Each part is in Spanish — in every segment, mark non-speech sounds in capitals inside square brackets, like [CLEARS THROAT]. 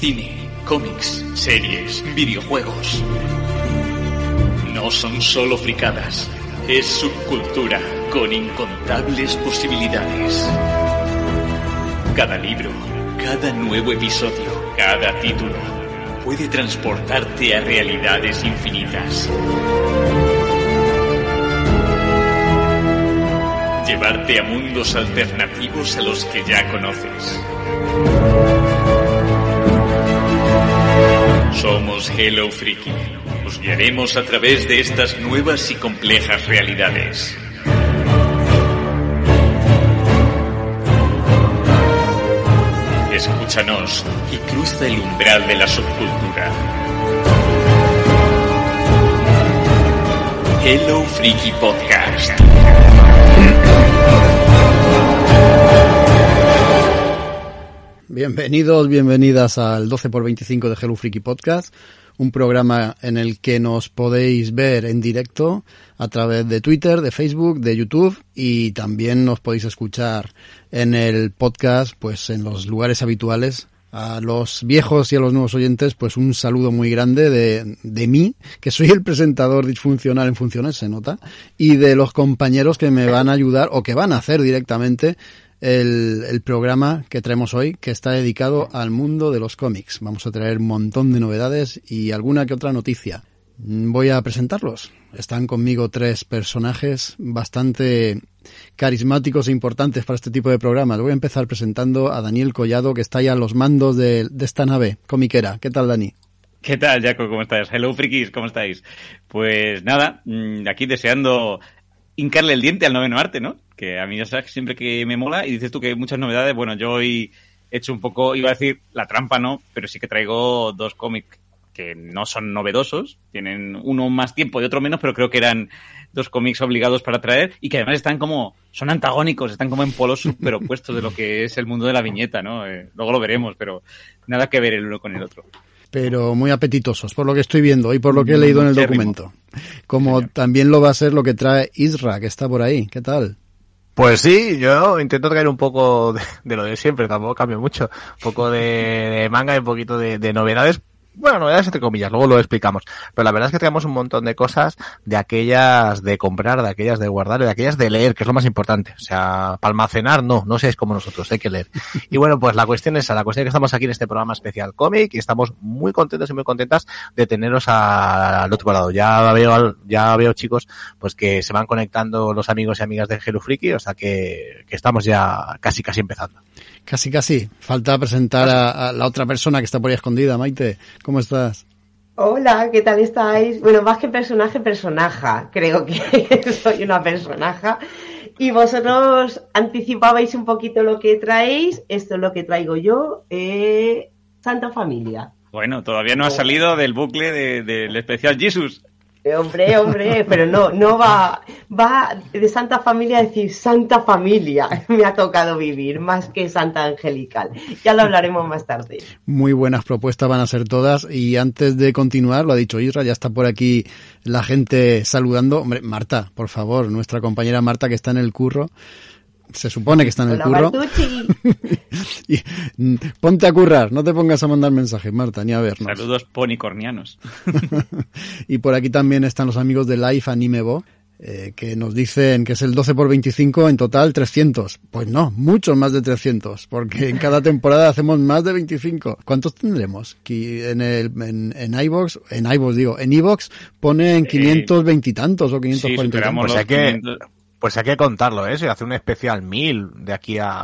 Cine, cómics, series, videojuegos. No son solo fricadas, es subcultura con incontables posibilidades. Cada libro, cada nuevo episodio, cada título puede transportarte a realidades infinitas. Llevarte a mundos alternativos a los que ya conoces. Somos Hello Freaky. Os guiaremos a través de estas nuevas y complejas realidades. Escúchanos y cruza el umbral de la subcultura. Hello Freaky Podcast. Bienvenidos, bienvenidas al 12x25 de Hello Freaky Podcast, un programa en el que nos podéis ver en directo a través de Twitter, de Facebook, de YouTube y también nos podéis escuchar en el podcast, pues en los lugares habituales. A los viejos y a los nuevos oyentes, pues un saludo muy grande de, de mí, que soy el presentador disfuncional en funciones, se nota, y de los compañeros que me van a ayudar o que van a hacer directamente el, programa que traemos hoy, que está dedicado al mundo de los cómics. Vamos a traer un montón de novedades y alguna que otra noticia. Voy a presentarlos. Están conmigo tres personajes bastante carismáticos e importantes para este tipo de programas. Voy a empezar presentando a Daniel Collado, que está ahí a los mandos de, de esta nave comiquera. ¿Qué tal, Dani? ¿Qué tal, Jaco? ¿Cómo estás? Hello, frikis, ¿cómo estáis? Pues nada, aquí deseando hincarle el diente al noveno arte, ¿no? Que a mí ya sabes que siempre que me mola y dices tú que hay muchas novedades, bueno, yo hoy he hecho un poco, iba a decir la trampa, ¿no? Pero sí que traigo dos cómics que no son novedosos, tienen uno más tiempo y otro menos, pero creo que eran dos cómics obligados para traer y que además están como, son antagónicos, están como en polos super [LAUGHS] opuestos de lo que es el mundo de la viñeta, ¿no? Eh, luego lo veremos, pero nada que ver el uno con el otro pero muy apetitosos, por lo que estoy viendo y por lo que he leído en el documento. Como también lo va a ser lo que trae Isra, que está por ahí. ¿Qué tal? Pues sí, yo intento traer un poco de, lo de siempre, tampoco cambio mucho. Un poco de, de manga y un poquito de, de novedades, bueno, novedades entre comillas, luego lo explicamos. Pero la verdad es que tenemos un montón de cosas de aquellas de comprar, de aquellas de guardar, de aquellas de leer, que es lo más importante. O sea, para almacenar, no, no seáis como nosotros, hay que leer. Y bueno, pues la cuestión es, la cuestión es que estamos aquí en este programa especial cómic y estamos muy contentos y muy contentas de teneros al otro lado. Ya veo, ya veo chicos, pues que se van conectando los amigos y amigas de Hello o sea que, que estamos ya casi casi empezando. Casi, casi. Falta presentar a, a, la otra persona que está por ahí escondida, Maite. ¿Cómo estás? Hola, ¿qué tal estáis? Bueno, más que personaje, personaja. Creo que [LAUGHS] soy una personaja. Y vosotros anticipabais un poquito lo que traéis. Esto es lo que traigo yo. Eh, Santa Familia. Bueno, todavía no ha salido del bucle del de, de especial Jesus. Hombre, hombre, pero no, no va, va de Santa Familia a decir Santa Familia. [LAUGHS] Me ha tocado vivir más que Santa Angelical. Ya lo hablaremos más tarde. Muy buenas propuestas van a ser todas. Y antes de continuar, lo ha dicho Isra, ya está por aquí la gente saludando. Hombre, Marta, por favor, nuestra compañera Marta que está en el curro se supone que está en el Hola, curro. [LAUGHS] y, ponte a currar, no te pongas a mandar mensajes, Marta, ni a vernos. Saludos ponicornianos. [LAUGHS] y por aquí también están los amigos de Life Animebo, eh, que nos dicen que es el 12 por 25, en total 300. Pues no, mucho más de 300, porque en cada temporada hacemos más de 25. ¿Cuántos tendremos? En el, en, en iVox, en iVox digo, en iVox pone en 520 y tantos o 540 sí, tantos. Hay que, pues hay que contarlo, ¿eh? Se hace un especial 1000 de aquí a...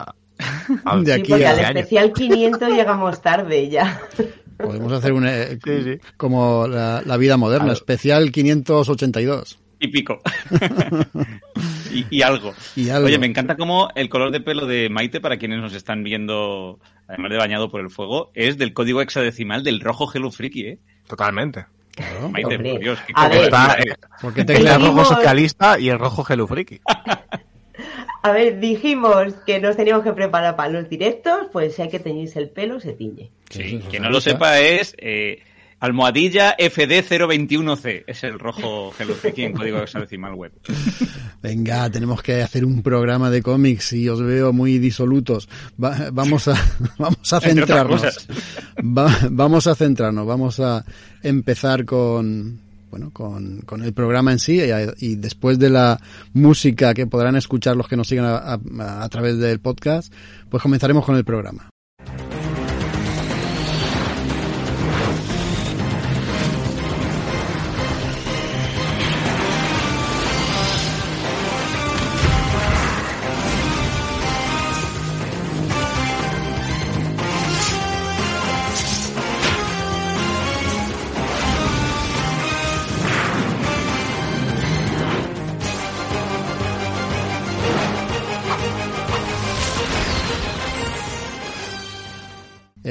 a [LAUGHS] de aquí sí, a al especial 500 llegamos tarde ya. [LAUGHS] Podemos hacer un... Eh, sí, sí. Como la, la, vida moderna, especial 582. Y pico. [LAUGHS] y, y, algo. y, algo. Oye, me encanta como el color de pelo de Maite, para quienes nos están viendo, además de bañado por el fuego, es del código hexadecimal del rojo Hello Freaky, ¿eh? Totalmente. Claro, Maite, por Dios, ¿qué a ver, está, eh, porque te el rojo socialista y el rojo Hello Freaky. A ver, dijimos que nos teníamos que preparar para los directos, pues si hay que teñirse el pelo, se tiñe. Sí, sí quien no lo sepa es... Eh, Almohadilla FD021C. Es el rojo Freaky en código hexadecimal web. Venga, tenemos que hacer un programa de cómics y os veo muy disolutos. Va- vamos a, [LAUGHS] vamos a centrarnos. Va- vamos a centrarnos. Vamos a empezar con, bueno, con, con el programa en sí y, y después de la música que podrán escuchar los que nos sigan a, a- a través del podcast, pues comenzaremos con el programa.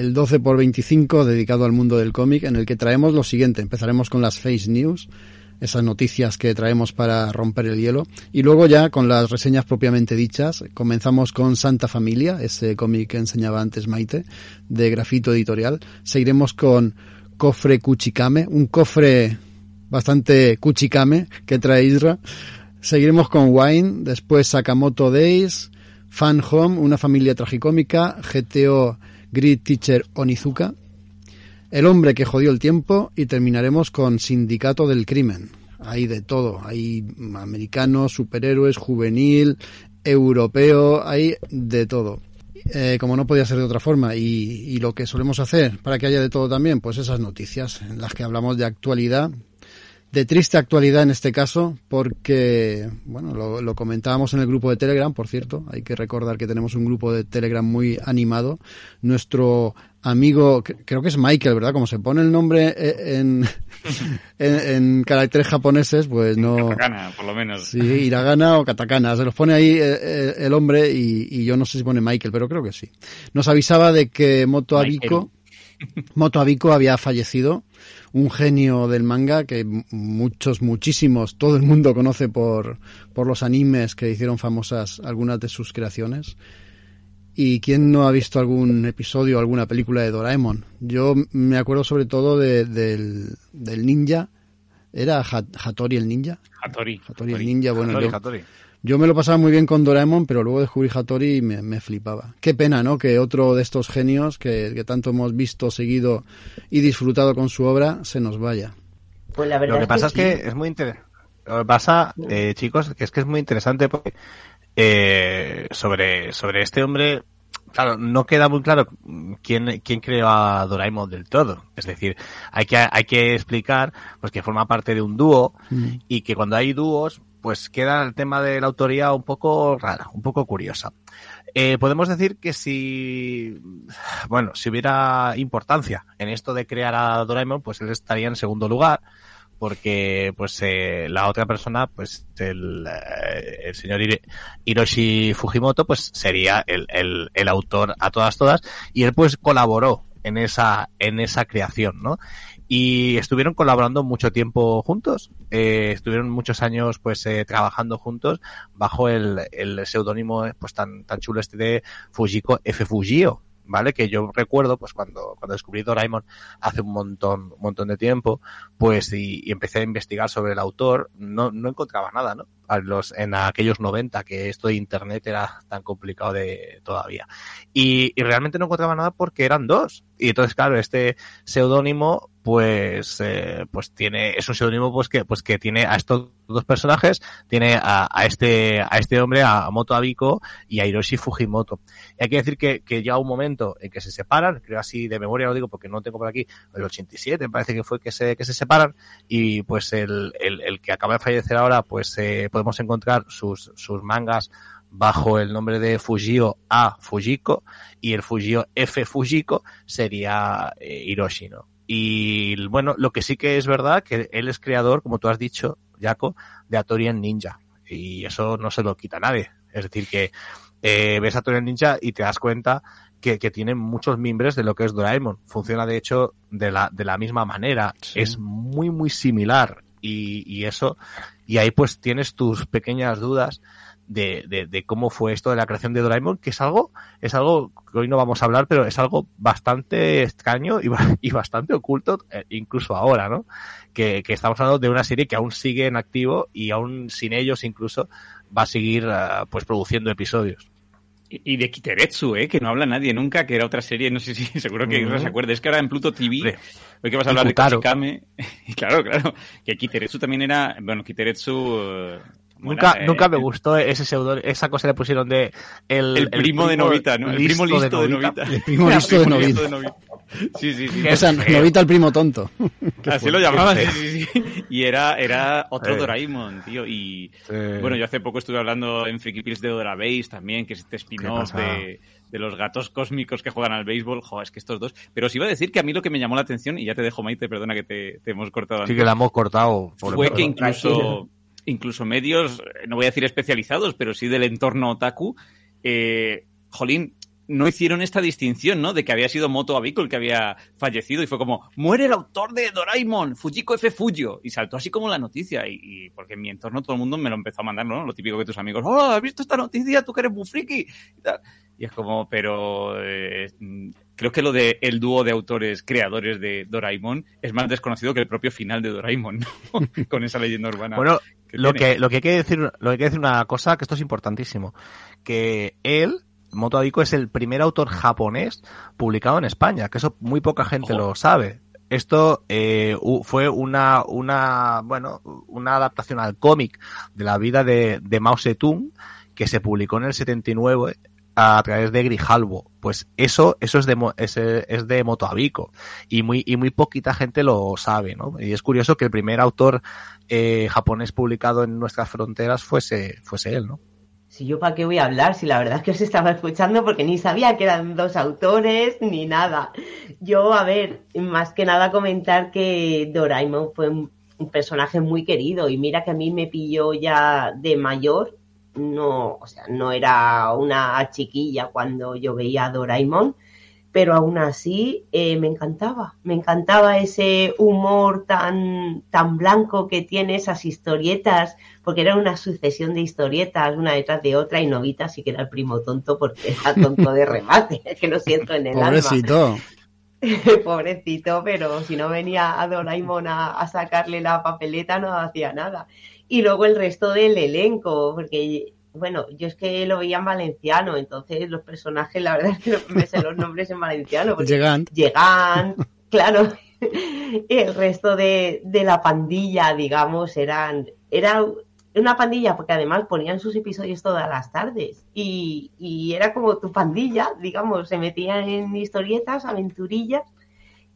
El 12 por 25 dedicado al mundo del cómic en el que traemos lo siguiente. Empezaremos con las Face News, esas noticias que traemos para romper el hielo. Y luego ya con las reseñas propiamente dichas. Comenzamos con Santa Familia, ese cómic que enseñaba antes Maite, de Grafito Editorial. Seguiremos con Cofre Cuchicame, un cofre bastante cuchicame que trae Isra. Seguiremos con Wine, después Sakamoto Days, Fan Home, una familia tragicómica, GTO Grid Teacher Onizuka, El hombre que jodió el tiempo y terminaremos con Sindicato del Crimen. Hay de todo, hay americanos, superhéroes, juvenil, europeo, hay de todo. Eh, como no podía ser de otra forma y, y lo que solemos hacer para que haya de todo también, pues esas noticias en las que hablamos de actualidad, de triste actualidad en este caso, porque, bueno, lo, lo, comentábamos en el grupo de Telegram, por cierto, hay que recordar que tenemos un grupo de Telegram muy animado. Nuestro amigo, creo que es Michael, ¿verdad? Como se pone el nombre en, [LAUGHS] en, en caracteres japoneses, pues no... Katakana, por lo menos. Sí, hiragana o katakana, se los pone ahí el, el hombre y, y, yo no sé si pone Michael, pero creo que sí. Nos avisaba de que Moto Abiko, Moto Abiko había fallecido un genio del manga que muchos, muchísimos, todo el mundo conoce por, por los animes que hicieron famosas algunas de sus creaciones. ¿Y quién no ha visto algún episodio, alguna película de Doraemon? Yo me acuerdo sobre todo de, del, del ninja. ¿Era Hattori el ninja? Hattori. Hattori el ninja, bueno, Hattori, yo, Hattori. Yo me lo pasaba muy bien con Doraemon, pero luego descubrí Hattori y me, me flipaba. Qué pena, ¿no? Que otro de estos genios que, que, tanto hemos visto, seguido y disfrutado con su obra se nos vaya. Pues la verdad Lo que pasa es que, es, que es muy interesante. Lo que pasa, eh, chicos, es que es muy interesante porque eh, sobre, sobre este hombre, claro, no queda muy claro quién, quién creó a Doraemon del todo. Es decir, hay que, hay que explicar pues que forma parte de un dúo mm. y que cuando hay dúos, pues queda el tema de la autoría un poco rara, un poco curiosa. Eh, podemos decir que si, bueno, si hubiera importancia en esto de crear a Doraemon, pues él estaría en segundo lugar, porque pues eh, la otra persona, pues el, eh, señor Hiroshi Fujimoto, pues sería el, el, el autor a todas todas, y él pues colaboró en esa, en esa creación, ¿no? Y estuvieron colaborando mucho tiempo juntos. Eh, estuvieron muchos años pues eh, trabajando juntos bajo el, el seudónimo pues tan, tan chulo este de Fujiko F. Fujio. ¿Vale? Que yo recuerdo, pues cuando, cuando descubrí Doraemon hace un montón, un montón de tiempo, pues y, y empecé a investigar sobre el autor, no, no encontraba nada, ¿no? A los, en aquellos 90 que esto de internet era tan complicado de todavía. Y, y realmente no encontraba nada porque eran dos. Y entonces, claro, este seudónimo, pues, eh, pues tiene, es un seudónimo pues que, pues que tiene a estos dos personajes, tiene a, a este, a este hombre, a Moto Abiko y a Hiroshi Fujimoto. Y hay que decir que, que ya un momento en que se separan, creo así de memoria lo digo porque no tengo por aquí, el 87 me parece que fue que se, que se separan y pues el, el, el que acaba de fallecer ahora, pues eh, podemos encontrar sus, sus mangas bajo el nombre de Fujio A Fujiko y el Fujio F Fujiko sería eh, Hiroshi, ¿no? Y bueno, lo que sí que es verdad que él es creador, como tú has dicho, Jaco, de Atorian Ninja. Y eso no se lo quita nadie. Es decir, que eh, ves a Atorian Ninja y te das cuenta que, que, tiene muchos mimbres de lo que es Doraemon. Funciona de hecho de la, de la misma manera. Sí. Es muy, muy similar. Y, y eso y ahí pues tienes tus pequeñas dudas de, de, de, cómo fue esto de la creación de Doraemon, que es algo, es algo que hoy no vamos a hablar, pero es algo bastante extraño y, [LAUGHS] y bastante oculto, eh, incluso ahora, ¿no? Que, que, estamos hablando de una serie que aún sigue en activo y aún sin ellos incluso va a seguir uh, pues produciendo episodios. Y de Kiteretsu, ¿eh? que no habla nadie nunca, que era otra serie, no sé si [LAUGHS] seguro que no se acuerda. Es que ahora en Pluto TV, hoy que vas a hablar de Kochikame, [LAUGHS] claro, claro, que Kiteretsu también era, bueno, Kiteretsu... Uh, Nunca, era, nunca eh, me gustó ese pseudo, esa cosa le pusieron de el, el, primo, el primo, de Novita, ¿no? El primo listo de Novita. El primo listo de [LAUGHS] Novita. Sí, sí, sí. O sea, Novita el primo tonto. [LAUGHS] Así lo llamaban, sí, sí, sí. Y era, era otro Doraemon, tío. Y bueno, yo hace poco estuve hablando en Freaky Pills de Dora Base también, que es este spin-off de, de los gatos cósmicos que juegan al béisbol. Jo, es que estos dos. Pero os iba a decir que a mí lo que me llamó la atención, y ya te dejo, Maite, perdona que te, te hemos cortado. Sí, antes, que la hemos cortado. fue que incluso incluso medios, no voy a decir especializados, pero sí del entorno otaku, eh, jolín, no hicieron esta distinción, ¿no? De que había sido Moto Abiko el que había fallecido y fue como, muere el autor de Doraemon, Fujiko F. Fuyo. Y saltó así como la noticia. Y, y, porque en mi entorno todo el mundo me lo empezó a mandar, ¿no? Lo típico que tus amigos, oh, ¿has visto esta noticia? Tú que eres muy friki. Y, tal. y es como, pero eh, creo que lo de el dúo de autores creadores de Doraemon es más desconocido que el propio final de Doraemon, ¿no? [LAUGHS] Con esa leyenda urbana. Bueno, que lo que, lo que hay que decir, lo que hay que decir una cosa, que esto es importantísimo, que él, Moto es el primer autor japonés publicado en España, que eso muy poca gente Ojo. lo sabe. Esto eh, fue una, una, bueno, una adaptación al cómic de la vida de, de Mao Zedong que se publicó en el 79 a través de Grijalvo. Pues eso, eso es de, es, es de Motoabico. Y muy, y muy poquita gente lo sabe, ¿no? Y es curioso que el primer autor eh, japonés publicado en nuestras fronteras fuese, fuese él, ¿no? Si yo para qué voy a hablar, si la verdad es que os estaba escuchando porque ni sabía que eran dos autores ni nada. Yo, a ver, más que nada comentar que Doraemon fue un, personaje muy querido y mira que a mí me pilló ya de mayor. No, o sea, no era una chiquilla cuando yo veía a Doraemon, pero aún así eh, me encantaba, me encantaba ese humor tan, tan blanco que tiene esas historietas, porque era una sucesión de historietas, una detrás de otra, y Novita sí que era el primo tonto porque era tonto de remate, [LAUGHS] que lo siento en el Pobrecito. alma. [LAUGHS] Pobrecito, pero si no venía a Doraemon a, a sacarle la papeleta no hacía nada y luego el resto del elenco, porque bueno, yo es que lo veía en valenciano, entonces los personajes, la verdad es que no me sé los nombres en valenciano. Llegan. Llegan, claro. [LAUGHS] el resto de, de, la pandilla, digamos, eran, era una pandilla porque además ponían sus episodios todas las tardes y, y era como tu pandilla, digamos, se metían en historietas, aventurillas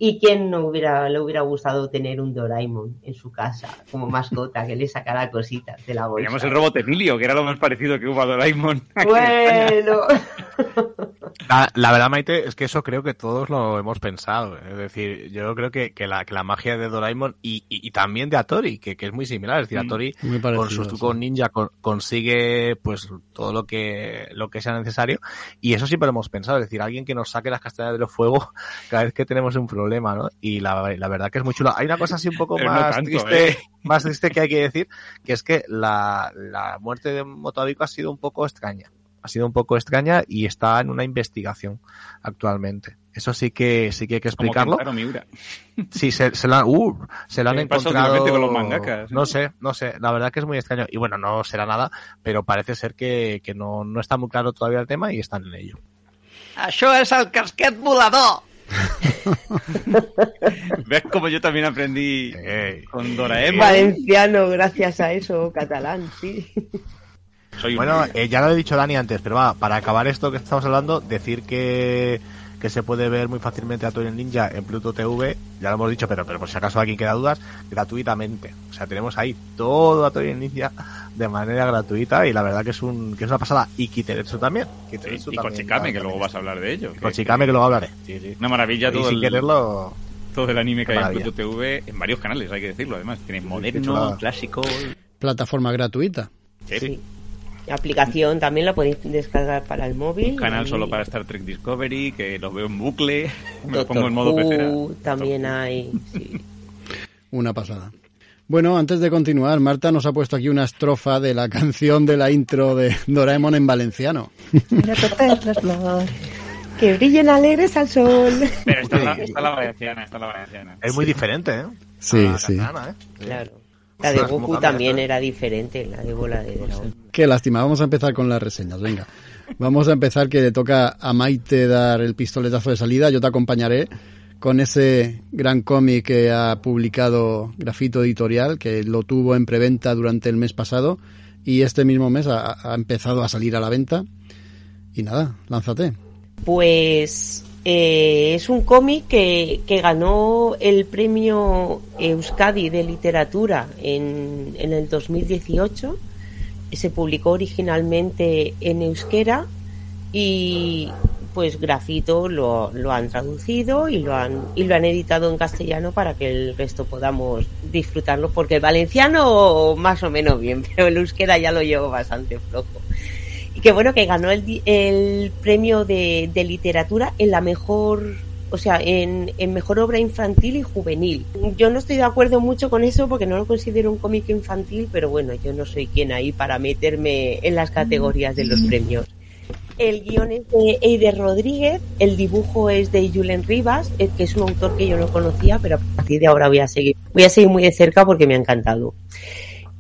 ¿Y quién no hubiera, le hubiera gustado tener un Doraemon en su casa como mascota que le sacara cositas de la bolsa? Teníamos el robot Emilio, que era lo más parecido que hubo a Doraemon. Bueno. [LAUGHS] La, la, verdad, Maite, es que eso creo que todos lo hemos pensado. Es decir, yo creo que, que, la, que la, magia de Doraemon y, y, y, también de Atori, que, que, es muy similar. Es decir, Atori parecido, con sus trucos sí. ninja con, consigue pues todo lo que, lo que sea necesario. Y eso siempre lo hemos pensado. Es decir, alguien que nos saque las castañas de los fuegos [LAUGHS] cada vez que tenemos un problema ¿no? Y la, la, verdad que es muy chulo. Hay una cosa así un poco [LAUGHS] Pero más no tanto, triste, ¿eh? más triste que hay que decir, que es que la, la muerte de Motoabico ha sido un poco extraña. Ha sido un poco extraña y está en una investigación actualmente. Eso sí que sí que hay que explicarlo. Como Miura. Sí, se, se, la, uh, se lo han encontrado. Con los mangakas, ¿no? no sé, no sé. La verdad que es muy extraño. Y bueno, no será nada, pero parece ser que, que no, no está muy claro todavía el tema y están en ello. Això és el casquet volador. [LAUGHS] ¿Ves como yo también aprendí hey. con Doraemon? Valenciano, gracias a eso, catalán, sí. Soy bueno, eh, ya lo he dicho Dani antes, pero va, para acabar esto que estamos hablando, decir que, que se puede ver muy fácilmente a Torian Ninja en Pluto TV, ya lo hemos dicho, pero, pero por si acaso alguien queda dudas, gratuitamente. O sea, tenemos ahí todo a Torian Ninja de manera gratuita y la verdad que es un que es una pasada. Y Kiteretsu también. Kiteretsu sí, y Kochikame, que luego vas a hablar de ello. Kochikame, que, que luego hablaré. Sí, sí. Una maravilla todo y sin el... quererlo todo el anime que hay en Pluto TV en varios canales, hay que decirlo además. Tiene moderno, clásico. Plataforma gratuita. Sí. sí. Aplicación también la podéis descargar para el móvil. Un canal y... solo para Star Trek Discovery, que lo veo en bucle. [LAUGHS] Me lo pongo en modo pecera. También hay. Sí. [LAUGHS] Una pasada. Bueno, antes de continuar, Marta nos ha puesto aquí una estrofa de la canción de la intro de Doraemon en valenciano. [LAUGHS] Que brillen alegres al sol. Pero está la, está la valenciana, está la valenciana. Es muy diferente, ¿eh? Sí, A la sí. ¿eh? Claro. La de Goku también ¿sabes? era diferente, la de Bola de Dragón. Qué lástima, vamos a empezar con las reseñas, venga. Vamos a empezar que le toca a Maite dar el pistoletazo de salida, yo te acompañaré con ese gran cómic que ha publicado Grafito Editorial, que lo tuvo en preventa durante el mes pasado y este mismo mes ha, ha empezado a salir a la venta. Y nada, lánzate. Pues eh, es un cómic que, ganó el premio Euskadi de literatura en, en el 2018. Se publicó originalmente en euskera y pues Grafito lo, lo han traducido y lo han, y lo han editado en castellano para que el resto podamos disfrutarlo porque el valenciano más o menos bien, [LAUGHS] pero el euskera ya lo llevo bastante flojo y que bueno que ganó el, el premio de, de literatura en la mejor o sea en, en mejor obra infantil y juvenil. Yo no estoy de acuerdo mucho con eso porque no lo considero un cómic infantil pero bueno yo no soy quien ahí para meterme en las categorías de los premios. El guion es de Eider Rodríguez, el dibujo es de Julen Rivas, eh, que es un autor que yo no conocía, pero a partir de ahora voy a seguir, voy a seguir muy de cerca porque me ha encantado.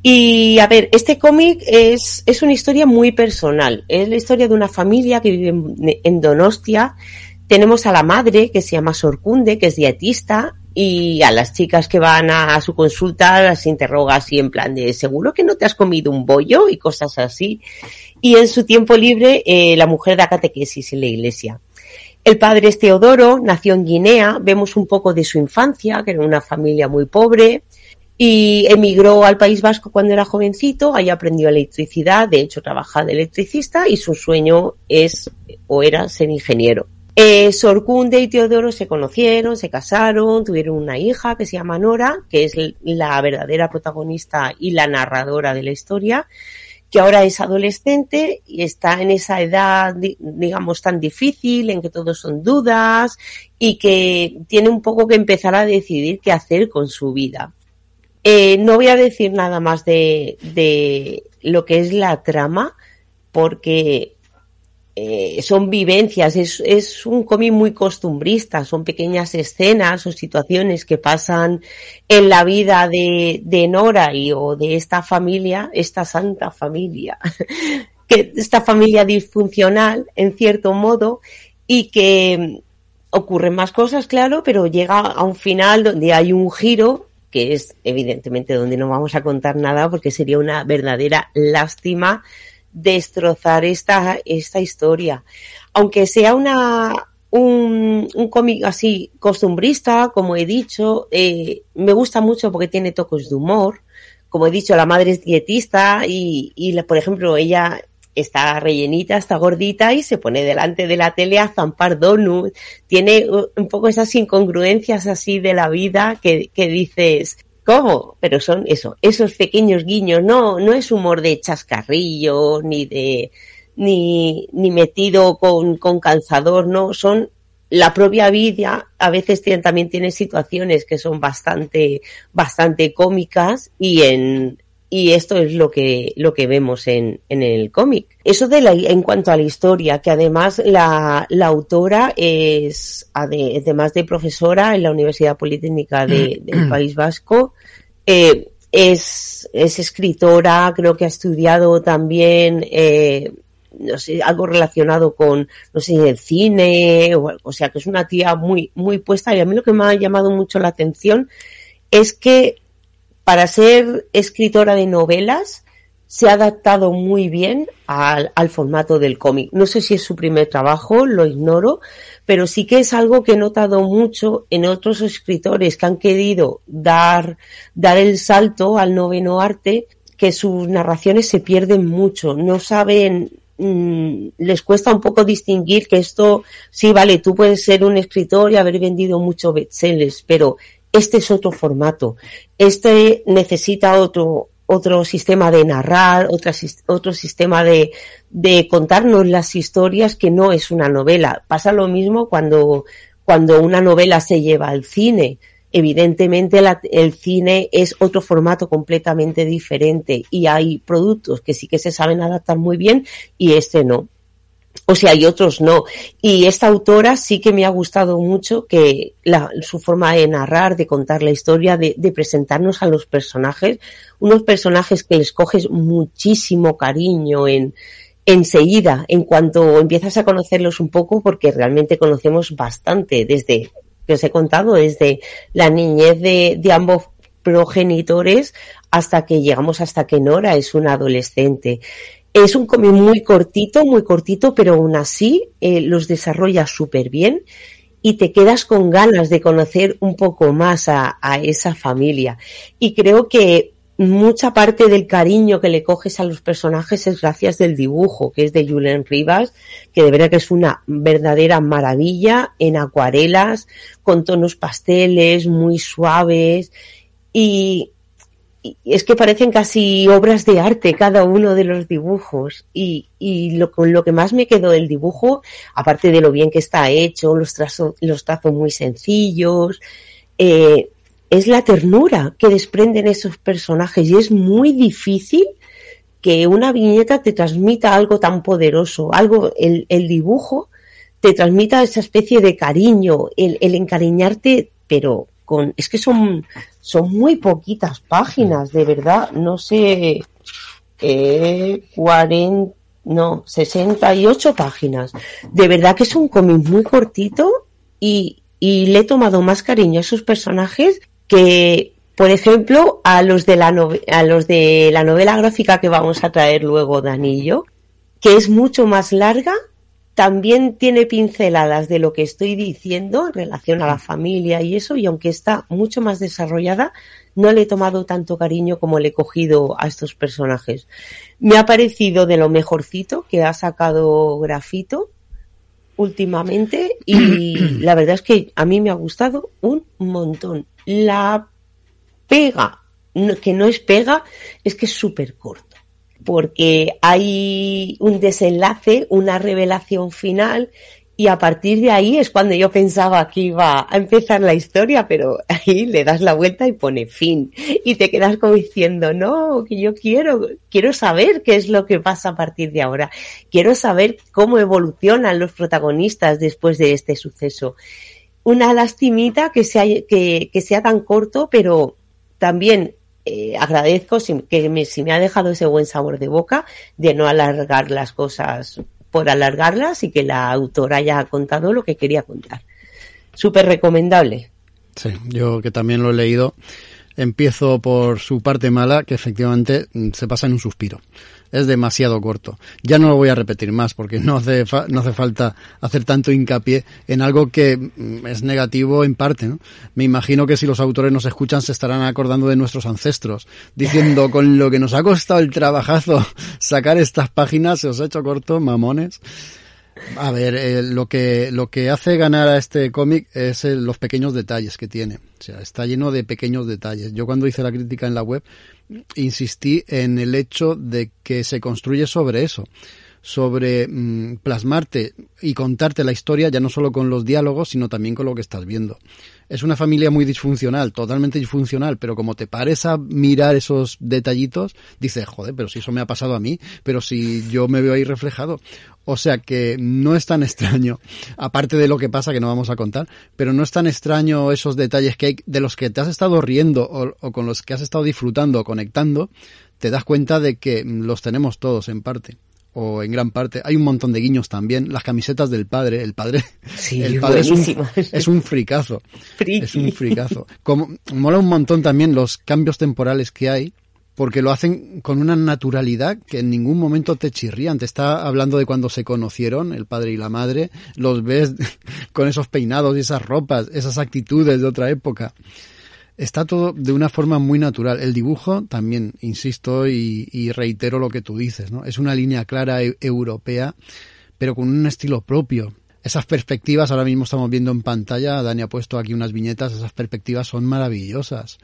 Y a ver, este cómic es, es una historia muy personal. Es la historia de una familia que vive en, Donostia. Tenemos a la madre que se llama Sorcunde, que es dietista, y a las chicas que van a, a su consulta las interroga así en plan de seguro que no te has comido un bollo y cosas así. Y en su tiempo libre eh, la mujer da catequesis en la iglesia. El padre es Teodoro, nació en Guinea, vemos un poco de su infancia, que era una familia muy pobre, y emigró al País Vasco cuando era jovencito, ahí aprendió electricidad, de hecho trabaja de electricista y su sueño es o era ser ingeniero. Eh, Sorcunde y Teodoro se conocieron, se casaron, tuvieron una hija que se llama Nora, que es la verdadera protagonista y la narradora de la historia, que ahora es adolescente y está en esa edad, di- digamos, tan difícil, en que todos son dudas y que tiene un poco que empezar a decidir qué hacer con su vida. Eh, no voy a decir nada más de, de lo que es la trama, porque eh, son vivencias, es, es un cómic muy costumbrista, son pequeñas escenas o situaciones que pasan en la vida de, de Nora y o de esta familia, esta santa familia, [LAUGHS] que esta familia disfuncional en cierto modo y que ocurren más cosas, claro, pero llega a un final donde hay un giro que es evidentemente donde no vamos a contar nada porque sería una verdadera lástima destrozar esta, esta historia. Aunque sea una, un, un cómic así costumbrista, como he dicho, eh, me gusta mucho porque tiene toques de humor. Como he dicho, la madre es dietista y, y por ejemplo, ella está rellenita, está gordita y se pone delante de la tele a zampar donuts. Tiene un poco esas incongruencias así de la vida que, que dices, ¿cómo? Pero son eso, esos pequeños guiños, no, no es humor de chascarrillo, ni de, ni, ni metido con, con calzador, no, son la propia vida, a veces también tiene situaciones que son bastante, bastante cómicas y en, y esto es lo que, lo que vemos en, en el cómic. Eso de la, en cuanto a la historia, que además la, la autora es, ade- además de profesora en la Universidad Politécnica de- del [CLEARS THROAT] País Vasco, eh, es, es escritora, creo que ha estudiado también, eh, no sé, algo relacionado con, no sé, el cine, o, o sea, que es una tía muy, muy puesta. Y a mí lo que me ha llamado mucho la atención es que para ser escritora de novelas se ha adaptado muy bien al, al formato del cómic. No sé si es su primer trabajo, lo ignoro, pero sí que es algo que he notado mucho en otros escritores que han querido dar, dar el salto al noveno arte, que sus narraciones se pierden mucho, no saben, mm, les cuesta un poco distinguir que esto, sí, vale, tú puedes ser un escritor y haber vendido muchos bestsellers, pero este es otro formato. Este necesita otro, otro sistema de narrar, sis- otro sistema de, de contarnos las historias que no es una novela. Pasa lo mismo cuando, cuando una novela se lleva al cine. Evidentemente la- el cine es otro formato completamente diferente y hay productos que sí que se saben adaptar muy bien y este no. O sea, y otros no. Y esta autora sí que me ha gustado mucho que su forma de narrar, de contar la historia, de, de presentarnos a los personajes, unos personajes que les coges muchísimo cariño en enseguida, en cuanto empiezas a conocerlos un poco, porque realmente conocemos bastante desde que os he contado, desde la niñez de ambos progenitores hasta que llegamos hasta que Nora es una adolescente. Es un cómic muy cortito, muy cortito, pero aún así eh, los desarrolla súper bien y te quedas con ganas de conocer un poco más a, a esa familia. Y creo que mucha parte del cariño que le coges a los personajes es gracias del dibujo, que es de Julen Rivas, que de verdad que es una verdadera maravilla en acuarelas, con tonos pasteles, muy suaves y, es que parecen casi obras de arte cada uno de los dibujos. Y, y lo, con lo que más me quedó del dibujo, aparte de lo bien que está hecho, los, trazo, los trazos muy sencillos, eh, es la ternura que desprenden esos personajes. Y es muy difícil que una viñeta te transmita algo tan poderoso, algo, el, el dibujo te transmita esa especie de cariño, el, el encariñarte, pero es que son, son muy poquitas páginas, de verdad, no sé, eh, 40, no, 68 páginas. De verdad que es un cómic muy cortito y, y le he tomado más cariño a esos personajes que, por ejemplo, a los de la, a los de la novela gráfica que vamos a traer luego de Anillo, que es mucho más larga, también tiene pinceladas de lo que estoy diciendo en relación a la familia y eso, y aunque está mucho más desarrollada, no le he tomado tanto cariño como le he cogido a estos personajes. Me ha parecido de lo mejorcito que ha sacado Grafito últimamente y [CLEARS THROAT] la verdad es que a mí me ha gustado un montón. La pega, que no es pega, es que es súper corto porque hay un desenlace, una revelación final y a partir de ahí es cuando yo pensaba que iba a empezar la historia, pero [LAUGHS] ahí le das la vuelta y pone fin y te quedas como diciendo, no, que yo quiero, quiero saber qué es lo que pasa a partir de ahora, quiero saber cómo evolucionan los protagonistas después de este suceso. Una lastimita que sea, que, que sea tan corto, pero también eh, agradezco si, que me, si me ha dejado ese buen sabor de boca de no alargar las cosas por alargarlas y que la autora haya contado lo que quería contar. Súper recomendable. Sí, yo que también lo he leído, empiezo por su parte mala, que efectivamente mm, se pasa en un suspiro. Es demasiado corto. Ya no lo voy a repetir más porque no hace, fa- no hace falta hacer tanto hincapié en algo que mm, es negativo en parte. ¿no? Me imagino que si los autores nos escuchan se estarán acordando de nuestros ancestros, diciendo con lo que nos ha costado el trabajazo [LAUGHS] sacar estas páginas, se os ha hecho corto, mamones. A ver, eh, lo que lo que hace ganar a este cómic es el- los pequeños detalles que tiene. O sea, está lleno de pequeños detalles. Yo cuando hice la crítica en la web insistí en el hecho de que se construye sobre eso, sobre mm, plasmarte y contarte la historia ya no solo con los diálogos, sino también con lo que estás viendo. Es una familia muy disfuncional, totalmente disfuncional, pero como te pares a mirar esos detallitos, dices, joder, pero si eso me ha pasado a mí, pero si yo me veo ahí reflejado. O sea que no es tan extraño, aparte de lo que pasa que no vamos a contar, pero no es tan extraño esos detalles que hay, de los que te has estado riendo o, o con los que has estado disfrutando o conectando, te das cuenta de que los tenemos todos en parte o en gran parte. Hay un montón de guiños también. Las camisetas del padre. El padre, Sí, el padre es un, es un fricazo. Friki. Es un fricazo. Como, mola un montón también los cambios temporales que hay, porque lo hacen con una naturalidad que en ningún momento te chirrían. Te está hablando de cuando se conocieron, el padre y la madre, los ves [LAUGHS] con esos peinados y esas ropas, esas actitudes de otra época. Está todo de una forma muy natural. El dibujo también, insisto y, y reitero lo que tú dices, ¿no? Es una línea clara e- europea, pero con un estilo propio. Esas perspectivas, ahora mismo estamos viendo en pantalla, Dani ha puesto aquí unas viñetas, esas perspectivas son maravillosas.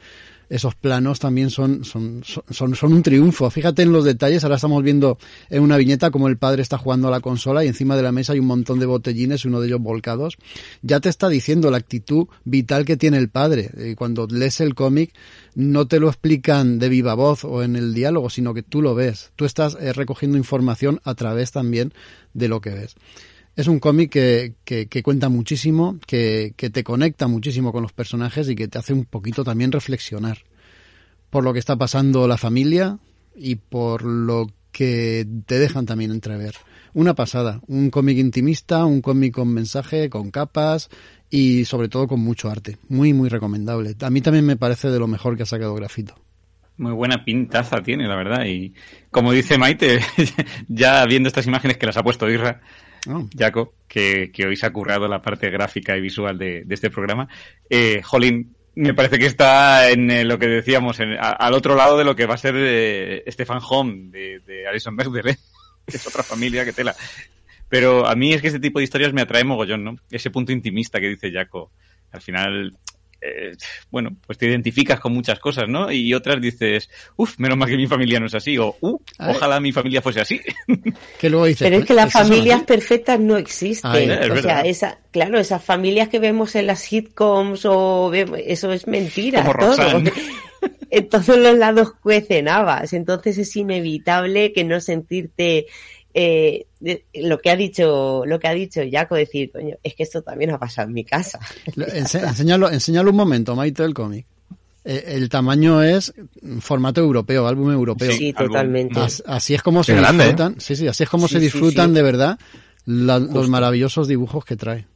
Esos planos también son, son, son, son un triunfo. Fíjate en los detalles, ahora estamos viendo en una viñeta como el padre está jugando a la consola y encima de la mesa hay un montón de botellines, uno de ellos volcados. Ya te está diciendo la actitud vital que tiene el padre. Y cuando lees el cómic, no te lo explican de viva voz o en el diálogo, sino que tú lo ves. Tú estás eh, recogiendo información a través también de lo que ves. Es un cómic que, que, cuenta muchísimo, que, que te conecta muchísimo con los personajes y que te hace un poquito también reflexionar por lo que está pasando la familia y por lo que te dejan también entrever. Una pasada, un cómic intimista, un cómic con mensaje, con capas y sobre todo con mucho arte. Muy, muy recomendable. A mí también me parece de lo mejor que ha sacado Grafito. Muy buena pintaza tiene, la verdad. Y como dice Maite, [LAUGHS] ya viendo estas imágenes que las ha puesto Irra, oh. Jaco, que, que, hoy se ha currado la parte gráfica y visual de, este programa, eh, Jolín, me parece que está en eh, lo que decíamos, en, al otro lado de lo que va a ser eh, Stefan Home de, Alison Berger, ¿eh? que [LAUGHS] es otra familia que tela. Pero a mí es que este tipo de historias me atrae mogollón, ¿no? Ese punto intimista que dice Jaco. Al final, eh, bueno, pues te identificas con muchas cosas, ¿no? Y otras dices, uff, menos mal que mi familia no es así, o uh, ojalá mi familia fuese así. [LAUGHS] ¿Qué luego dices? Pero es que las familias perfectas no existen. Ay, es o sea, esa, claro, esas familias que vemos en las sitcoms o vemos, eso es mentira. Como todo. [LAUGHS] En todos los lados cuecen habas, entonces es inevitable que no sentirte eh, lo que ha dicho lo que ha dicho Jaco decir coño es que esto también ha pasado en mi casa enséñalo, enséñalo un momento Maite el cómic. Eh, el tamaño es formato europeo álbum europeo. Sí totalmente. As, así es como se grande, disfrutan sí sí así es como Sí, se sí, disfrutan sí. de verdad la- los maravillosos dibujos que trae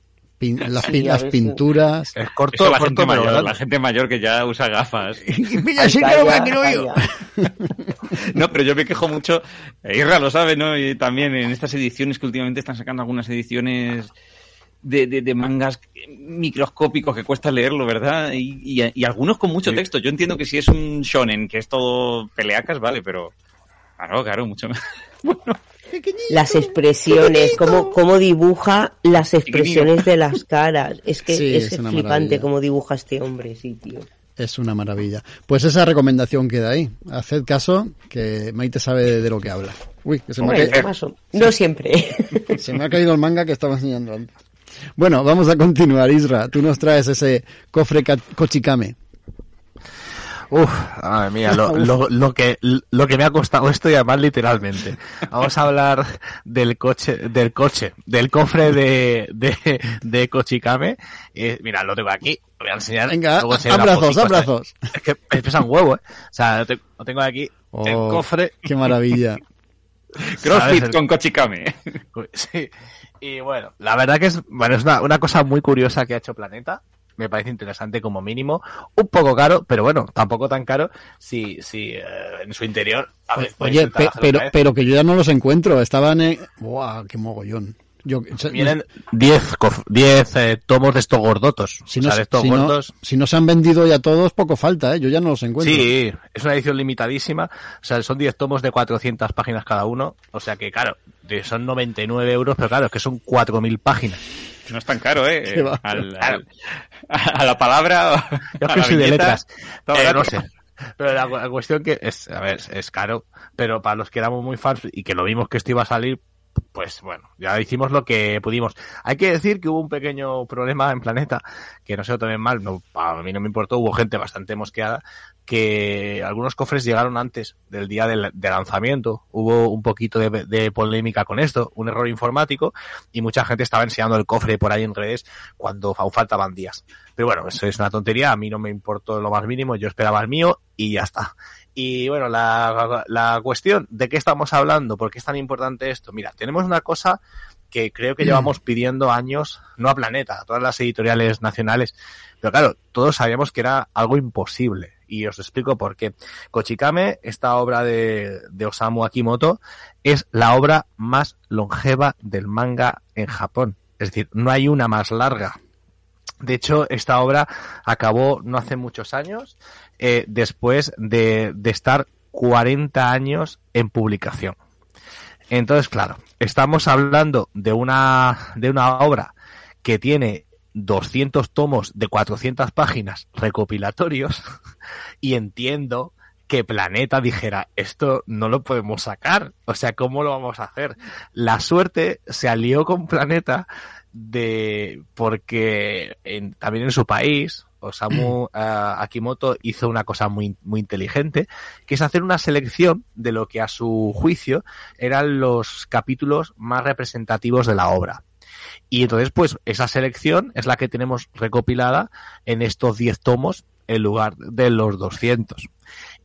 Pin- [LAUGHS] las, Sí, pinturas Es corto, Eso la corto, gente mayor, grande. la gente mayor que ya usa gafas. [LAUGHS] Mira, sí que Calla, lo va a quiero yo. calla. [LAUGHS] No, pero yo me quejo mucho, eh, Irra lo sabe, ¿no? Y también en estas ediciones que últimamente están sacando algunas ediciones de, de, de mangas microscópicos que cuesta leerlo, ¿verdad? Y, y, y algunos con mucho Sí. texto. Yo entiendo que si es un shonen, que es todo peleacas, vale, pero... Claro, claro, mucho más. Las expresiones, cómo, cómo dibuja las expresiones de las caras. Es que Sí, es, es flipante maravilla. cómo dibuja este hombre, sí, tío. Es una maravilla. Pues esa recomendación queda ahí. Haced caso, que Maite sabe de, de lo que habla. Uy, que se me, ha Bueno, ca- más o- no siempre. [LAUGHS] se me ha caído el manga que estaba enseñando antes. Bueno, vamos a continuar, Isra. Tú nos traes ese cofre ca- Kochikame. Uf, madre mía, lo, lo, lo que, lo que me ha costado esto y además literalmente. Vamos a hablar del coche, del coche, del cofre de, de, de Kochikame. Eh, mira, lo tengo aquí, lo voy a enseñar. Venga, abrazos, abrazos. Es que me pesa un huevo, eh. O sea, lo tengo, lo tengo aquí, el Oh, cofre. Qué maravilla. [LAUGHS] Crossfit con Kochikame. Sí. Y bueno, la verdad que es, bueno, es una, una cosa muy curiosa que ha hecho Planeta. Me parece interesante como mínimo. Un poco caro, pero bueno, tampoco tan caro si, si eh, en su interior. a ver, Oye, pe- pero, pero que yo ya no los encuentro. Estaban en... ¡Buah, qué mogollón! Yo, Vienen 10 cof- 10 eh, tomos de estos gordotos. si o no, sea, de estos si no- gordos. si no se han vendido ya todos, poco falta, ¿eh? Yo ya no los encuentro. Sí, es una edición limitadísima. O sea, son 10 tomos de 400 páginas cada uno. O sea que, claro, son 99 euros, pero claro, es que son 4.000 páginas. No es tan caro, ¿eh? [LAUGHS] Qué va. Al, al- [LAUGHS] a la palabra. Yo a que la soy de letras. Eh, no sé. Pero la, la cuestión que es, a ver, es caro, pero para los que éramos muy fans y que lo vimos que esto iba a salir, pues bueno, ya hicimos lo que pudimos. Hay que decir que hubo un pequeño problema en Planeta, que no se lo tomen mal, no, a mí no me importó, hubo gente bastante mosqueada, que algunos cofres llegaron antes del día del, de lanzamiento, hubo un poquito de, de polémica con esto, un error informático, y mucha gente estaba enseñando el cofre por ahí en redes cuando aún faltaban días. Pero bueno, eso es una tontería, a mí no me importó lo más mínimo, yo esperaba el mío y ya está. Y bueno, la, la cuestión, ¿de qué estamos hablando? ¿Por qué es tan importante esto? Mira, tenemos una cosa que creo que llevamos pidiendo años, no a Planeta, a todas las editoriales nacionales, pero claro, todos sabíamos que era algo imposible. Y os explico por qué. Kochikame, esta obra de, de Osamu Akimoto, es la obra más longeva del manga en Japón. Es decir, no hay una más larga. De hecho, esta obra acabó no hace muchos años, eh, después de, de estar 40 años en publicación. Entonces, claro, estamos hablando de una, de una obra que tiene 200 tomos de 400 páginas recopilatorios [LAUGHS] y entiendo que Planeta dijera, esto no lo podemos sacar. O sea, ¿cómo lo vamos a hacer? La suerte se alió con Planeta de porque en, también en su país Osamu uh, [CLEARS THROAT] Akimoto hizo una cosa muy, muy inteligente, que es hacer una selección de lo que a su juicio eran los capítulos más representativos de la obra. Y entonces, pues, esa selección es la que tenemos recopilada en estos 10 tomos en lugar de los 200.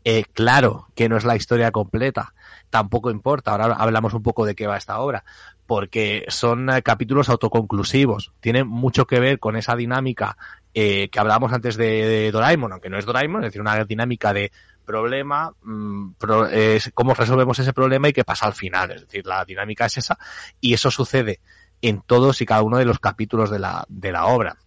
Eh, claro que no es la historia completa, tampoco importa, ahora hablamos un poco de qué va esta obra, porque son eh, capítulos autoconclusivos, tienen mucho que ver con esa dinámica eh, que hablábamos antes de, Doraemon, aunque no es Doraemon, es decir, una dinámica de problema, mmm, pro, eh, cómo resolvemos ese problema y qué pasa al final, es decir, la dinámica es esa y eso sucede en todos y cada uno de los capítulos de la, de la obra.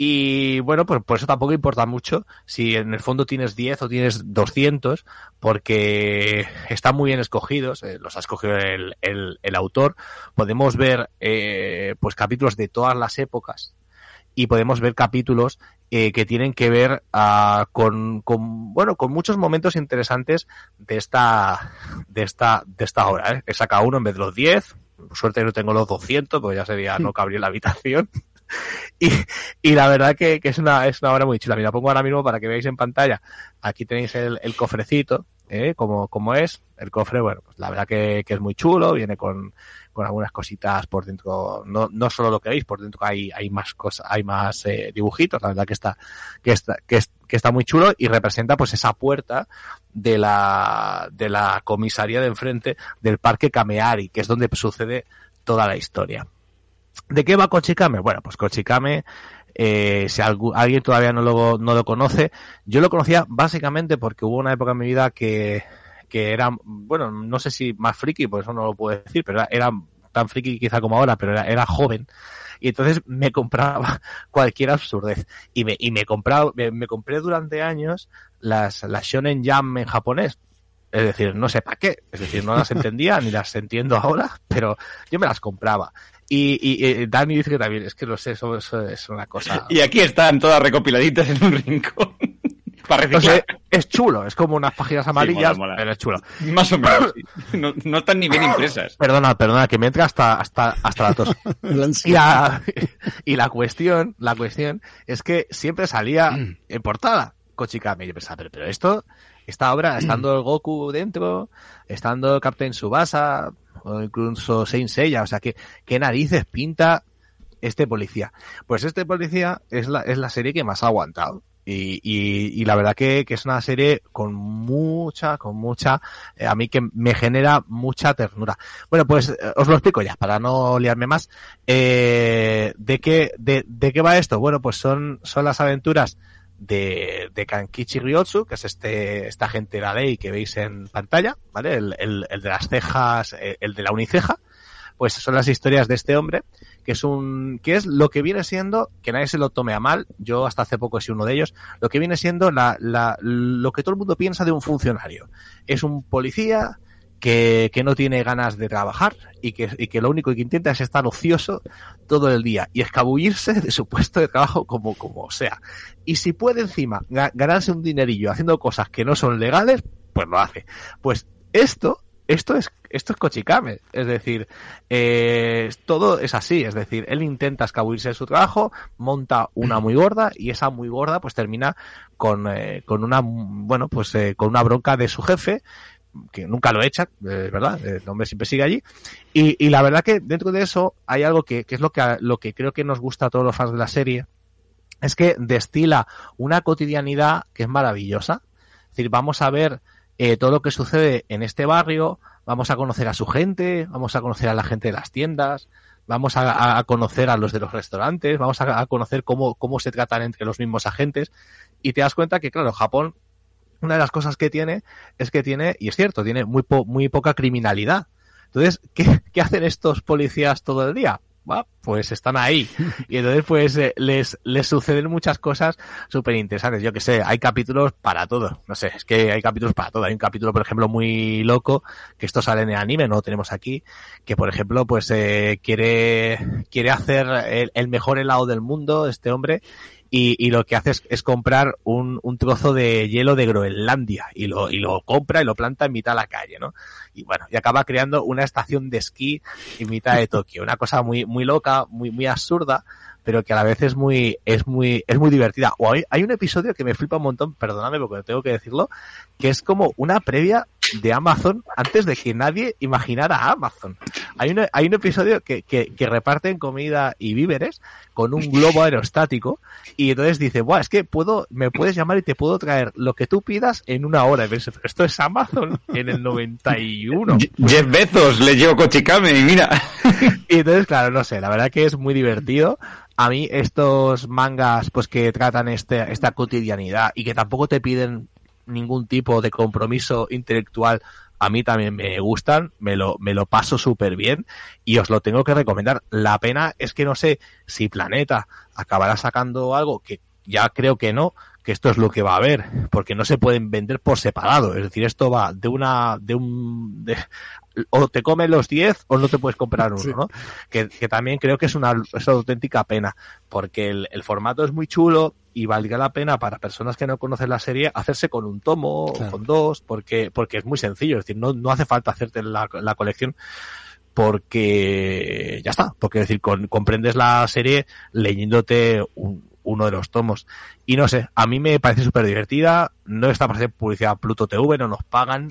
Y bueno, pues por eso tampoco importa mucho si en el fondo tienes 10 o tienes 200, porque están muy bien escogidos, eh, los ha escogido el, el, el autor. Podemos ver eh, pues capítulos de todas las épocas y podemos ver capítulos eh, que tienen que ver uh, con, con, bueno, con muchos momentos interesantes de esta, de esta, de esta obra. ¿eh? He sacado uno en vez de los 10, por suerte no tengo los 200, pues ya sería, [LAUGHS] no cabría la habitación. [LAUGHS] y, la verdad que, que, es una, es una obra muy chula. Mira, pongo ahora mismo para que veáis en pantalla. Aquí tenéis el, cofrecito, ¿eh? como, como es. El cofre, bueno, pues la verdad que, es muy chulo, viene con, con algunas cositas por dentro, no, no solo lo que veis, por dentro hay, hay más cosas, hay más eh, dibujitos, la verdad que está, que está, que, es, que está muy chulo y representa pues esa puerta de la, de la comisaría de enfrente del parque Kameari, que es donde sucede toda la historia. ¿De qué va Kochikame? Bueno, pues Kochikame, eh, si alguien todavía no lo, no lo conoce, yo lo conocía básicamente porque hubo una época en mi vida que, que era, bueno, no sé si más friki, por eso no lo puedo decir, pero era, era tan friki quizá como ahora, pero era, era joven. Y entonces me [LAUGHS] compraba cualquier absurdez. Y me, y me compraba, me, me compré durante años las, las Shonen Jam en japonés. Es decir, no sé para qué. Es decir, no las [LAUGHS] entendía ni las entiendo ahora, pero yo me las compraba. Y, y, y, Dani dice que también, es que lo sé, eso, eso es una cosa. [LAUGHS] Y aquí están todas recopiladitas en un rincón. [LAUGHS] Para Entonces, es chulo, es como unas páginas amarillas, sí, mola, mola. pero es chulo. Más o menos. [LAUGHS] No, no, están ni bien impresas. Perdona, perdona, que me entra hasta, hasta, hasta la tos. y, la, y la cuestión, la cuestión es que siempre salía en portada Kochikame. Yo pensaba, pero, pero esto, esta obra, estando el Goku dentro, estando Captain Subasa, o incluso Saint Seiya, o sea, que, qué narices pinta este policía. Pues este policía es la, es la serie que más ha aguantado. Y, y, y, la verdad que, que, es una serie con mucha, con mucha, eh, a mí que me genera mucha ternura. Bueno, pues eh, os lo explico ya, para no liarme más. Eh, ¿de, qué, de, ¿De qué va esto? Bueno, pues son, son las aventuras de, de Kankichi Ryotsu, que es este, esta gente de la ley que veis en pantalla, ¿vale? El, el, de las cejas, el de la uniceja. Pues son las historias de este hombre que es un, que es lo que viene siendo, que nadie se lo tome a mal, yo hasta hace poco he sido uno de ellos, lo que viene siendo la, la, lo que todo el mundo piensa de un funcionario. Es un policía que, que no tiene ganas de trabajar y que, y que lo único que intenta es estar ocioso todo el día y escabullirse de su puesto de trabajo como, como sea. Y si puede encima ganarse un dinerillo haciendo cosas que no son legales, pues lo hace. Pues esto esto es esto es Kochikame, es decir, eh, todo es así, es decir, él intenta escabullirse de su trabajo, monta una muy gorda y esa muy gorda pues termina con, eh, con una, bueno, pues eh, con una bronca de su jefe, que nunca lo echa, eh, ¿verdad? El hombre siempre sigue allí. Y, la verdad que dentro de eso hay algo que, que es lo que, lo que creo que nos gusta a todos los fans de la serie, es que destila una cotidianidad que es maravillosa. Es decir, vamos a ver eh, todo lo que sucede en este barrio, vamos a conocer a su gente, vamos a conocer a la gente de las tiendas, vamos a, a conocer a los de los restaurantes, vamos a, a, conocer cómo, cómo se tratan entre los mismos agentes y te das cuenta que, claro, Japón, una de las cosas que tiene es que tiene, y es cierto, tiene muy, po, muy poca criminalidad. Entonces, ¿qué, [LAUGHS] ¿qué hacen estos policías todo el día? Pues están ahí. Y entonces pues eh, les, les suceden muchas cosas súper interesantes. Yo que sé, hay capítulos para todo. No sé, es que hay capítulos para todo. Hay un capítulo, por ejemplo, muy loco, que esto sale en el anime, no lo tenemos aquí, que por ejemplo pues eh, quiere, quiere hacer el, el mejor helado del mundo, este hombre, y, y, lo que hace es, es comprar un, un, trozo de hielo de Groenlandia y lo, y lo compra y lo planta en mitad de la calle, ¿no? Y bueno, y acaba creando una estación de esquí en mitad de Tokio. Una cosa muy, muy loca, muy, muy absurda, pero que a la vez es muy, es muy, es muy divertida. O hay, hay un episodio que me flipa un montón, perdóname porque tengo que decirlo, que es como una previa de Amazon antes de que nadie imaginara a Amazon. Hay un, hay un episodio que, que, que, reparten comida y víveres con un globo aerostático y entonces dice, Buah, es que puedo, me puedes llamar y te puedo traer lo que tú pidas en una hora. Y esto es Amazon en el 91. [LAUGHS] Jeff Bezos le llevo Cochicame y mira. [LAUGHS] y entonces, claro, no sé, la verdad que es muy divertido. A mí estos mangas pues que tratan este, esta cotidianidad y que tampoco te piden ningún tipo de compromiso intelectual a mí también me gustan, me lo, me lo paso súper bien y os lo tengo que recomendar. La pena es que no sé si Planeta acabará sacando algo que ya creo que no, que esto es lo que va a haber, porque no se pueden vender por separado. Es decir, esto va de una, de un, de, o te comen los 10 o no te puedes comprar uno, sí. ¿no? Que, que, también creo que es una, es una auténtica pena, porque el, el, formato es muy chulo y valdría la pena para personas que no conocen la serie hacerse con un tomo claro. o con dos, porque, porque es muy sencillo, es decir, no, no hace falta hacerte la, la colección porque ya está, porque es decir, con, comprendes la serie leyéndote un, uno de los tomos. Y no sé, a mí me parece súper divertida, no está para hacer publicidad Pluto TV, no nos pagan,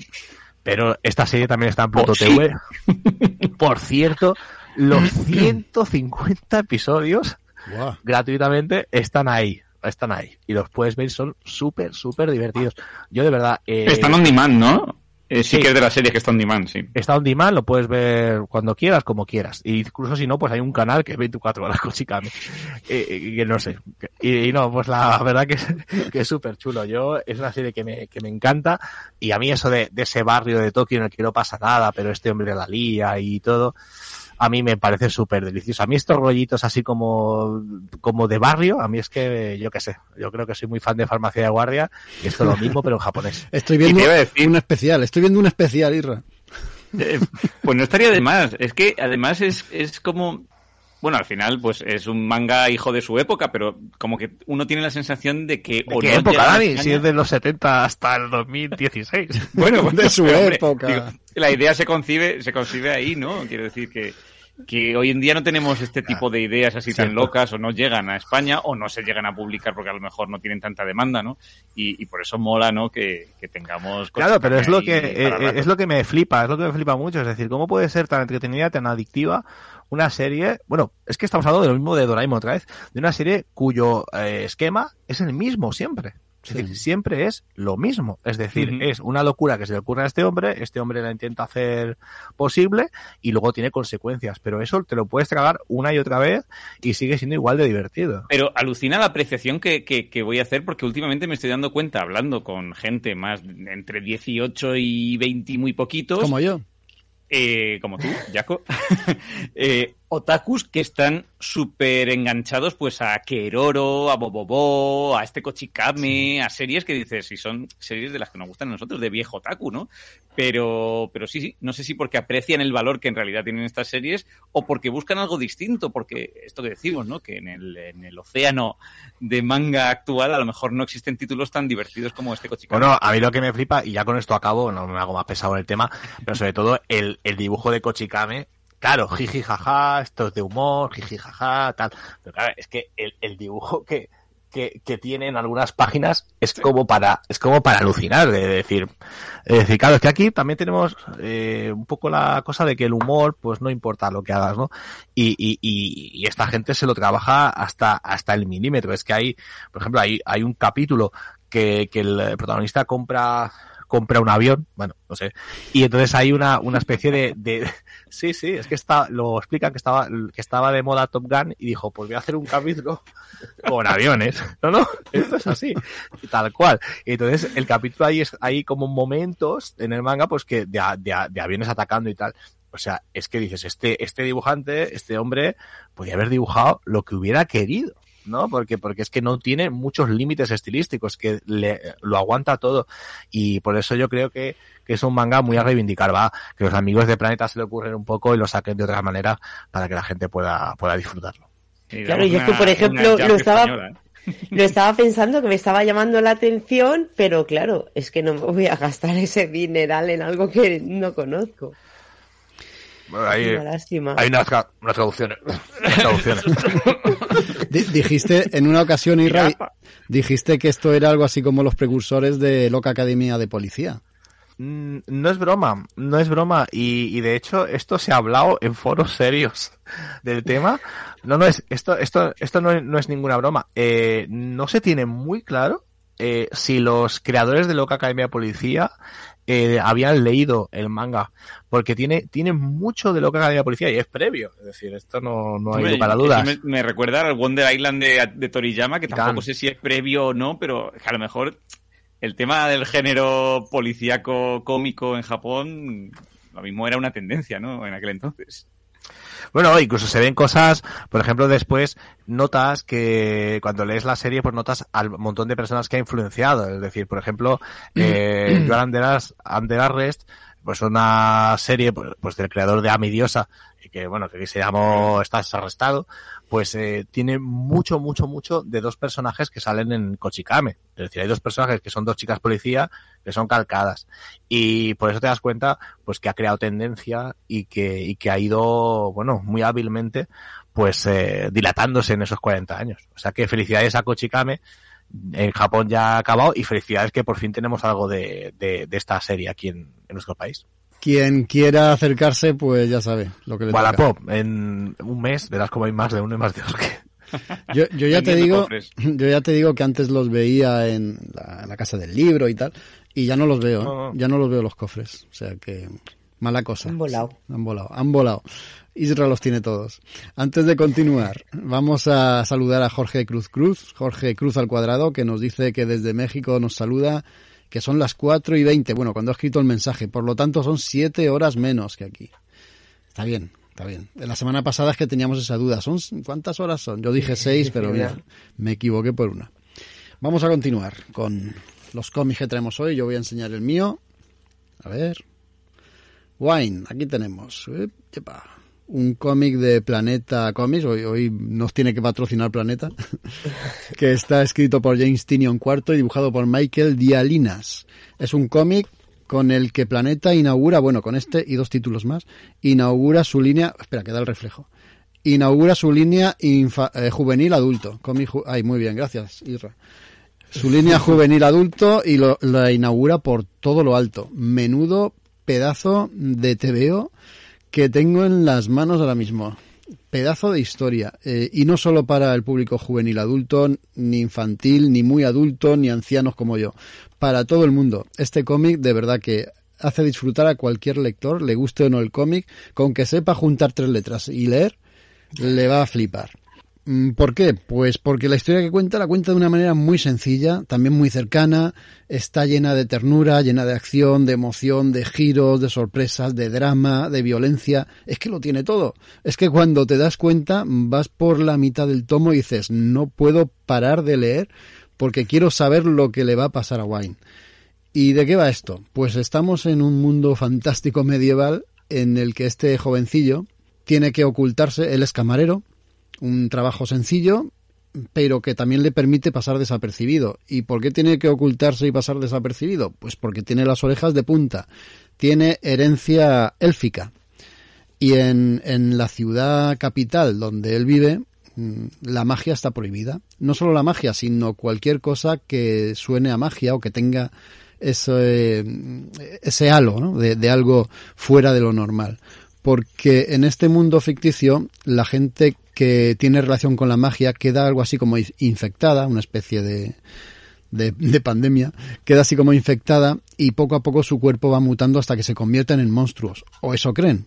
pero esta serie también está en Pluto oh, TV. ¿sí? Por cierto, los [CLEARS THROAT] 150 episodios wow. gratuitamente están ahí. Están ahí. Y los puedes ver, son súper, súper divertidos. Yo de verdad... Eh, están on demand, ¿no? Eh, sí, sí, que es de la serie que está on demand, sí. Está on demand, lo puedes ver cuando quieras, como quieras. Y incluso si no, pues hay un canal que es 24 horas [LAUGHS] con. Eh, que no sé. Y, y, no, pues la verdad que es [LAUGHS] que es súper chulo. Yo, es una serie que me, que me encanta. Y a mí eso de, de ese barrio de Tokio en el que no pasa nada, pero este hombre la lía y todo, a mí me parece súper delicioso. A mí estos rollitos así como, como de barrio, a mí es que, yo qué sé, yo creo que soy muy fan de Farmacia de Guardia y esto es lo mismo, pero en japonés. [LAUGHS] Estoy viendo un especial, estoy viendo un especial, Irra. Eh, pues no estaría de más. Es que además es, es como, bueno, al final, pues es un manga hijo de su época, pero como que uno tiene la sensación de que. ¿De qué no época, Dani? Si es de los 70 hasta el 2016. [LAUGHS] bueno, pues, de su hombre, época. Digo, la idea se concibe, se concibe ahí, ¿no? Quiero decir que, que hoy en día no tenemos este tipo de ideas así tan locas o no llegan a España o no se llegan a publicar porque a lo mejor no tienen tanta demanda, ¿no? Y, y por eso mola, ¿no? Que, que tengamos Claro, pero es lo que eh, es lo que me flipa, es lo que me flipa mucho, es decir, ¿cómo puede ser tan entretenida, tan adictiva una serie, bueno, es que estamos hablando de lo mismo de Doraemon otra vez, de una serie cuyo eh, esquema es el mismo siempre. Es decir, siempre es lo mismo. Es decir, uh -huh. es una locura que se le ocurre a este hombre, este hombre la intenta hacer posible y luego tiene consecuencias. Pero eso te lo puedes tragar una y otra vez y sigue siendo igual de divertido. Pero alucina la apreciación que, que, que voy a hacer porque últimamente me estoy dando cuenta, hablando con gente más entre 18 y 20 y muy poquitos. Como yo. Eh, como tú, Jaco, [LAUGHS] eh, otakus que están súper enganchados pues a Keroro, a Bobobo, a este Kochikame, sí. a series que dices, y son series de las que nos gustan a nosotros, de viejo otaku, ¿no? Pero, pero sí, sí, no sé si porque aprecian el valor que en realidad tienen estas series o porque buscan algo distinto, porque esto que decimos, ¿no? Que en el, en el océano de manga actual a lo mejor no existen títulos tan divertidos como este Kochikame. Bueno, a mí lo que me flipa, y ya con esto acabo, no me hago más pesado el tema, pero sobre todo el, el dibujo de Kochikame claro, jiji jaja, esto es de humor, jiji jaja, tal. Pero claro, es que el, el dibujo que, que, que tiene en algunas páginas es como para, es como para alucinar, de decir, es decir, claro, es que aquí también tenemos eh, un poco la cosa de que el humor, pues no importa lo que hagas, ¿no? Y, y, y, y esta gente se lo trabaja hasta, hasta el milímetro. Es que hay, por ejemplo, hay, hay un capítulo que, que el protagonista compra compra un avión, bueno, no sé, y entonces hay una, una especie de, de, [LAUGHS] sí, sí, es que está, lo explican que estaba, que estaba de moda Top Gun y dijo, pues voy a hacer un capítulo con aviones, [LAUGHS] no, no, esto es así, tal cual, y entonces el capítulo ahí es, hay como momentos en el manga, pues que de, de, de aviones atacando y tal, O sea, es que dices, este, este dibujante, este hombre, podía haber dibujado lo que hubiera querido. ¿No? Porque, porque es que no tiene muchos límites estilísticos, que le, lo aguanta todo. Y por eso yo creo que, que es un manga muy a reivindicar, va, que los amigos de Planeta se le ocurren un poco y lo saquen de otra manera para que la gente pueda, pueda disfrutarlo. Claro, yo es que, por ejemplo, lo estaba, [LAUGHS] lo estaba pensando que me estaba llamando la atención, pero claro, es que no me voy a gastar ese dineral en algo que no conozco. Bueno, hay, Una lástima. hay unas, tra- unas traducciones. unas traducciones. [LAUGHS] Di- Dijiste en una ocasión, Israel, dijiste que esto era algo así como los precursores de Loca Academia de Policía. Mm, No es broma, no es broma. Y, y de hecho, esto se ha hablado en foros serios [LAUGHS] del tema. No, no es, esto, esto, esto no es, no es ninguna broma. Eh, no se tiene muy claro eh, si los creadores de Loca Academia de Policía eh, habían leído el manga. Porque tiene, tiene mucho de Loca Academia de Policía y es previo. Es decir, esto no, no hay Hombre, lugar a eso dudas. Me, me recuerda al Wonder Island de, de Toriyama, que tampoco sé si es previo o no, pero que a lo mejor el tema del género policíaco cómico en Japón, lo mismo era una tendencia, ¿no? En aquel entonces. Bueno, incluso se ven cosas, por ejemplo, después notas que cuando lees la serie, pues notas al montón de personas que ha influenciado. Es decir, por ejemplo, eh, Joan Anderas, Under Arrest, pues una serie pues, pues del creador de Ami Diosa, y que bueno, que se llamó Estás arrestado, pues eh, tiene mucho, mucho, mucho de dos personajes que salen en Kochikame. Es decir, hay dos personajes que son dos chicas policía que son calcadas. Y por eso te das cuenta, pues que ha creado tendencia y que, y que ha ido, bueno, muy hábilmente, pues eh, dilatándose en esos 40 años. O sea que felicidades a Kochikame. En Japón ya ha acabado y felicidades que por fin tenemos algo de, de, de esta serie aquí en, en nuestro país. Quien quiera acercarse, pues ya sabe lo que le toca. Wallapop, en un mes verás como hay más de uno y más de dos que... [LAUGHS] Yo, yo ya te digo, cofres. [LAUGHS] yo ya te digo que antes los veía en la, en la casa del libro y tal, y ya no los veo, ¿eh? No, no. ya no los veo los cofres, o sea que mala cosa. Han volado. Han volado, han volado. Isra los tiene todos. Antes de continuar, vamos a saludar a Jorge Cruz Cruz, Jorge Cruz al cuadrado, que nos dice que desde México nos saluda, que son las 4 y 20, bueno, cuando ha escrito el mensaje, por lo tanto son 7 horas menos que aquí. Está bien, está bien. La semana pasada es que teníamos esa duda. ¿Son cuántas horas son? Yo dije seis, pero mira, me equivoqué por una. Vamos a continuar con los cómics que traemos hoy. Yo voy a enseñar el mío. A ver. Wine, aquí tenemos. Un cómic de Planeta Comics. Hoy, hoy nos tiene que patrocinar Planeta. [LAUGHS] que está escrito por James Tinion IV y dibujado por Michael Dialinas. Es un cómic con el que Planeta inaugura, bueno, con este y dos títulos más, inaugura su línea, espera, que da el reflejo, inaugura su línea infa- eh, juvenil adulto. Cómic ju- ay, muy bien, gracias, Isra. Su línea [LAUGHS] juvenil adulto y lo, la inaugura por todo lo alto. Menudo pedazo de TVO que tengo en las manos ahora mismo. Pedazo de historia. Eh, y no solo para el público juvenil adulto, ni infantil, ni muy adulto, ni ancianos como yo. Para todo el mundo. Este cómic de verdad que hace disfrutar a cualquier lector, le guste o no el cómic, con que sepa juntar tres letras y leer, le va a flipar. Mm, ¿Por qué? Pues porque la historia que cuenta la cuenta de una manera muy sencilla, también muy cercana, está llena de ternura, llena de acción, de emoción, de giros, de sorpresas, de drama, de violencia. Es que lo tiene todo. Es que cuando te das cuenta vas por la mitad del tomo y dices, no puedo parar de leer porque quiero saber lo que le va a pasar a Wine. ¿Y de qué va esto? Pues estamos en un mundo fantástico medieval en el que este jovencillo tiene que ocultarse, él es camarero, un trabajo sencillo, pero que también le permite pasar desapercibido. ¿Y por qué tiene que ocultarse y pasar desapercibido? Pues porque tiene las orejas de punta, tiene herencia élfica. Y en, en la ciudad capital donde él vive, mm, la magia está prohibida. No solo la magia, sino cualquier cosa que suene a magia o que tenga ese, ese halo ¿no? de, de algo fuera de lo normal. Porque en este mundo ficticio, la gente que tiene relación con la magia queda algo así como infectada, una especie de, de, de, pandemia, queda así como infectada y poco a poco su cuerpo va mutando hasta que se convierten en monstruos. O eso creen.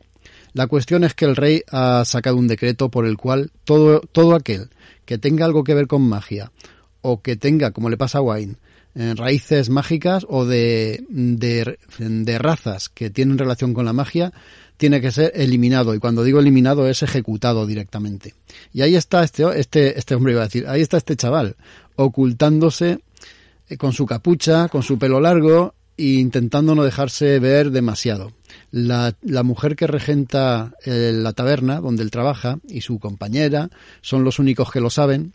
La cuestión es que el rey ha sacado un decreto por el cual todo, todo aquel que tenga algo que ver con magia o que tenga, como le pasa a Wayne, eh, raíces mágicas o de, de razas que tienen relación con la magia, tiene que ser eliminado. Y cuando digo eliminado es ejecutado directamente. Y ahí está este, este, este hombre iba a decir, ahí está este chaval, ocultándose eh, con su capucha, con su pelo largo e intentando no dejarse ver demasiado. La, mujer que regenta eh, la taberna donde él trabaja y su compañera son los únicos que lo saben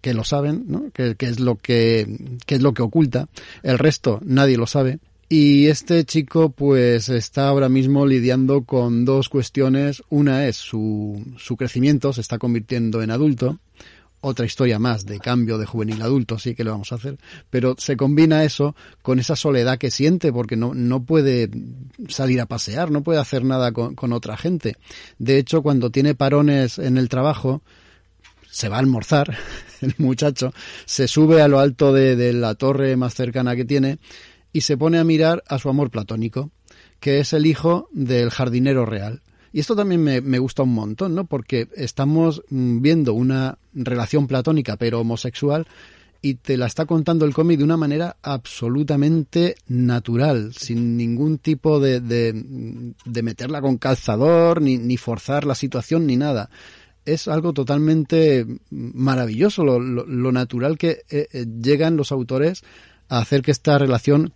que lo saben, ¿no? que, que es lo que, que es lo que oculta. El resto nadie lo sabe. Y este chico pues está ahora mismo lidiando con dos cuestiones. Una es su, su crecimiento, se está convirtiendo en adulto. Otra historia más de cambio de juvenil a adulto, sí que lo vamos a hacer. Pero se combina eso con esa soledad que siente porque no, no puede salir a pasear, no puede hacer nada con, con otra gente. De hecho, cuando tiene parones en el trabajo, se va a almorzar, [LAUGHS] el muchacho, se sube a lo alto de, de, la torre más cercana que tiene y se pone a mirar a su amor platónico, que es el hijo del jardinero real. Y esto también me, gusta un montón, ¿no? Porque estamos viendo una relación platónica pero homosexual y te la está contando el cómic de una manera absolutamente natural, sin ningún tipo de, de, meterla con calzador, ni, forzar la situación, ni nada es algo totalmente maravilloso, lo, lo, lo natural que eh, eh, llegan los autores a hacer que esta relación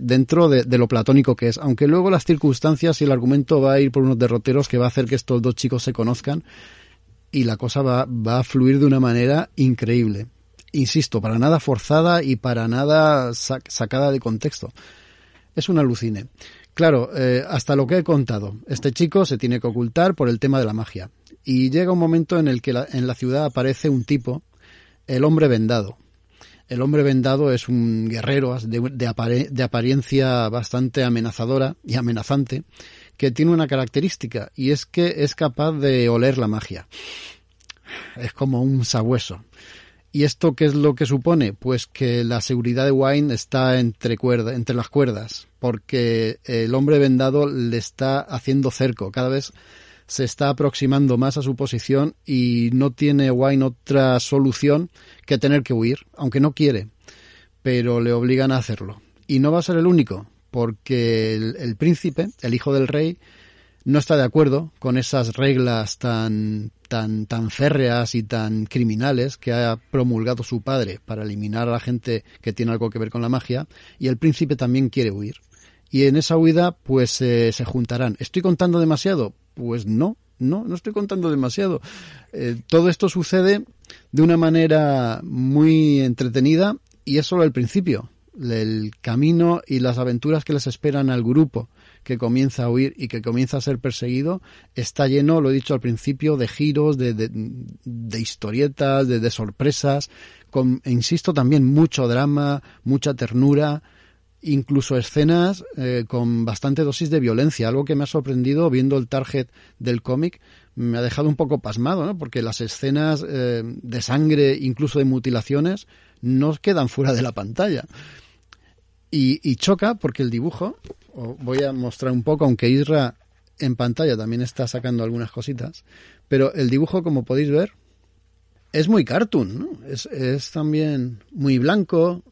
dentro de, lo platónico que es, aunque luego las circunstancias y el argumento va a ir por unos derroteros que va a hacer que estos dos chicos se conozcan y la cosa va, va a fluir de una manera increíble. Insisto, para nada forzada y para nada sac sacada de contexto. Es un alucine. Claro, eh, hasta lo que he contado, este chico se tiene que ocultar por el tema de la magia y llega un momento en el que la, en la ciudad aparece un tipo, el hombre vendado. El hombre vendado es un guerrero de, apariencia bastante amenazadora y amenazante, que tiene una característica, y es que es capaz de oler la magia. Es como un sabueso. ¿Y esto qué es lo que supone? Pues que la seguridad de Wine está entre, entre las cuerdas, porque el hombre vendado le está haciendo cerco. Cada vez se está aproximando más a su posición y no tiene Wine otra solución que tener que huir, aunque no quiere, pero le obligan a hacerlo. Y no va a ser el único, porque el, príncipe, el hijo del rey, no está de acuerdo con esas reglas tan, tan, tan férreas y tan criminales que ha promulgado su padre para eliminar a la gente que tiene algo que ver con la magia, y el príncipe también quiere huir. Y en esa huida, pues eh, se juntarán. ¿Estoy contando demasiado? Pues no, no, no estoy contando demasiado. Eh, todo esto sucede de una manera muy entretenida y es solo el principio. El camino y las aventuras que les esperan al grupo que comienza a huir y que comienza a ser perseguido está lleno, lo he dicho al principio, de giros, de, de, historietas, de, de sorpresas, con, e insisto, también mucho drama, mucha ternura, incluso escenas eh, con bastante dosis de violencia, algo que me ha sorprendido viendo el target del cómic, me ha dejado un poco pasmado, ¿no? porque las escenas eh, de sangre, incluso de mutilaciones, no quedan fuera de la pantalla. Y, y choca porque el dibujo, voy a mostrar un poco, aunque Isra en pantalla también está sacando algunas cositas, pero el dibujo, como podéis ver, es muy cartoon, ¿no? Es, es también muy blanco,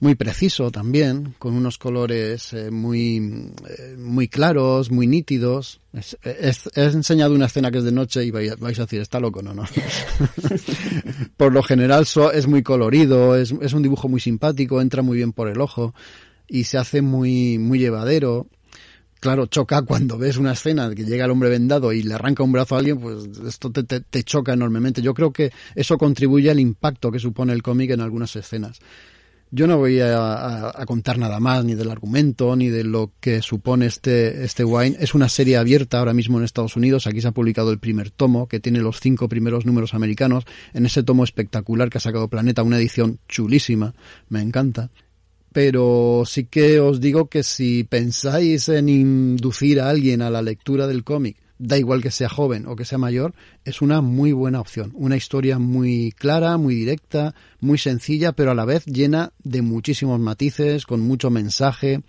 muy preciso también, con unos colores eh, muy, eh, muy claros, muy nítidos. He enseñado una escena que es de noche y vais, vais a decir, está loco, no, no. [LAUGHS] por lo general so, es muy colorido, es, es un dibujo muy simpático, entra muy bien por el ojo y se hace muy, muy llevadero. Claro, choca cuando ves una escena que llega el hombre vendado y le arranca un brazo a alguien, pues esto te, te, te choca enormemente. Yo creo que eso contribuye al impacto que supone el cómic en algunas escenas. Yo no voy a, contar nada más, ni del argumento, ni de lo que supone este, este wine. Es una serie abierta ahora mismo en Estados Unidos. Aquí se ha publicado el primer tomo, que tiene los cinco primeros números americanos. En ese tomo espectacular que ha sacado Planeta, una edición chulísima. Me encanta. Pero sí que os digo que si pensáis en inducir a alguien a la lectura del cómic, da igual que sea joven o que sea mayor, es una muy buena opción. Una historia muy clara, muy directa, muy sencilla, pero a la vez llena de muchísimos matices, con mucho mensaje,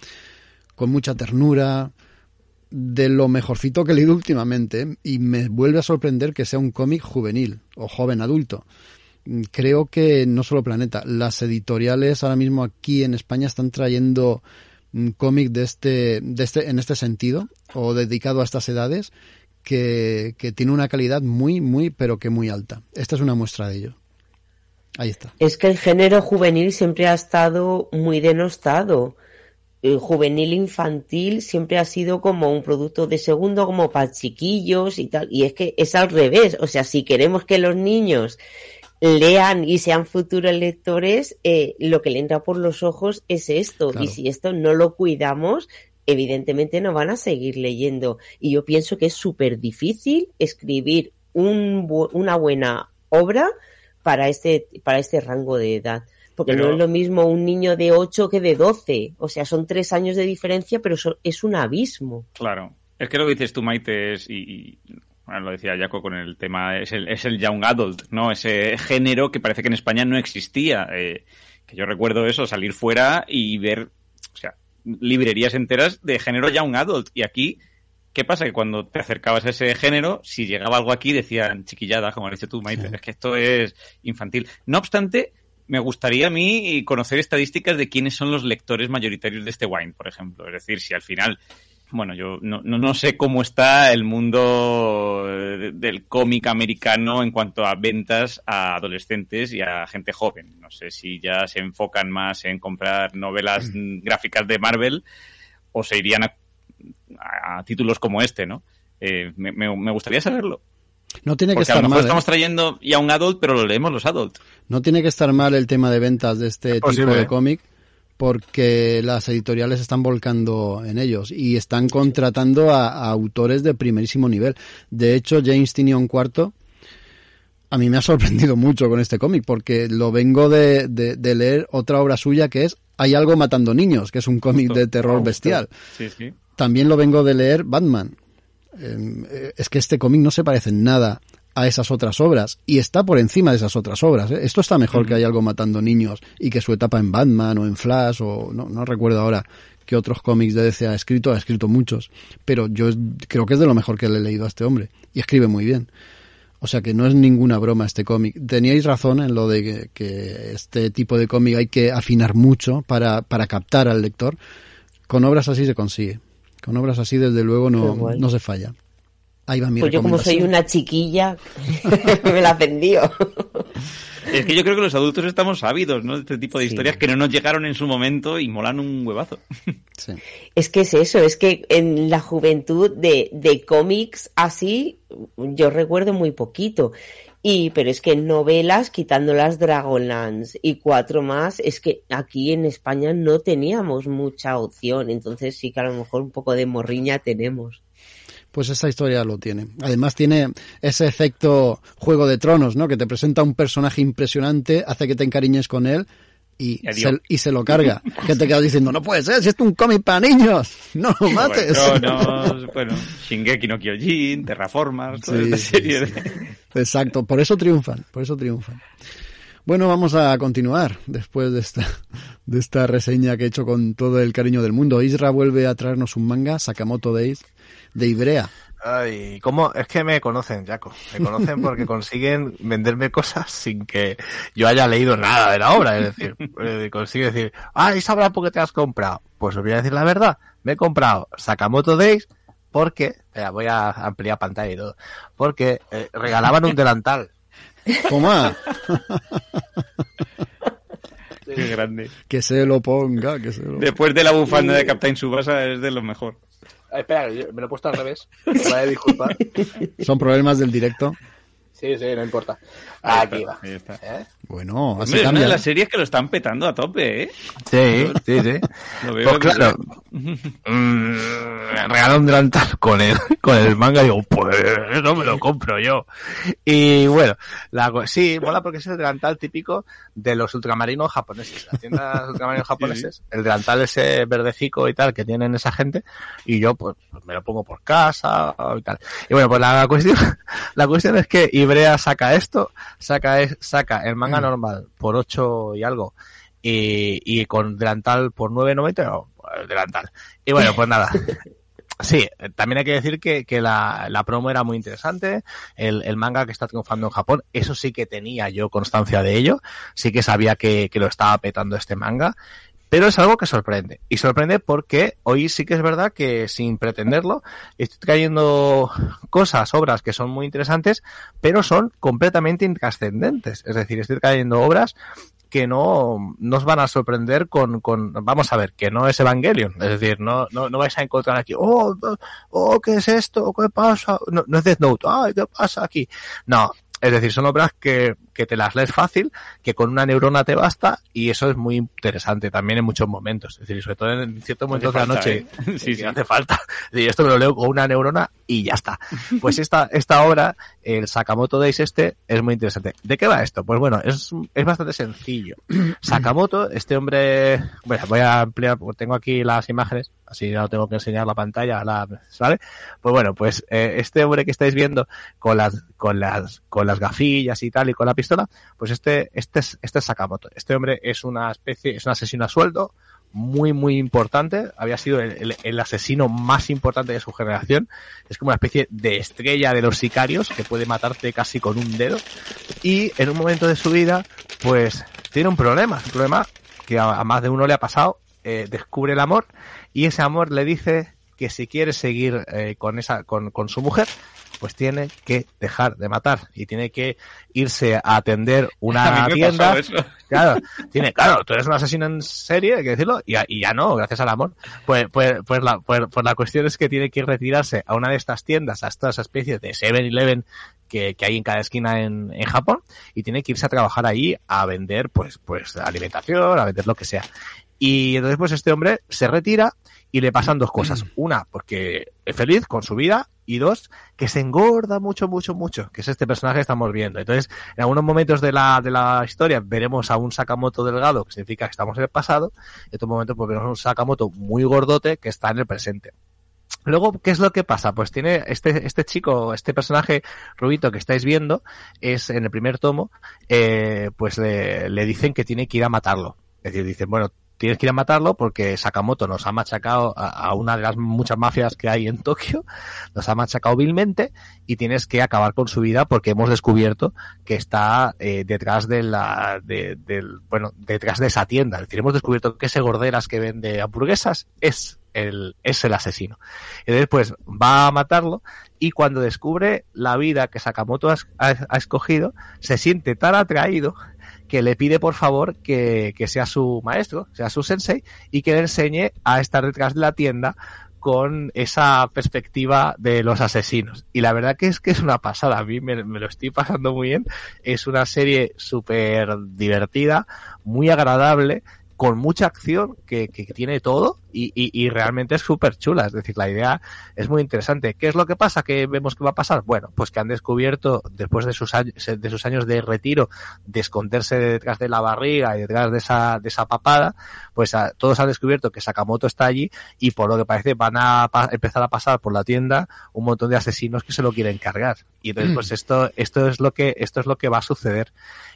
con mucha ternura, de lo mejorcito que he leído últimamente, y me vuelve a sorprender que sea un cómic juvenil o joven adulto. mm, creo que no solo Planeta, las editoriales ahora mismo aquí en España están trayendo un cómic de este, de este, en este sentido, o dedicado a estas edades, que, que tiene una calidad muy, muy, pero que muy alta. Esta es una muestra de ello. Ahí está. Es que el género juvenil siempre ha estado muy denostado. El juvenil infantil siempre ha sido como un producto de segundo, como para chiquillos y tal. Y es que es al revés. O sea, si queremos que los niños lean y sean futuros lectores, eh, lo que le entra por los ojos es esto. Claro. Y si esto no lo cuidamos, evidentemente no van a seguir leyendo. Y yo pienso que es súper difícil escribir un bu- una buena obra para este, para este rango de edad. Porque Pero- no es lo mismo un niño de 8 que de 12. O sea, son tres años de diferencia, pero eso es un abismo. Claro. Es que lo que dices tú, Maite, es, y, y, bueno, lo decía Jaco con el tema, es el, es el young adult, ¿no? Ese género que parece que en España no existía. eh, que yo recuerdo eso, salir fuera y ver, o sea, librerías enteras de género young adult. Y aquí, ¿qué pasa? Que cuando te acercabas a ese género, si llegaba algo aquí, decían chiquillada, como has dicho tú, Maite, Sí. es que esto es infantil. No obstante, me gustaría a mí conocer estadísticas de quiénes son los lectores mayoritarios de este wine, por ejemplo. Es decir, si al final, bueno, yo no, no, no sé cómo está el mundo eh, del cómic americano en cuanto a ventas a adolescentes y a gente joven. No sé si ya se enfocan más en comprar novelas mm, gráficas de Marvel o se irían a, a- a títulos como este, ¿no? Eh, me, me- me gustaría saberlo. No tiene que Porque a lo estar mejor mal. ¿eh? estamos trayendo ya un adult, pero lo leemos los adult. No tiene que estar mal el tema de ventas de este tipo posible, de ¿eh? Porque las editoriales están volcando en ellos y están contratando a, a autores de primerísimo nivel. De hecho, James Tinion IV a mí me ha sorprendido mucho con este cómic porque lo vengo de, de- de leer otra obra suya que es Hay algo matando niños, que es un cómic de terror bestial. Sí, sí. También lo vengo de leer Batman. Eh, es que este cómic no se parece en nada a esas otras obras y está por encima de esas otras obras. ¿eh? Esto está mejor que hay algo matando niños y que su etapa en Batman o en Flash o no, no recuerdo ahora qué otros cómics de DC ha escrito, ha escrito muchos, pero yo creo que es de lo mejor que le he leído a este hombre y escribe muy bien. O sea que no es ninguna broma este cómic. Teníais razón en lo de que, que este tipo de cómic hay que afinar mucho para, para captar al lector. Con obras así se consigue. Con obras así, desde luego, no, no se falla. Ahí va mi Pues yo como soy una chiquilla, [LAUGHS] me la vendió. Es que yo creo que los adultos estamos ávidos, ¿no? De este tipo de Sí. historias que no nos llegaron en su momento y molan un huevazo. [LAUGHS] Sí. Es que es eso, es que en la juventud de, de cómics así, yo recuerdo muy poquito. Y, pero es que en novelas, quitando las Dragonlance y cuatro más, es que aquí en España no teníamos mucha opción. Entonces sí que a lo mejor un poco de morriña tenemos. Pues esta historia lo tiene. Además tiene ese efecto Juego de Tronos, ¿no? Que te presenta un personaje impresionante, hace que te encariñes con él y, se, y se lo carga. [LAUGHS] que te quedas diciendo, no puede ser, si es un cómic para niños, [LAUGHS] no lo mates. Tronos, bueno, Shingeki no Kyojin, Terraformers, toda Sí, esta sí, serie sí. de- Exacto, por eso triunfan, por eso triunfan. Bueno, vamos a continuar después de esta, de esta reseña que he hecho con todo el cariño del mundo. Isra vuelve a traernos un manga, Sakamoto Days, de Ibrea. Ay, ¿cómo? Es que me conocen, Jaco. Me conocen [LAUGHS] porque consiguen venderme cosas sin que yo haya leído nada de la obra. Es decir, eh, consigue decir, ah, ¿y sabrá por qué te has comprado? Pues os voy a decir la verdad. Me he comprado Sakamoto Days porque, voy a ampliar pantalla y todo, porque eh, regalaban un delantal. Toma, [LAUGHS] Qué grande. que se lo ponga, que se lo Después de la bufanda de Captain Subasa es de lo mejor. Ah, espera, me lo he puesto al revés. [LAUGHS] Me voy a disculpar. Son problemas del directo. Sí, sí, no importa. Ahí Aquí está, va. ahí está. ¿Eh? Bueno, así Hombre, es una de las series que lo están petando a tope, ¿eh? Sí, sí, sí. [LAUGHS] Lo veo Pues claro, [LAUGHS] mm, regaló un delantal con el, con el manga y digo, pues no me lo compro yo. Y bueno, la, sí, mola porque es el delantal típico de los ultramarinos japoneses. Las tiendas de ultramarinos [LAUGHS] japoneses, el delantal ese verdecico y tal que tienen esa gente y yo pues, pues me lo pongo por casa y tal. Y bueno, pues la cuestión, la cuestión es que Saca esto, saca, es- saca el manga normal por 8 y algo y, y con delantal por 9.90 no, el delantal. Y bueno, pues nada. [LAUGHS] Sí, eh, también hay que decir que, que la, la, promo era muy interesante. El, el, manga que está triunfando en Japón, eso sí que tenía yo constancia de ello. Sí que sabía que, que lo estaba petando este manga. Pero es algo que sorprende. Y sorprende porque hoy sí que es verdad que sin pretenderlo, estoy trayendo cosas, obras que son muy interesantes, pero son completamente intrascendentes. Es decir, estoy trayendo obras que no nos van a sorprender con, con, vamos a ver, que no es Evangelion. Es decir, no, no, no vais a encontrar aquí, oh, oh, ¿qué es esto? ¿Qué pasa? No, no es Death Note, ay, ¿qué pasa aquí? No, es decir, son obras que, que te las lees fácil, que con una neurona te basta, y eso es muy interesante también en muchos momentos. Es decir, sobre todo en ciertos momentos de la noche, ¿eh? [LAUGHS] sí, sí. hace falta. [LAUGHS] Decir, esto me lo leo con una neurona y ya está. [LAUGHS] Pues esta, esta obra, el Sakamoto Days este, es muy interesante. ¿De qué va esto? Pues bueno, es, es bastante sencillo. [CLEARS THROAT] Sakamoto, este hombre, bueno, voy a ampliar, porque tengo aquí las imágenes, así no tengo que enseñar la pantalla, la, ¿vale? Pues bueno, pues eh, este hombre que estáis viendo con las, con las, con las gafillas y tal y con la pistola, pues este, este es, este es Sakamoto. Este hombre es una especie, es un asesino a sueldo, muy, muy importante. Había sido el, asesino más importante de su generación. Es como una especie de estrella de los sicarios que puede matarte casi con un dedo. Y en un momento de su vida, pues tiene un problema. Un problema que a, a más de uno le ha pasado. Eh, descubre el amor y ese amor le dice que si quiere seguir eh, con esa, con, con su mujer, pues tiene que dejar de matar y tiene que irse a atender una [LAUGHS] tienda. [LAUGHS] Claro, tiene, claro, tú eres un asesino en serie, hay que decirlo, y, y ya no, gracias al amor. Pues, pues, pues la, pues, pues, la cuestión es que tiene que retirarse a una de estas tiendas, a estas especies de 7-Eleven que, que, hay en cada esquina en, en, Japón, y tiene que irse a trabajar ahí a vender, pues, pues, alimentación, a vender lo que sea. Y entonces, pues este hombre se retira y le pasan dos cosas. Una, porque es feliz con su vida, y dos, que se engorda mucho, mucho, mucho, que es este personaje que estamos viendo. Entonces, en algunos momentos de la, de la historia veremos a un Sakamoto delgado, que significa que estamos en el pasado, en otros momentos pues veremos a un Sakamoto muy gordote que está en el presente. Luego, ¿qué es lo que pasa? Pues tiene este, este chico, este personaje rubito que estáis viendo, es en el primer tomo, eh, pues le, le dicen que tiene que ir a matarlo. Es decir, dicen, bueno, tienes que ir a matarlo porque Sakamoto nos ha machacado a, una de las muchas mafias que hay en Tokio, [LAUGHS] nos ha machacado vilmente y tienes que acabar con su vida porque hemos descubierto que está eh, detrás de la, de, del, bueno, detrás de esa tienda. Es decir, hemos descubierto que ese gorderas que vende hamburguesas es el, es el asesino. Entonces, pues, va a matarlo y cuando descubre la vida que Sakamoto ha escogido, se siente tan atraído que le pide por favor que, que, sea su maestro, sea su sensei, y que le enseñe a estar detrás de la tienda con esa perspectiva de los asesinos. Y la verdad que es que es una pasada, a mí me, me lo estoy pasando muy bien, es una serie súper divertida, muy agradable, con mucha acción, que, que tiene todo y, y, y realmente es súper chula. Es decir, la idea es muy interesante. ¿Qué es lo que pasa? ¿Qué vemos que va a pasar? Bueno, pues que han descubierto, después de sus años, de, sus años de retiro, de esconderse detrás de la barriga y detrás de esa, de esa papada, pues a, todos han descubierto que Sakamoto está allí y por lo que parece van a pa empezar a pasar por la tienda un montón de asesinos que se lo quieren cargar. Y entonces, pues esto, esto es lo que, esto es lo que va a suceder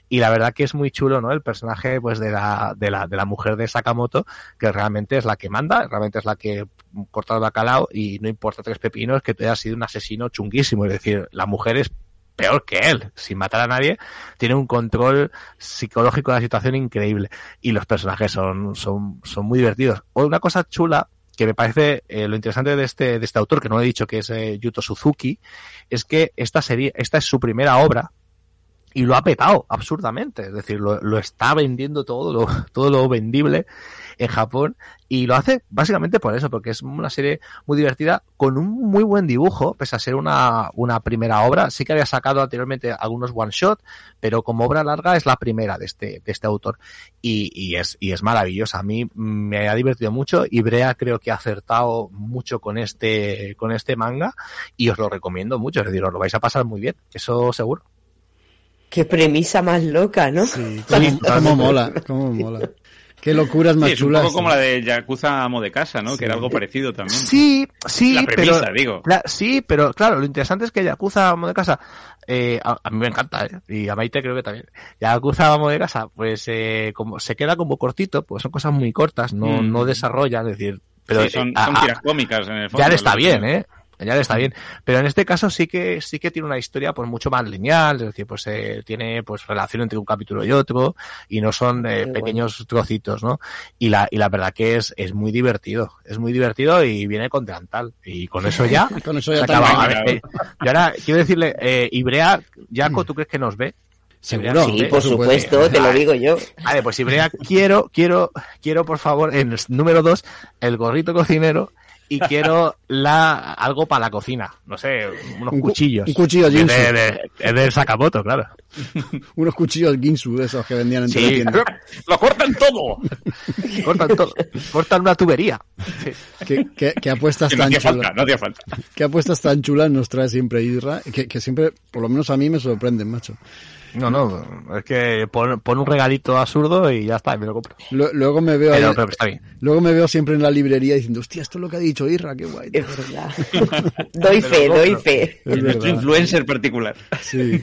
y la verdad que es muy chulo, ¿no? El personaje, pues, de la, de la, de la mujer de Sakamoto, que realmente es la que manda, realmente es la que corta el bacalao y no importa tres pepinos que te haya sido un asesino chunguísimo, es decir, la mujer es peor que él, sin matar a nadie, tiene un control psicológico de la situación increíble y los personajes son, son, son muy divertidos. Una cosa chula que me parece eh, lo interesante de este, de este autor, que no he dicho que es eh, Yuto Suzuki, es que esta serie, esta es su primera obra, y lo ha petado absurdamente. Es decir, lo, lo, está vendiendo todo lo, [LAUGHS] todo lo vendible en Japón y lo hace básicamente por eso, porque es una serie muy divertida con un muy buen dibujo, pese a ser una, una primera obra. Sí que había sacado anteriormente algunos one shot, pero como obra larga es la primera de este, de este autor y, y, es, y es maravillosa. A mí me ha divertido mucho y Brea creo que ha acertado mucho con este, con este manga y os lo recomiendo mucho. Es decir, os lo vais a pasar muy bien, eso seguro. Qué premisa más loca, ¿no? Sí, [LAUGHS] cómo, cómo mola, cómo mola. Qué locuras más sí, es chulas. un poco como la de Yakuza Amo de Casa, ¿no? Sí. Que era algo parecido también. Sí, sí, la premisa, pero, digo. La, sí, pero claro, lo interesante es que Yakuza Amo de Casa, eh, a, a, mí me encanta, ¿eh? y a Maite creo que también. Yakuza Amo de Casa, pues eh, como se queda como cortito, pues son cosas muy cortas, no, mm. no desarrolla, es decir, Pero Sí, son, eh, son a- a- tiras cómicas en el fondo. ya le está bien, ¿eh? Ya le está bien. Pero en este caso sí que sí que tiene una historia pues mucho más lineal, es decir, pues eh, tiene pues relación entre un capítulo y otro y no son eh, pequeños trocitos, ¿no? Y la y la verdad que es es muy divertido, es muy divertido y viene con delantal y con eso ya [LAUGHS] Con eso se ya acaba. también. A ver, eh, y ahora quiero decirle, eh, Ibrea, Jaco, ¿tú crees que nos ve? Seguro. Sí, Sí, por supuesto, te lo digo yo. Vale, pues Ibrea, quiero, quiero, quiero por favor, en el número dos, el gorrito cocinero y quiero la algo para la cocina. No sé, unos Un cu- cuchillos. un cuchillo Es de, Ginsu. de- es del Sakamoto, claro. [LAUGHS] Unos cuchillos Ginsu de esos que vendían en Sí. teletiendas. ¡Lo cortan todo! [LAUGHS] Cortan todo. Cortan una tubería. Sí. ¿Qué, qué, qué apuestas Que no tan hacía falta, chulas? no hacía falta. ¿Qué apuestas tan chulas nos trae siempre Isra? Que, que siempre, por lo menos a mí me sorprenden, macho. No, no, es que pon, pon un regalito absurdo y ya está, y me lo compro. Lu- Luego me veo Pero, ahí- pero está bien. luego me veo siempre en la librería diciendo, hostia, esto es lo que ha dicho Isra, qué guay. Es verdad. [LAUGHS] [LAUGHS] doy fe, doy fe. Es Nuestro influencer particular. Sí.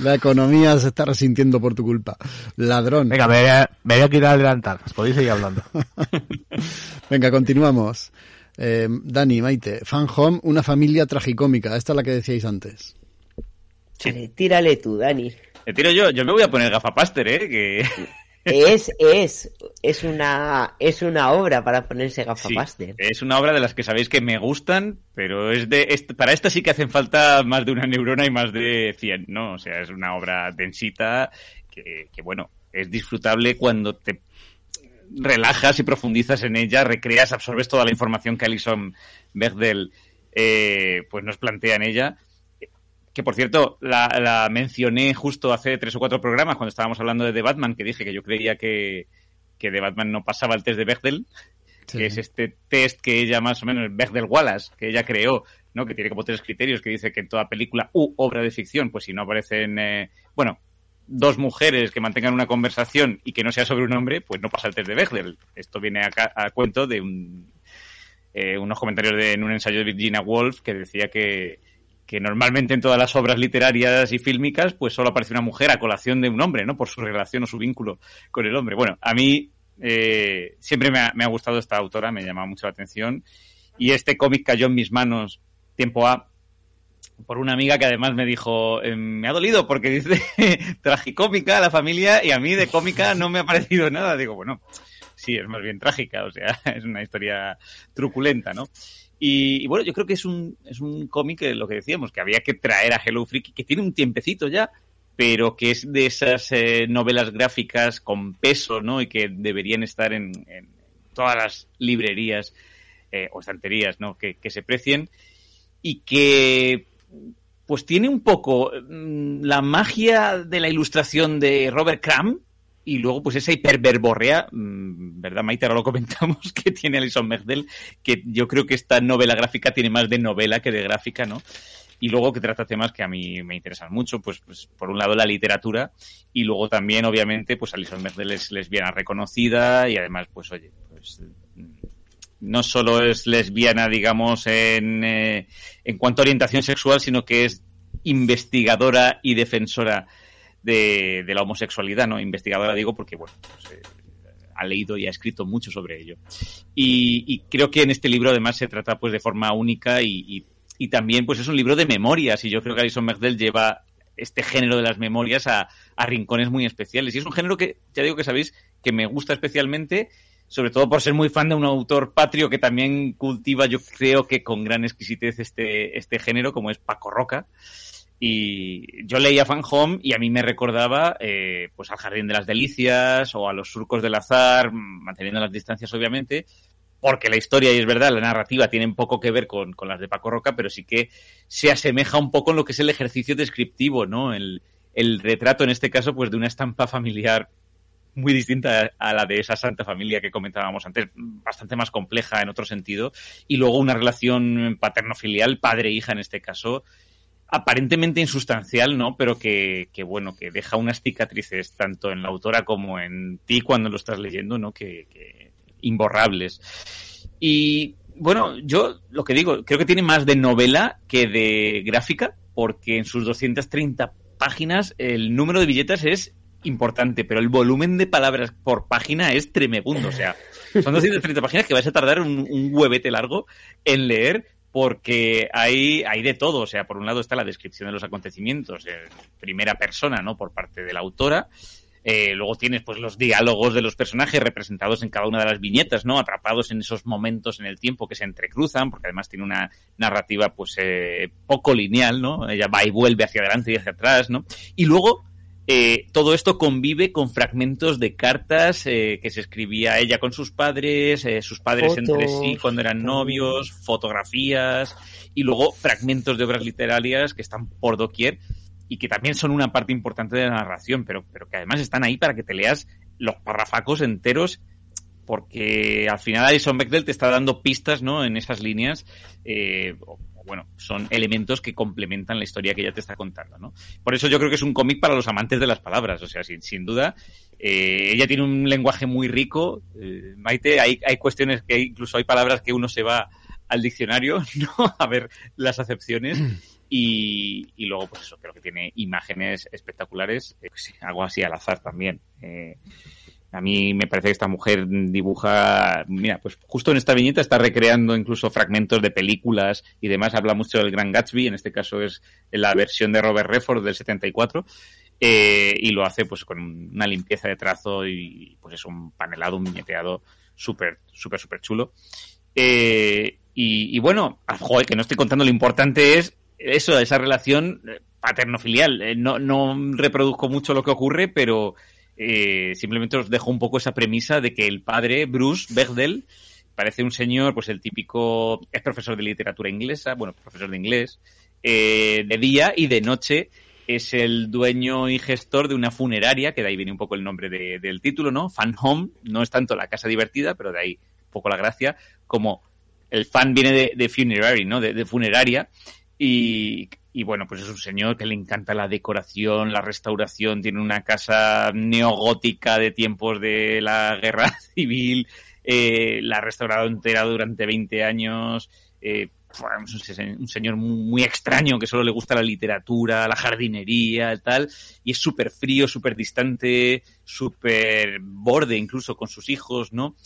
La economía se está resintiendo por tu culpa. Ladrón. Venga, me voy a, me voy a quitar el delantal. Podéis seguir hablando. [LAUGHS] Venga, continuamos. Eh, Dani, Maite, Fan Home, una familia tragicómica. Esta es la que decíais antes. Vale, tírale tú, Dani. Te tiro yo, yo me voy a poner gafapaster, ¿eh? Que... [LAUGHS] Es, es, es una, es una obra para ponerse Sí, gafapaster. es una obra de las que sabéis que me gustan, pero es de es- para esta sí que hacen falta más de una neurona y más de 100, ¿no? O sea, es una obra densita que, que, bueno, es disfrutable cuando te relajas y profundizas en ella, recreas, absorbes toda la información que Alison Bechdel eh, pues nos plantea en ella. Que por cierto, la, la mencioné justo hace tres o cuatro programas cuando estábamos hablando de The Batman, que dije que yo creía que, que The Batman no pasaba el test de Bechdel, Sí. que es este test que ella más o menos, Bechdel Wallace, que ella creó, ¿no? Que tiene como tres criterios, que dice que en toda película u obra de ficción, pues si no aparecen, eh, bueno, dos mujeres que mantengan una conversación y que no sea sobre un hombre, pues no pasa el test de Bechdel. Esto viene acá a cuento de un, eh, unos comentarios de, en un ensayo de Virginia Woolf que decía que, que normalmente en todas las obras literarias y fílmicas, pues solo aparece una mujer a colación de un hombre, ¿no? Por su relación o su vínculo con el hombre. Bueno, a mí eh, siempre me ha, gustado esta autora, me llama mucho la atención. Y este cómic cayó en mis manos tiempo A por una amiga que además me dijo, eh, me ha dolido porque dice [LAUGHS] tragicómica la familia y a mí de cómica no me ha parecido nada. Digo, bueno, sí, es más bien trágica, o sea, [LAUGHS] es una historia truculenta, ¿no? Y, bueno, yo creo que es un, es un cómic, lo que decíamos, que había que traer a Hello Freaky, que tiene un tiempecito ya, pero que es de esas eh, novelas gráficas con peso, ¿no? Y que deberían estar en, en todas las librerías eh, o estanterías, ¿no? Que, que se precien y que pues tiene un poco mm, la magia de la ilustración de Robert Crumb y luego pues esa hiperverborrea, mm, ¿verdad Maite? Ahora lo comentamos, [LAUGHS] que tiene Alison Bechdel, que yo creo que esta novela gráfica tiene más de novela que de gráfica, ¿no? Y luego que trata temas que a mí me interesan mucho, pues, pues por un lado la literatura y luego también, obviamente, pues Alison Bechdel es lesbiana reconocida y además, pues oye, pues mm, no solo es lesbiana, digamos, en, eh, en cuanto a orientación sexual, sino que es investigadora y defensora de, la homosexualidad, ¿no? Investigadora digo porque, bueno, pues, eh, ha leído y ha escrito mucho sobre ello. Y, creo que en este libro además se trata pues de forma única y, y, y también pues es un libro de memorias y yo creo que Alison Bechdel lleva este género de las memorias a, a rincones muy especiales. Y es un género que, ya digo que sabéis, que me gusta especialmente sobre todo por ser muy fan de un autor patrio que también cultiva, yo creo que con gran exquisitez este, este género, como es Paco Roca. Y yo leía Fan Home y a mí me recordaba eh, pues al Jardín de las Delicias o a los surcos del azar, manteniendo las distancias obviamente, porque la historia, y es verdad, la narrativa tienen poco que ver con, con las de Paco Roca, pero sí que se asemeja un poco en lo que es el ejercicio descriptivo, ¿no? El, el retrato, en este caso, pues de una estampa familiar muy distinta a la de esa santa familia que comentábamos antes, bastante más compleja en otro sentido, y luego una relación paterno-filial, padre-hija en este caso, aparentemente insustancial, ¿no? Pero que, bueno, que deja unas cicatrices tanto en la autora como en ti cuando lo estás leyendo, ¿no? Que, imborrables. Y bueno, yo lo que digo, creo que tiene más de novela que de gráfica, porque en sus 230 páginas el número de billetas es importante, pero el volumen de palabras por página es tremebundo. O sea, son 230 páginas que vais a tardar un huevete largo en leer porque hay, hay de todo. O sea, por un lado está la descripción de los acontecimientos en primera persona, ¿no? Por parte de la autora. Eh, luego tienes pues los diálogos de los personajes representados en cada una de las viñetas, ¿no? Atrapados en esos momentos en el tiempo que se entrecruzan, porque además tiene una narrativa pues eh, poco lineal, ¿no? Ella va y vuelve hacia adelante y hacia atrás, ¿no? Y luego eh, todo esto convive con fragmentos de cartas eh, que se escribía ella con sus padres, eh, sus padres Fotos, entre sí cuando eran novios, fotografías y luego fragmentos de obras literarias que están por doquier y que también son una parte importante de la narración, pero, pero que además están ahí para que te leas los parrafacos enteros porque al final Alison Bechdel te está dando pistas, ¿no? En esas líneas, eh, bueno, son elementos que complementan la historia que ella te está contando, ¿no? Por eso yo creo que es un cómic para los amantes de las palabras, o sea, sin, sin duda, eh, ella tiene un lenguaje muy rico, eh, Maite, hay, hay cuestiones que incluso hay palabras que uno se va al diccionario, [LAUGHS] ¿no? A ver las acepciones. [CLEARS THROAT] Y, y luego, pues eso, creo que tiene imágenes espectaculares, eh, sí, algo así al azar también. Eh, a mí me parece que esta mujer dibuja, mira, pues justo en esta viñeta está recreando incluso fragmentos de películas y demás. Habla mucho del Gran Gatsby, en este caso es la versión de Robert Redford del 74. eh, y lo hace pues con una limpieza de trazo y pues es un panelado, un viñeteado súper, súper, súper chulo. Eh, y, bueno, ah, joder, que no estoy contando lo importante es eso, esa relación eh, paterno-filial. Eh, no reproduzco mucho lo que ocurre, pero eh, simplemente os dejo un poco esa premisa de que el padre, Bruce Bechdel, parece un señor, pues el típico, es profesor de literatura inglesa, bueno, profesor de inglés, eh, de día y de noche es el dueño y gestor de una funeraria, que de ahí viene un poco el nombre de- del título, ¿no? Fan Home, no es tanto la casa divertida, pero de ahí un poco la gracia, como el fan viene de, funerary, ¿no? De, de funeraria. Y, y bueno, pues es un señor que le encanta la decoración, la restauración, tiene una casa neogótica de tiempos de la guerra [LAUGHS] civil, eh, la ha restaurado entera durante 20 años, eh, un se- un señor muy, muy extraño que solo le gusta la literatura, la jardinería y tal, y es súper frío, súper distante, súper borde incluso con sus hijos, ¿no?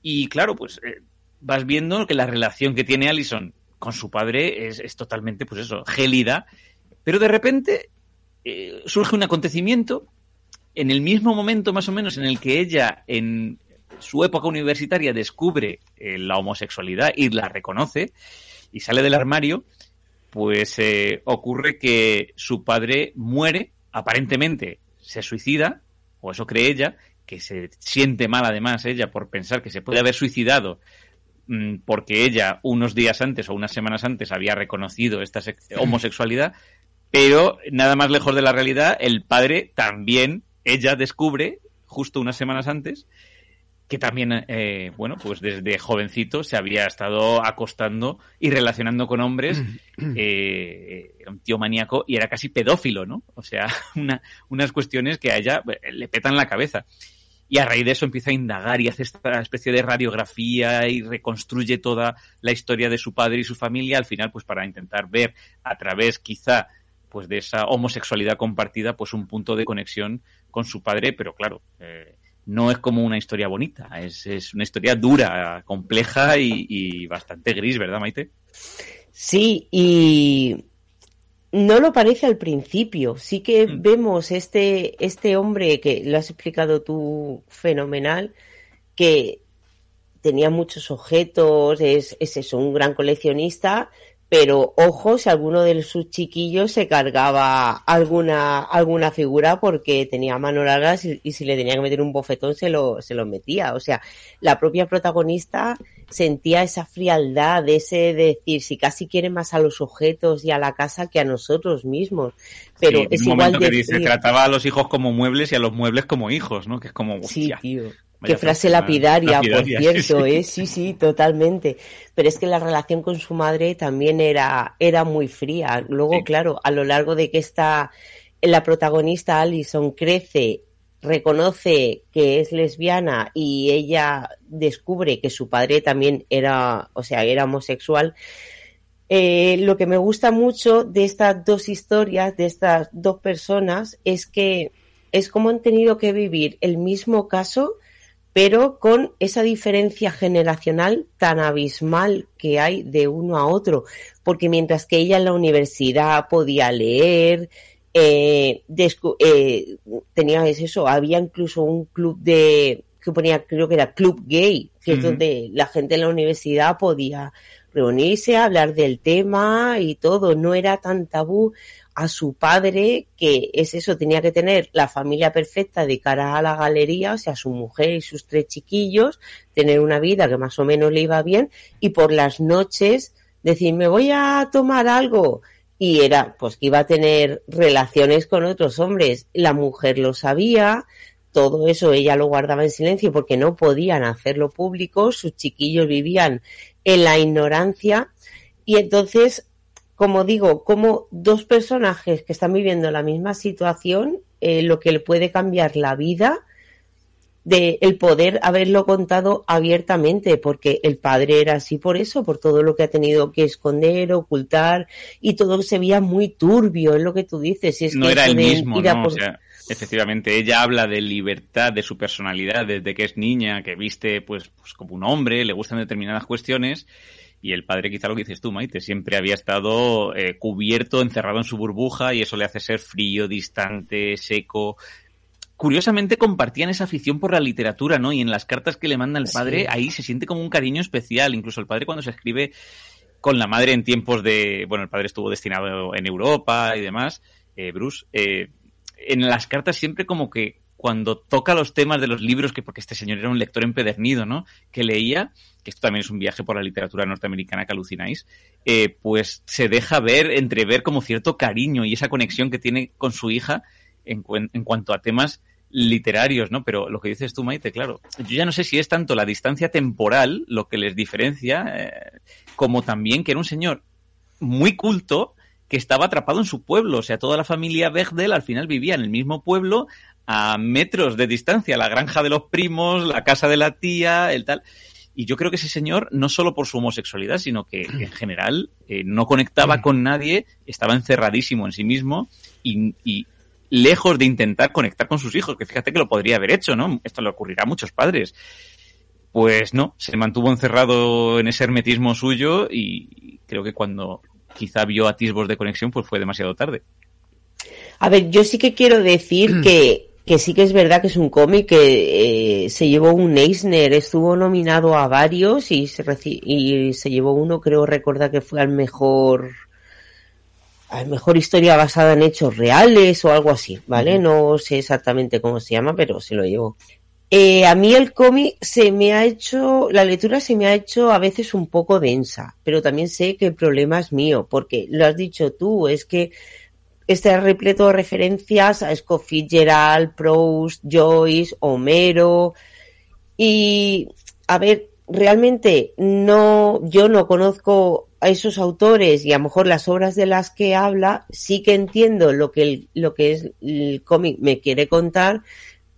Y claro, pues eh, vas viendo que la relación que tiene Allison con su padre es, es totalmente, pues eso, gélida, pero de repente eh, surge un acontecimiento en el mismo momento más o menos en el que ella en su época universitaria descubre eh, la homosexualidad y la reconoce y sale del armario, pues eh, ocurre que su padre muere, aparentemente se suicida, o eso cree ella, que se siente mal además ella por pensar que se puede haber suicidado porque ella unos días antes o unas semanas antes había reconocido esta sex- homosexualidad, pero nada más lejos de la realidad, el padre también, ella descubre justo unas semanas antes que también, eh, bueno, pues desde jovencito se había estado acostando y relacionando con hombres, [CLEARS THROAT] eh, era un tío maníaco y era casi pedófilo, ¿no? O sea, [LAUGHS] una, unas cuestiones que a ella le petan la cabeza. Y a raíz de eso empieza a indagar y hace esta especie de radiografía y reconstruye toda la historia de su padre y su familia, al final, pues para intentar ver a través quizá pues de esa homosexualidad compartida, pues un punto de conexión con su padre, pero claro, eh, no es como una historia bonita, es, es una historia dura, compleja y, y bastante gris, ¿verdad, Maite? Sí, y no lo parece al principio. Sí que Mm. vemos este, este hombre que lo has explicado tú fenomenal, que tenía muchos objetos, es, es eso, un gran coleccionista, pero ojo si alguno de sus chiquillos se cargaba alguna, alguna figura porque tenía manos largas y, y si le tenía que meter un bofetón se lo, se lo metía. O sea, la propia protagonista sentía esa frialdad, ese decir, si casi quiere más a los objetos y a la casa que a nosotros mismos. Pero Sí, es un igual momento de que dice, trataba a los hijos como muebles y a los muebles como hijos, ¿no? Que es como, Sí, hostia, tío. Qué frase lapidaria, lapidaria, por cierto, sí, sí. ¿eh? Sí, sí, totalmente. Pero es que la relación con su madre también era, era muy fría. Luego, claro, a lo largo de que esta, la protagonista Alison crece, reconoce que es lesbiana y ella descubre que su padre también era, o sea, era homosexual. Eh, lo que me gusta mucho de estas dos historias, de estas dos personas, es que es como han tenido que vivir el mismo caso, pero con esa diferencia generacional tan abismal que hay de uno a otro. Porque mientras que ella en la universidad podía leer, eh, eh, tenía eso, había incluso un club de, que ponía, creo que era Club Gay, que es donde la gente en la universidad podía reunirse, hablar del tema y todo, no era tan tabú a su padre, que es eso, tenía que tener la familia perfecta de cara a la galería, o sea, su mujer y sus tres chiquillos, tener una vida que más o menos le iba bien, y por las noches decir, me voy a tomar algo. Y era, pues que iba a tener relaciones con otros hombres. La mujer lo sabía, todo eso ella lo guardaba en silencio porque no podían hacerlo público, sus chiquillos vivían en la ignorancia y entonces como digo, como dos personajes que están viviendo la misma situación, eh, lo que le puede cambiar la vida de el poder haberlo contado abiertamente, porque el padre era así por eso, por todo lo que ha tenido que esconder, ocultar, y todo se veía muy turbio, es lo que tú dices. es no era el mismo, ¿no? O sea, efectivamente, ella habla de libertad de su personalidad desde que es niña, que viste pues, pues como un hombre, le gustan determinadas cuestiones, y el padre, quizá lo que dices tú, Maite, siempre había estado eh, cubierto, encerrado en su burbuja y eso le hace ser frío, distante, seco. Curiosamente compartían esa afición por la literatura, ¿no? Y en las cartas que le manda el padre, ahí se siente como un cariño especial. Incluso el padre cuando se escribe con la madre en tiempos de... Bueno, el padre estuvo destinado en Europa y demás, eh, Bruce. Eh, en las cartas siempre como que cuando toca los temas de los libros, que porque este señor era un lector empedernido, ¿no? Que leía, que esto también es un viaje por la literatura norteamericana que alucináis, eh, pues se deja ver, entrever como cierto cariño y esa conexión que tiene con su hija en, en cuanto a temas literarios, ¿no? Pero lo que dices tú, Maite, claro, yo ya no sé si es tanto la distancia temporal lo que les diferencia, eh, como también que era un señor muy culto que estaba atrapado en su pueblo. O sea, toda la familia Bechdel al final vivía en el mismo pueblo, a metros de distancia, la granja de los primos, la casa de la tía, el tal. Y yo creo que ese señor, no solo por su homosexualidad, sino que en general eh, no conectaba mm. con nadie, estaba encerradísimo en sí mismo y, lejos de intentar conectar con sus hijos, que fíjate que lo podría haber hecho, ¿no? Esto le ocurrirá a muchos padres. Pues no, se mantuvo encerrado en ese hermetismo suyo y creo que cuando quizá vio atisbos de conexión, pues fue demasiado tarde. A ver, yo sí que quiero decir que [CLEARS THROAT] que sí que es verdad que es un cómic que eh, se llevó un Eisner, estuvo nominado a varios y se, y se llevó uno, creo recordar que fue al mejor al mejor historia basada en hechos reales o algo así, ¿vale? No sé exactamente cómo se llama, pero se lo llevó. Eh, a mí el cómic se me ha hecho, la lectura se me ha hecho a veces un poco densa, pero también sé que el problema es mío, porque lo has dicho tú, es que Está repleto de referencias a Scott Fitzgerald, Proust, Joyce, Homero. Y, a ver, realmente no, yo no conozco a esos autores y a lo mejor las obras de las que habla, sí que entiendo lo que, lo que es el cómic me quiere contar,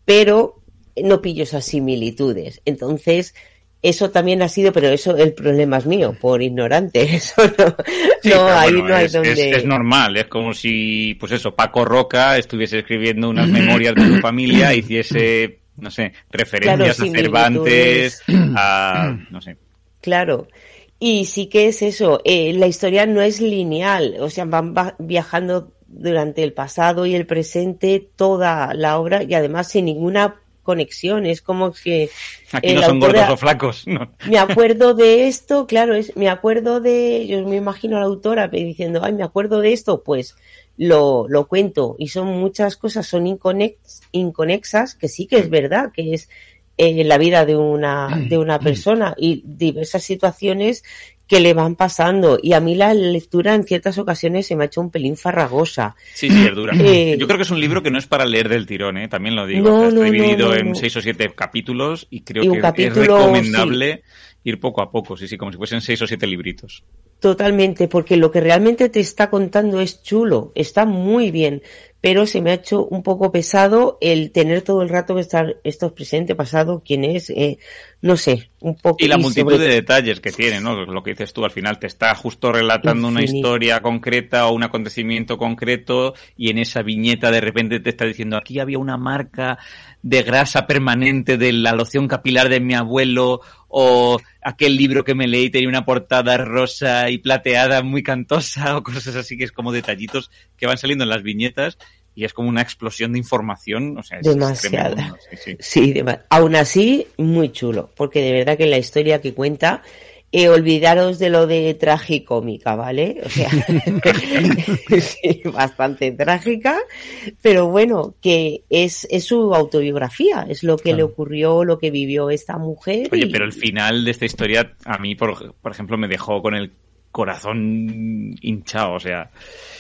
pero no pillo esas similitudes. Entonces, eso también ha sido, pero eso el problema es mío, por ignorante. [LAUGHS] Eso no, no ahí no hay es, donde. Es, normal, es como si, pues eso, Paco Roca estuviese escribiendo unas [CLEARS THROAT] memorias de su familia, hiciese, no sé, referencias a Cervantes, [CLEARS THROAT] a, no sé. Claro. Y sí que es eso, eh, la historia no es lineal, o sea, van viajando durante el pasado y el presente toda la obra y además sin ninguna conexión, es como que... Aquí no son gordos o flacos. Me acuerdo de esto, claro, es, me acuerdo de, yo me imagino a la autora diciendo, ay, me acuerdo de esto, pues lo, lo cuento. Y son muchas cosas, son inconex, inconexas, que sí que es verdad, que es eh, la vida de una, de una [CLEARS THROAT] persona y diversas situaciones que le van pasando. Y a mí la lectura en ciertas ocasiones se me ha hecho un pelín farragosa. Sí, sí, es dura. [CLEARS THROAT] Eh, Yo creo que es un libro que no es para leer del tirón, ¿eh? también lo digo. está dividido en seis o siete capítulos y creo que es recomendable ir poco a poco, sí, sí, como si fuesen seis o siete libritos. Totalmente, porque lo que realmente te está contando es chulo, está muy bien pero se me ha hecho un poco pesado el tener todo el rato que estar esto presente, pasado, quién es, eh, no sé, un poco. Y la multitud de detalles que tiene, ¿no? Lo que dices tú, al final te está justo relatando una historia concreta o un acontecimiento concreto y en esa viñeta de repente te está diciendo aquí había una marca de grasa permanente de la loción capilar de mi abuelo o aquel libro que me leí tenía una portada rosa y plateada muy cantosa o cosas así que es como detallitos que van saliendo en las viñetas y es como una explosión de información, o sea, es, Demasiada. tremendo, sí, sí. Sí, aún así, muy chulo, porque de verdad que la historia que cuenta, eh, olvidaros de lo de tragicómica, ¿vale? O sea, [LAUGHS] [LAUGHS] sí, bastante trágica, pero bueno, que es, es su autobiografía, es lo que Claro. le ocurrió, lo que vivió esta mujer. Oye, y- pero el final de esta historia a mí, por, por ejemplo, me dejó con el corazón hinchado. O sea,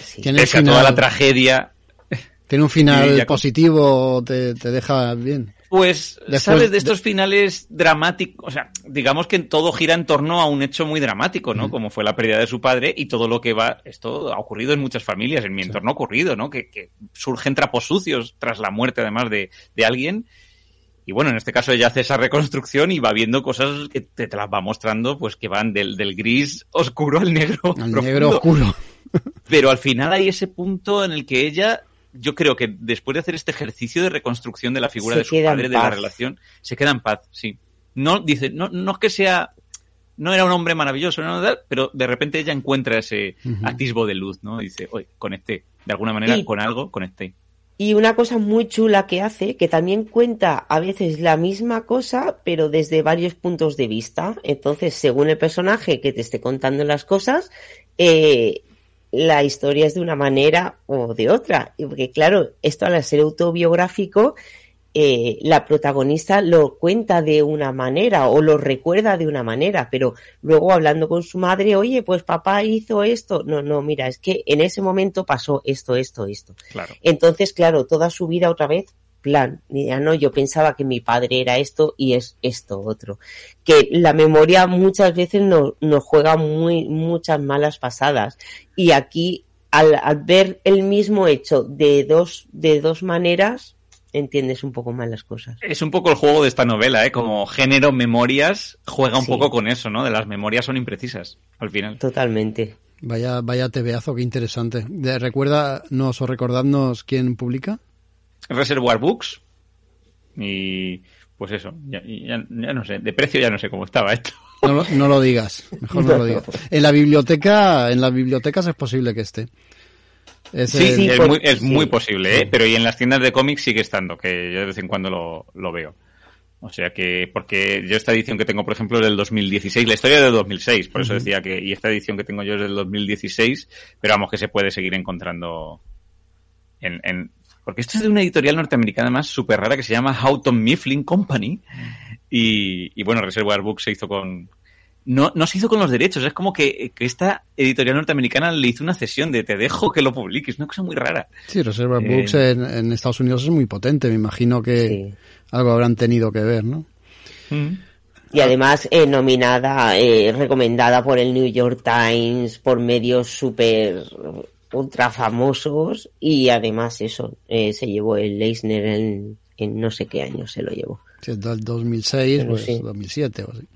sí. Pese a toda la tragedia, Tiene un final ya- positivo, te, te deja bien. Pues, Después ¿sabes? De estos finales dramáticos, o sea, digamos que todo gira en torno a un hecho muy dramático, ¿no? Como fue la pérdida de su padre y todo lo que va, esto ha ocurrido en muchas familias, en mi entorno ha ocurrido, ¿no? Que, que surgen trapos sucios tras la muerte, además de, de alguien. Y bueno, en este caso ella hace esa reconstrucción y va viendo cosas que te, te las va mostrando, pues que van del, del gris oscuro al negro. Al profundo. negro oscuro. Pero al final hay ese punto en el que ella, yo creo que después de hacer este ejercicio de reconstrucción de la figura Se de su padre, de la relación, se queda en paz, sí. No, dice, no, no es que sea, no era un hombre maravilloso, no, pero de repente ella encuentra ese atisbo de luz, ¿no? Dice, oye, conecté. De alguna manera, Y- con algo, conecté. Y una cosa muy chula que hace, que también cuenta a veces la misma cosa, pero desde varios puntos de vista. Entonces, según el personaje que te esté contando las cosas, eh, la historia es de una manera o de otra. Y porque, claro, esto al ser autobiográfico, eh, la protagonista lo cuenta de una manera o lo recuerda de una manera, pero luego hablando con su madre, oye, pues papá hizo esto. No, no, mira, es que en ese momento pasó esto, esto, esto. Claro. Entonces, claro, toda su vida otra vez, plan, ya no, yo pensaba que mi padre era esto y es esto otro. Que la memoria muchas veces nos, nos juega muy, muchas malas pasadas. Y aquí, al, al ver el mismo hecho de dos, de dos maneras, entiendes un poco más las cosas. Es un poco el juego de esta novela, ¿eh? Como género memorias, juega un Sí. poco con eso, ¿no? De las memorias son imprecisas, al final. Totalmente. Vaya, vaya tebeazo, qué interesante. De, recuérdanos o recordadnos quién publica. Reservoir Books. Y pues eso, ya, ya- ya no sé, de precio ya no sé cómo estaba esto. No, lo- no lo digas, mejor no lo digas. [LAUGHS] En la biblioteca, en las bibliotecas es posible que esté. Es Sí, el- sí, es, muy, es sí. muy posible, ¿eh? pero y en las tiendas de cómics sigue estando, que yo de vez en cuando lo, lo veo. O sea que, porque yo esta edición que tengo, por ejemplo, es del 2016, la historia es del 2006, por eso decía que, y esta edición que tengo yo es del 2016, pero vamos que se puede seguir encontrando en, en porque esto es de una editorial norteamericana más súper rara que se llama Houghton Mifflin Company, y, y bueno, Reservoir Books se hizo con, no, no se hizo con los derechos, es como que, que esta editorial norteamericana le hizo una cesión de te dejo que lo publiques, una cosa muy rara. Sí, Reservoir Eh, Books en, en Estados Unidos es muy potente, me imagino que Sí. algo habrán tenido que ver, ¿no? Y además eh, nominada, eh, recomendada por el New York Times, por medios súper ultra famosos y además eso, eh, se llevó el Leisner en, en no sé qué año se lo llevó. Si es del 2006, Pero pues sí. 2007 o así.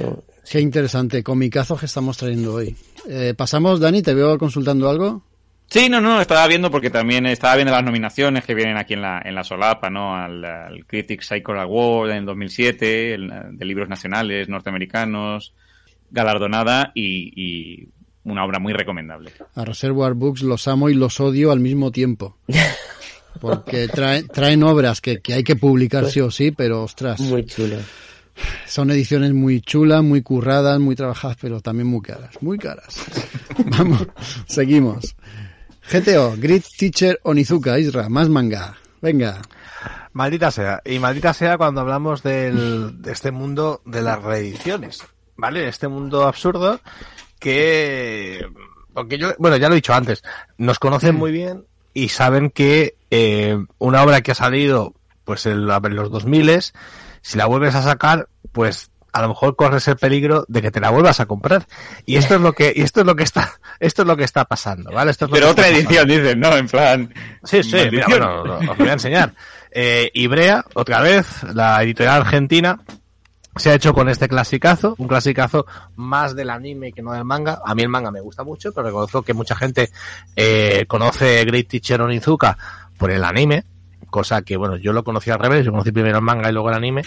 No, Qué interesante, comicazos que estamos trayendo hoy. Eh, pasamos, Dani, te veo consultando algo. Sí, no, no, estaba viendo porque también estaba viendo las nominaciones que vienen aquí en la, en la solapa, ¿no? Al, al Critics Cycle Award en 2007, el, de libros nacionales norteamericanos, galardonada y, y una obra muy recomendable. A Reservoir Books los amo y los odio al mismo tiempo. [LAUGHS] Porque trae- traen obras que, que hay que publicar sí o sí, pero ostras, muy chulo. son ediciones muy chulas, muy curradas, muy trabajadas, pero también muy caras, muy caras. [LAUGHS] Vamos, seguimos. GTO, Grid Teacher Onizuka, Isra, más manga. Venga. Maldita sea. Y maldita sea cuando hablamos del, de este mundo de las reediciones. ¿Vale? Este mundo absurdo que... Porque yo, bueno, ya lo he dicho antes, nos conocen muy bien y saben que eh, una obra que ha salido pues en, la- en los 2000 si la vuelves a sacar, pues a lo mejor corres el peligro de que te la vuelvas a comprar. Y esto es lo que, y esto es lo que está, esto es lo que está pasando, ¿vale? Esto es Pero otra edición, dicen, ¿no? En plan... Sí, sí, mira, bueno, os voy a enseñar. Eh, Ibrea, otra vez, la editorial argentina, se ha hecho con este clasicazo, un clasicazo más del anime que no del manga. A mí el manga me gusta mucho, pero reconozco que mucha gente eh, conoce Great Teacher Onizuka por el anime, cosa que, bueno, yo lo conocí al revés, yo conocí primero el manga y luego el anime.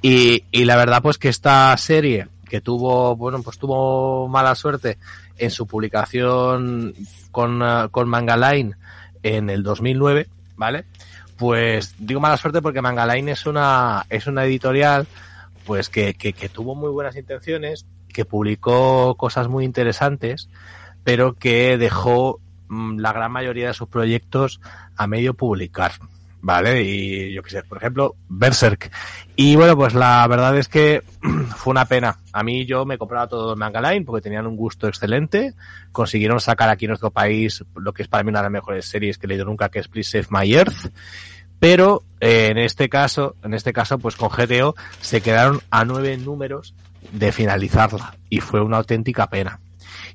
Y, y la verdad, pues que esta serie, que tuvo, bueno, pues tuvo mala suerte en su publicación con, eh, con Manga Line en el 2009, ¿vale? Pues digo mala suerte porque Manga Line es una, es una editorial pues que, que, que tuvo muy buenas intenciones, que publicó cosas muy interesantes, pero que dejó mm, la gran mayoría de sus proyectos a medio publicar. ¿Vale? Y yo qué sé, por ejemplo, Berserk. Y bueno, pues la verdad es que [CLEARS THROAT] fue una pena. A mí yo me compraba todo Manga Line porque tenían un gusto excelente. Consiguieron sacar aquí en nuestro país lo que es para mí una de las mejores series que he leído nunca, que es Please Save My Earth. Pero eh, en este caso, en este caso, pues con GTO se quedaron a nueve números de finalizarla y fue una auténtica pena.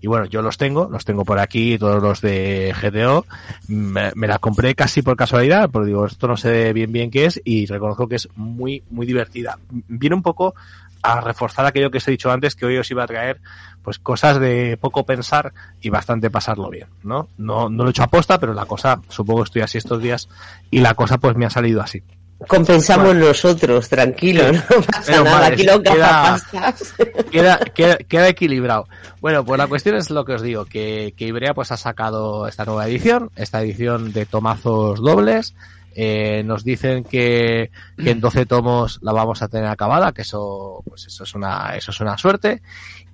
Y bueno, yo los tengo, los tengo por aquí, todos los de GTO. Me, me la compré casi por casualidad, porque digo, esto no sé bien bien qué es y reconozco que es muy, muy divertida. Viene un poco a reforzar aquello que os he dicho antes, que hoy os iba a traer pues cosas de poco pensar y bastante pasarlo bien, ¿no? No, no lo he hecho aposta, pero la cosa, supongo que estoy así estos días y la cosa pues me ha salido así. Compensamos nosotros, tranquilo, no pasa Pero nada. Aquí los queda- [LAUGHS] queda, queda, queda equilibrado. Bueno, pues la cuestión es lo que os digo, que, que Ibrea pues ha sacado esta nueva edición, esta edición de tomazos dobles. Eh, nos dicen que, que en 12 tomos la vamos a tener acabada, que eso, pues eso es una, eso es una suerte.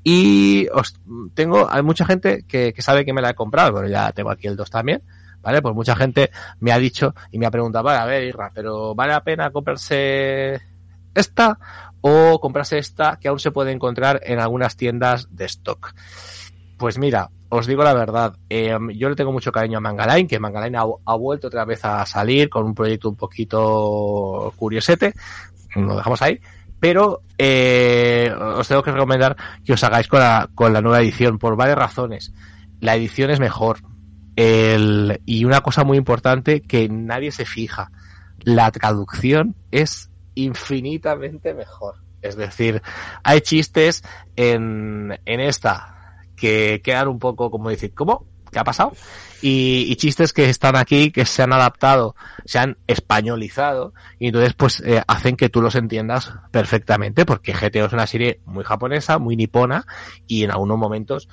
Y os tengo, hay mucha gente que, que sabe que me la he comprado, pero ya tengo aquí el 2 también. ¿Vale? Pues mucha gente me ha dicho y me ha preguntado, vale, a ver, Irra, pero ¿vale la pena comprarse esta o comprarse esta que aún se puede encontrar en algunas tiendas de stock. Pues mira, os digo la verdad, eh, yo le tengo mucho cariño a Mangaline, que Mangaline ha, ha vuelto otra vez a salir con un proyecto un poquito curiosete, lo dejamos ahí, pero eh, os tengo que recomendar que os hagáis con la, con la nueva edición por varias razones. La edición es mejor. El, y una cosa muy importante que nadie se fija, la traducción es infinitamente mejor. Es decir, hay chistes en, en esta que quedan un poco como decir, ¿cómo? ¿Qué ha pasado? Y, y chistes que están aquí, que se han adaptado, se han españolizado, y entonces pues eh, hacen que tú los entiendas perfectamente, porque GTO es una serie muy japonesa, muy nipona, y en algunos momentos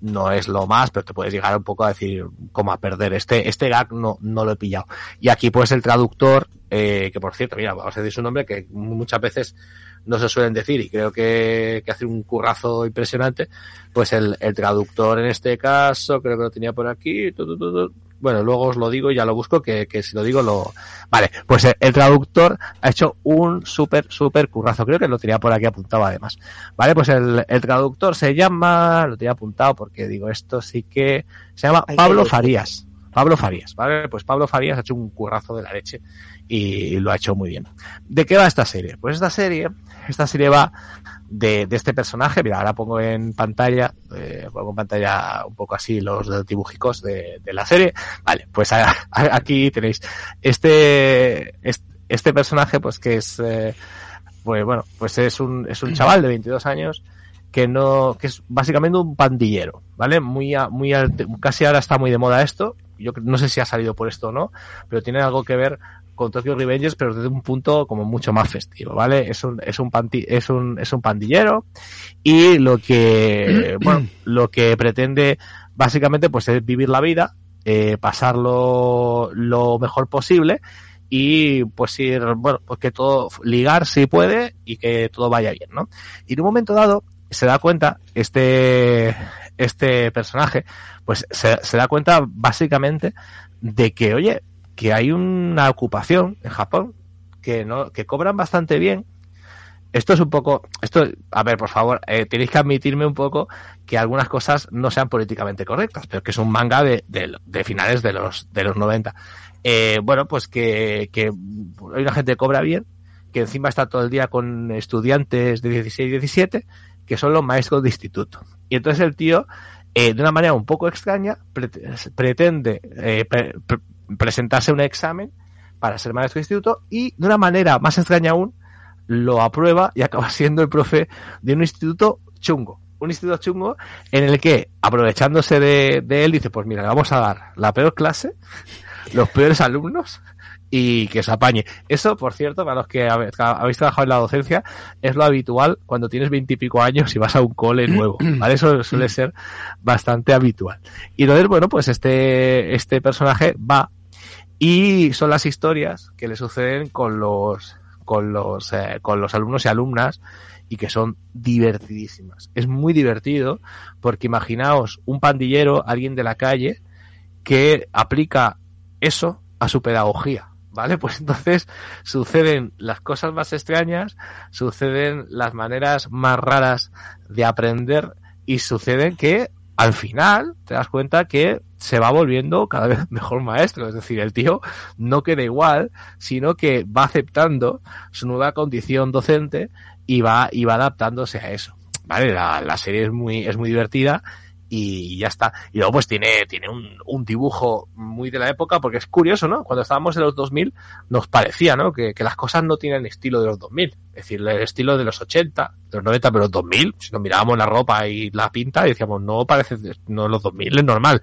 no es lo más, pero te puedes llegar un poco a decir cómo a perder. Este, este gag no, no lo he pillado. Y aquí pues el traductor, eh, que por cierto, mira, vamos a decir su nombre, que muchas veces no se suelen decir y creo que, que hace un currazo impresionante, pues el, el traductor en este caso, creo que lo tenía por aquí, tu, tu, tu, tu. bueno, luego os lo digo y ya lo busco, que, que si lo digo lo... Vale, pues el, el traductor ha hecho un súper, súper currazo, creo que lo tenía por aquí apuntado además. Vale, pues el, el traductor se llama, lo tenía apuntado porque digo, esto sí que se llama Pablo Farías. Pablo Farías, ¿vale? Pues Pablo Farías ha hecho un currazo de la leche y lo ha hecho muy bien. ¿De qué va esta serie? Pues esta serie, esta serie va de, este personaje, mira, ahora pongo en pantalla, eh, pongo en pantalla un poco así los dibujicos de, la serie. Vale, pues aquí tenéis este, este, personaje, pues que es, eh, pues bueno, pues es un, es un chaval de 22 años que no, que es básicamente un pandillero, ¿vale? Muy, muy, casi ahora está muy de moda esto. Yo no sé si ha salido por esto o no, pero tiene algo que ver con Tokyo Revengers, pero desde un punto como mucho más festivo, ¿vale? Es un, es un, panti- es un, es un pandillero y lo que, [CLEARS THROAT] bueno, lo que pretende básicamente pues es vivir la vida, eh, pasarlo lo mejor posible y pues ir, bueno, pues que todo, ligar si puede y que todo vaya bien, ¿no? Y en un momento dado se da cuenta, este, este personaje, pues se, se da cuenta básicamente de que, oye, que hay una ocupación en Japón que no, que cobran bastante bien. Esto es un poco, esto, a ver, por favor, eh, tenéis que admitirme un poco que algunas cosas no sean políticamente correctas, pero que es un manga de, de, finales de los, de los 90. Eh, bueno, pues que, que hay una gente que cobra bien, que encima está todo el día con estudiantes de 16 y 17, que son los maestros de instituto. Y entonces el tío, eh, de una manera un poco extraña, pretende eh, presentarse un examen para ser maestro de instituto y de una manera más extraña aún, lo aprueba y [LAUGHS] acaba siendo el profe de un instituto chungo. Un instituto chungo en el que, aprovechándose de, él, dice, pues mira, le vamos a dar la peor clase, [LAUGHS] los peores alumnos y que se apañe. Eso, por cierto, para los que habéis trabajado en la docencia, es lo habitual cuando tienes veintipico años y vas a un cole nuevo, [CLEARS THROAT] ¿vale? Eso suele ser bastante habitual. Y entonces, bueno, pues este, este personaje va y son las historias que le suceden con los, con los, eh, con los alumnos y alumnas y que son divertidísimas. Es muy divertido porque imaginaos un pandillero, alguien de la calle, que aplica eso a su pedagogía. ¿Vale? [LAUGHS] Pues entonces suceden las cosas más extrañas, suceden las maneras más raras de aprender y suceden que al final te das cuenta que se va volviendo cada vez [LAUGHS] mejor maestro. Es decir, el tío no queda igual, sino que va aceptando su nueva condición docente y va, y va adaptándose a eso. Vale, la, la serie es muy, es muy divertida y ya está. Y luego pues tiene, tiene un, dibujo muy de la época, porque es curioso, ¿no? Cuando estábamos en los 2000 nos parecía, ¿no? Que, que las cosas no tienen estilo de los 2000. Es decir, el estilo de los 80, de los 90, pero los 2000, si nos mirábamos la ropa y la pinta y decíamos, no parece, no los 2000 es normal.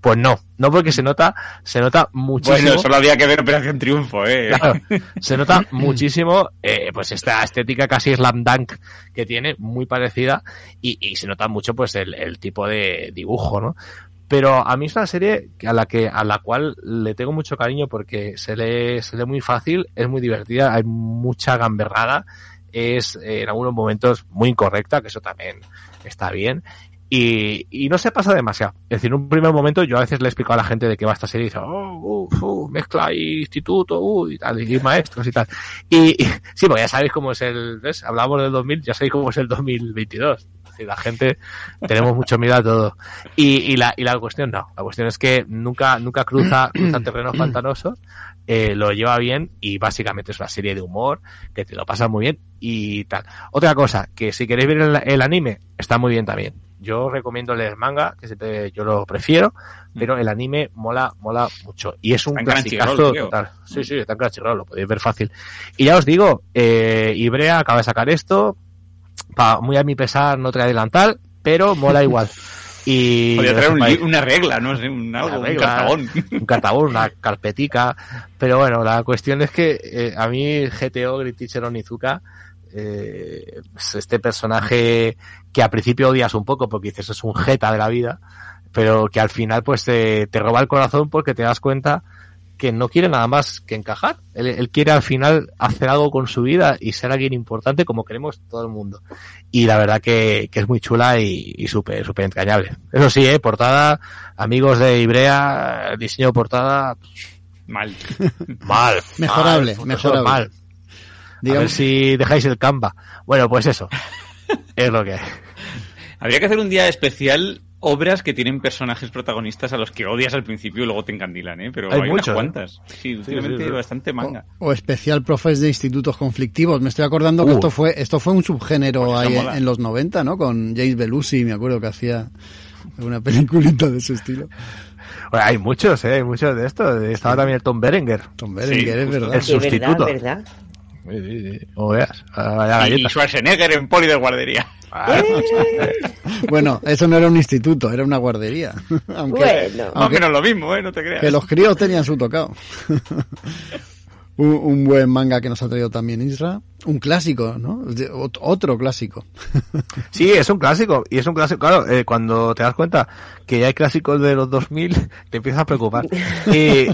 Pues no, no porque se nota, se nota muchísimo. Bueno, solo había que ver Operación Triunfo, eh. Claro, [LAUGHS] se nota muchísimo, eh, pues esta estética casi slam dunk que tiene, muy parecida, y, y se nota mucho pues el, el tipo de dibujo, ¿no? Pero a mí es una serie a la que a la cual le tengo mucho cariño porque se lee se lee muy fácil es muy divertida hay mucha gamberrada es eh, en algunos momentos muy incorrecta que eso también está bien y, y no se pasa demasiado. Es decir, en un primer momento yo a veces le he explicado a la gente de qué va esta serie y dice, oh, uh, uh, mezcla y instituto, uh, y tal, y maestros y tal. Y, y sí, pues ya sabéis cómo es el, ¿ves? Hablamos del 2000, ya sabéis cómo es el 2022 decir, la gente tenemos mucho miedo a todo. Y, y, la, y la cuestión no, la cuestión es que nunca, nunca cruza, cruza terrenos pantanosos, eh, lo lleva bien y básicamente es una serie de humor que te lo pasa muy bien y tal. Otra cosa, que si queréis ver el, el anime, está muy bien también. Yo recomiendo leer manga, que siempre yo lo prefiero, pero el anime mola, mola mucho. Y es un clasicazo total. Sí, sí, está en Crunchyroll, lo podéis ver fácil. Y ya os digo, eh, Ibrea acaba de sacar esto, pa, muy a mi pesar no trae delantal, pero mola igual. [LAUGHS] Y Podría traer un, una regla, ¿no? Un, algo, regla, un cartabón. Un cartabón, una [LAUGHS] carpetica. Pero bueno, la cuestión es que eh, a mí GTO, Great Teacher Onizuka, eh, este personaje que a principio odias un poco porque dices es un jeta de la vida, pero que al final pues te, te roba el corazón porque te das cuenta que no quiere nada más que encajar. Él, él, quiere al final hacer algo con su vida y ser alguien importante como queremos todo el mundo. Y la verdad que, que es muy chula y, y súper, súper entrañable. Eso sí, eh, portada, amigos de Ibrea, diseño de portada, mal. [LAUGHS] Mal. [LAUGHS] Mejorable, mal, mejorable. Mal. Digamos... A ver si dejáis el Canva. Bueno, pues eso. [LAUGHS] es lo que hay. Habría que hacer un día especial obras que tienen personajes protagonistas a los que odias al principio y luego te encandilan, ¿eh? Pero hay, hay muchos, unas cuantas. Sí, últimamente sí, sí, bastante manga. O, o, especial profes de institutos conflictivos. Me estoy acordando uh. que esto fue esto fue un subgénero pues ahí en, en, los 90, ¿no? Con James Belushi, me acuerdo que hacía una peliculita de ese estilo. Bueno, hay muchos, ¿eh? Hay muchos de estos. Estaba también el Tom Berenger. Tom Berenger, es verdad. El sustituto. O veas, y Schwarzenegger en poli de guardería. [LAUGHS] bueno, eso no era un instituto, era una guardería. [LAUGHS] aunque, bueno. aunque no es lo mismo, ¿eh? No te creas. Que los críos tenían su tocado. [LAUGHS] un, un, buen manga que nos ha traído también Isra. Un clásico, ¿no? Otro clásico. sí, es un clásico. Y es un clásico, claro, eh, cuando te das cuenta que ya hay clásicos de los 2000, te empiezas a preocupar. y,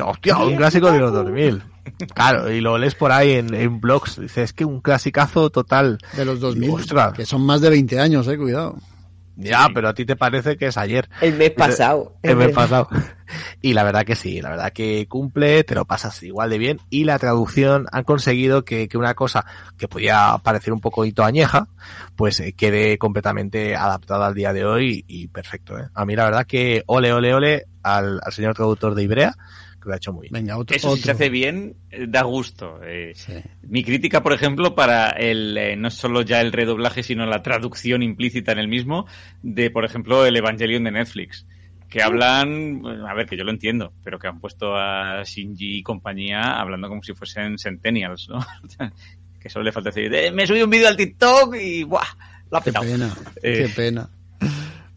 hostia, un clásico de los 2000. Claro, y lo lees por ahí en, en blogs. Dices, es que un clasicazo total. De los 2000. Ostras. Que son más de 20 años, eh, cuidado. Ya, sí. pero a ti te parece que es ayer. El mes pasado. El, el mes pasado. [LAUGHS] Y la verdad que sí, la verdad que cumple, te lo pasas igual de bien. Y la traducción han conseguido que, que una cosa que podía parecer un poco añeja, pues eh, quede completamente adaptada al día de hoy y, y perfecto. ¿eh? A mí la verdad que ole, ole, ole al, al señor traductor de Ibrea, que lo ha hecho muy bien. Venga, otro. Eso si se hace bien, eh, da gusto. Eh, Sí. Mi crítica, por ejemplo, para el eh, no solo ya el redoblaje, sino la traducción implícita en el mismo de, por ejemplo, el Evangelion de Netflix. Que hablan, a ver, que yo lo entiendo, pero que han puesto a Shinji y compañía hablando como si fuesen Centennials, ¿no? [LAUGHS] que solo le falta decir, "Eh, me subí un vídeo al TikTok y ¡buah! La ha Qué petado. pena, Eh, qué pena.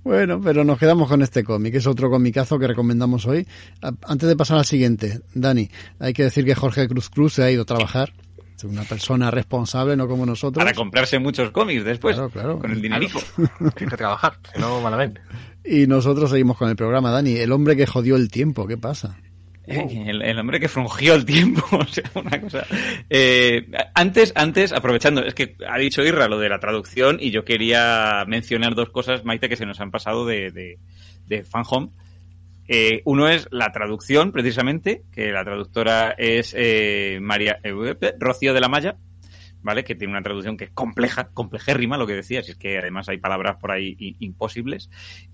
Bueno, pero nos quedamos con este cómic, es otro comicazo que recomendamos hoy. Antes de pasar al siguiente, Dani, hay que decir que Jorge Cruz Cruz se ha ido a trabajar. Es una persona responsable, no como nosotros. Para comprarse muchos cómics después, Claro, claro. con el dinerico. [LAUGHS] Tienes que trabajar, si no, malamente. Y nosotros seguimos con el programa. Dani, el hombre que jodió el tiempo, ¿qué pasa? [LAUGHS] El, el hombre que frungió el tiempo, [LAUGHS] o sea, una cosa. Eh, antes, antes, aprovechando, es que ha dicho Irra lo de la traducción y yo quería mencionar dos cosas, Maite, que se nos han pasado de, de, de Fan Home. Eh, uno es la traducción, precisamente, que la traductora es eh, María eh, Rocío de la Maya, ¿vale? Que tiene una traducción que es compleja, complejérrima, lo que decías, es que además hay palabras por ahí imposibles.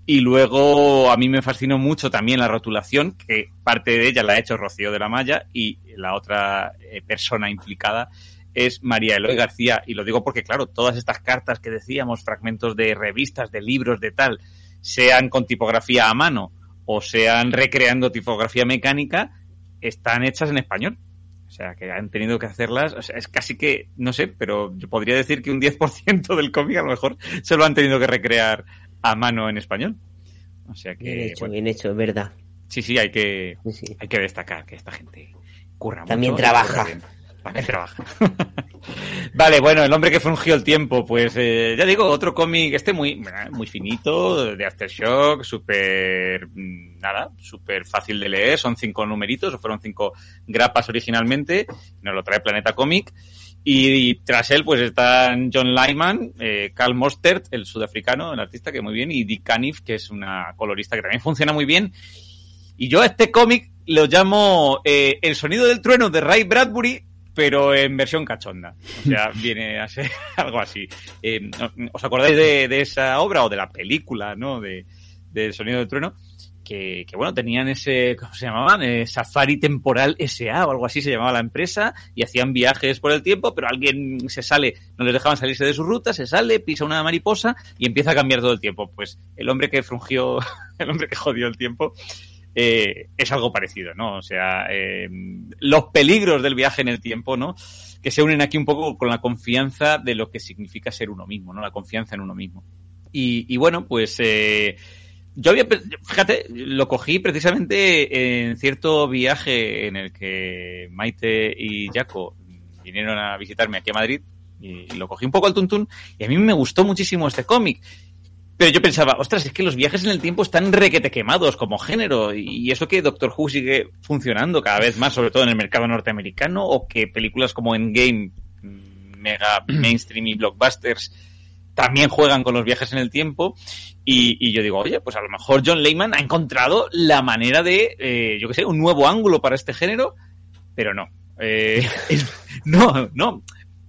Y luego a mí me fascinó mucho también la rotulación, que parte de ella la ha hecho Rocío de la Maya y la otra eh, persona implicada es María Eloy García. Y lo digo porque, claro, todas estas cartas que decíamos, fragmentos de revistas, de libros, de tal, sean con tipografía a mano o sean recreando tipografía mecánica, están hechas en español. O sea, que han tenido que hacerlas. O sea, es casi que, no sé, pero yo podría decir que un 10% del cómic a lo mejor se lo han tenido que recrear a mano en español. O sea Bien que, hecho, bueno, bien hecho, es verdad. sí, sí, hay que, Sí, sí. hay que destacar que esta gente curra También mucho trabaja. curra bien. [LAUGHS] Vale, bueno, el hombre que frungió el tiempo, pues eh, ya digo, otro cómic, este muy, muy finito, de Aftershock, súper, mm, nada, súper fácil de leer, son cinco numeritos, o fueron cinco grapas originalmente, nos lo trae Planeta Comic. Y, tras él, pues están John Lyman, eh, Carl Mostert, el sudafricano, el artista, que muy bien, y Dick Caniff, que es una colorista que también funciona muy bien. Y yo a este cómic lo llamo eh, El sonido del trueno de Ray Bradbury, pero en versión cachonda. O sea, [LAUGHS] viene a ser [LAUGHS] algo así. Eh, ¿Os acordáis de, de esa obra o de la película, no? De, de El sonido del trueno. Que, que, bueno, tenían ese, ¿cómo se llamaban? Eh, Safari Temporal SA o algo así se llamaba la empresa y hacían viajes por el tiempo, pero alguien se sale, no les dejaban salirse de su ruta, se sale, pisa una mariposa y empieza a cambiar todo el tiempo. Pues el hombre que frungió, [LAUGHS] el hombre que jodió el tiempo, eh, es algo parecido, ¿no? O sea, eh, los peligros del viaje en el tiempo, ¿no? Que se unen aquí un poco con la confianza de lo que significa ser uno mismo, ¿no? La confianza en uno mismo. Y, bueno, pues eh, yo había, fíjate, lo cogí precisamente en cierto viaje en el que Maite y Jaco vinieron a visitarme aquí a Madrid y lo cogí un poco al tuntún y a mí me gustó muchísimo este cómic. Pero yo pensaba, ostras, es que los viajes en el tiempo están requete quemados como género. Y eso que Doctor Who sigue funcionando cada vez más, sobre todo en el mercado norteamericano, o que películas como Endgame, mega mainstream y blockbusters, también juegan con los viajes en el tiempo. Y, y yo digo, oye, pues a lo mejor John Layman ha encontrado la manera de, eh, yo qué sé, un nuevo ángulo para este género, pero no. Eh, [LAUGHS] no, no.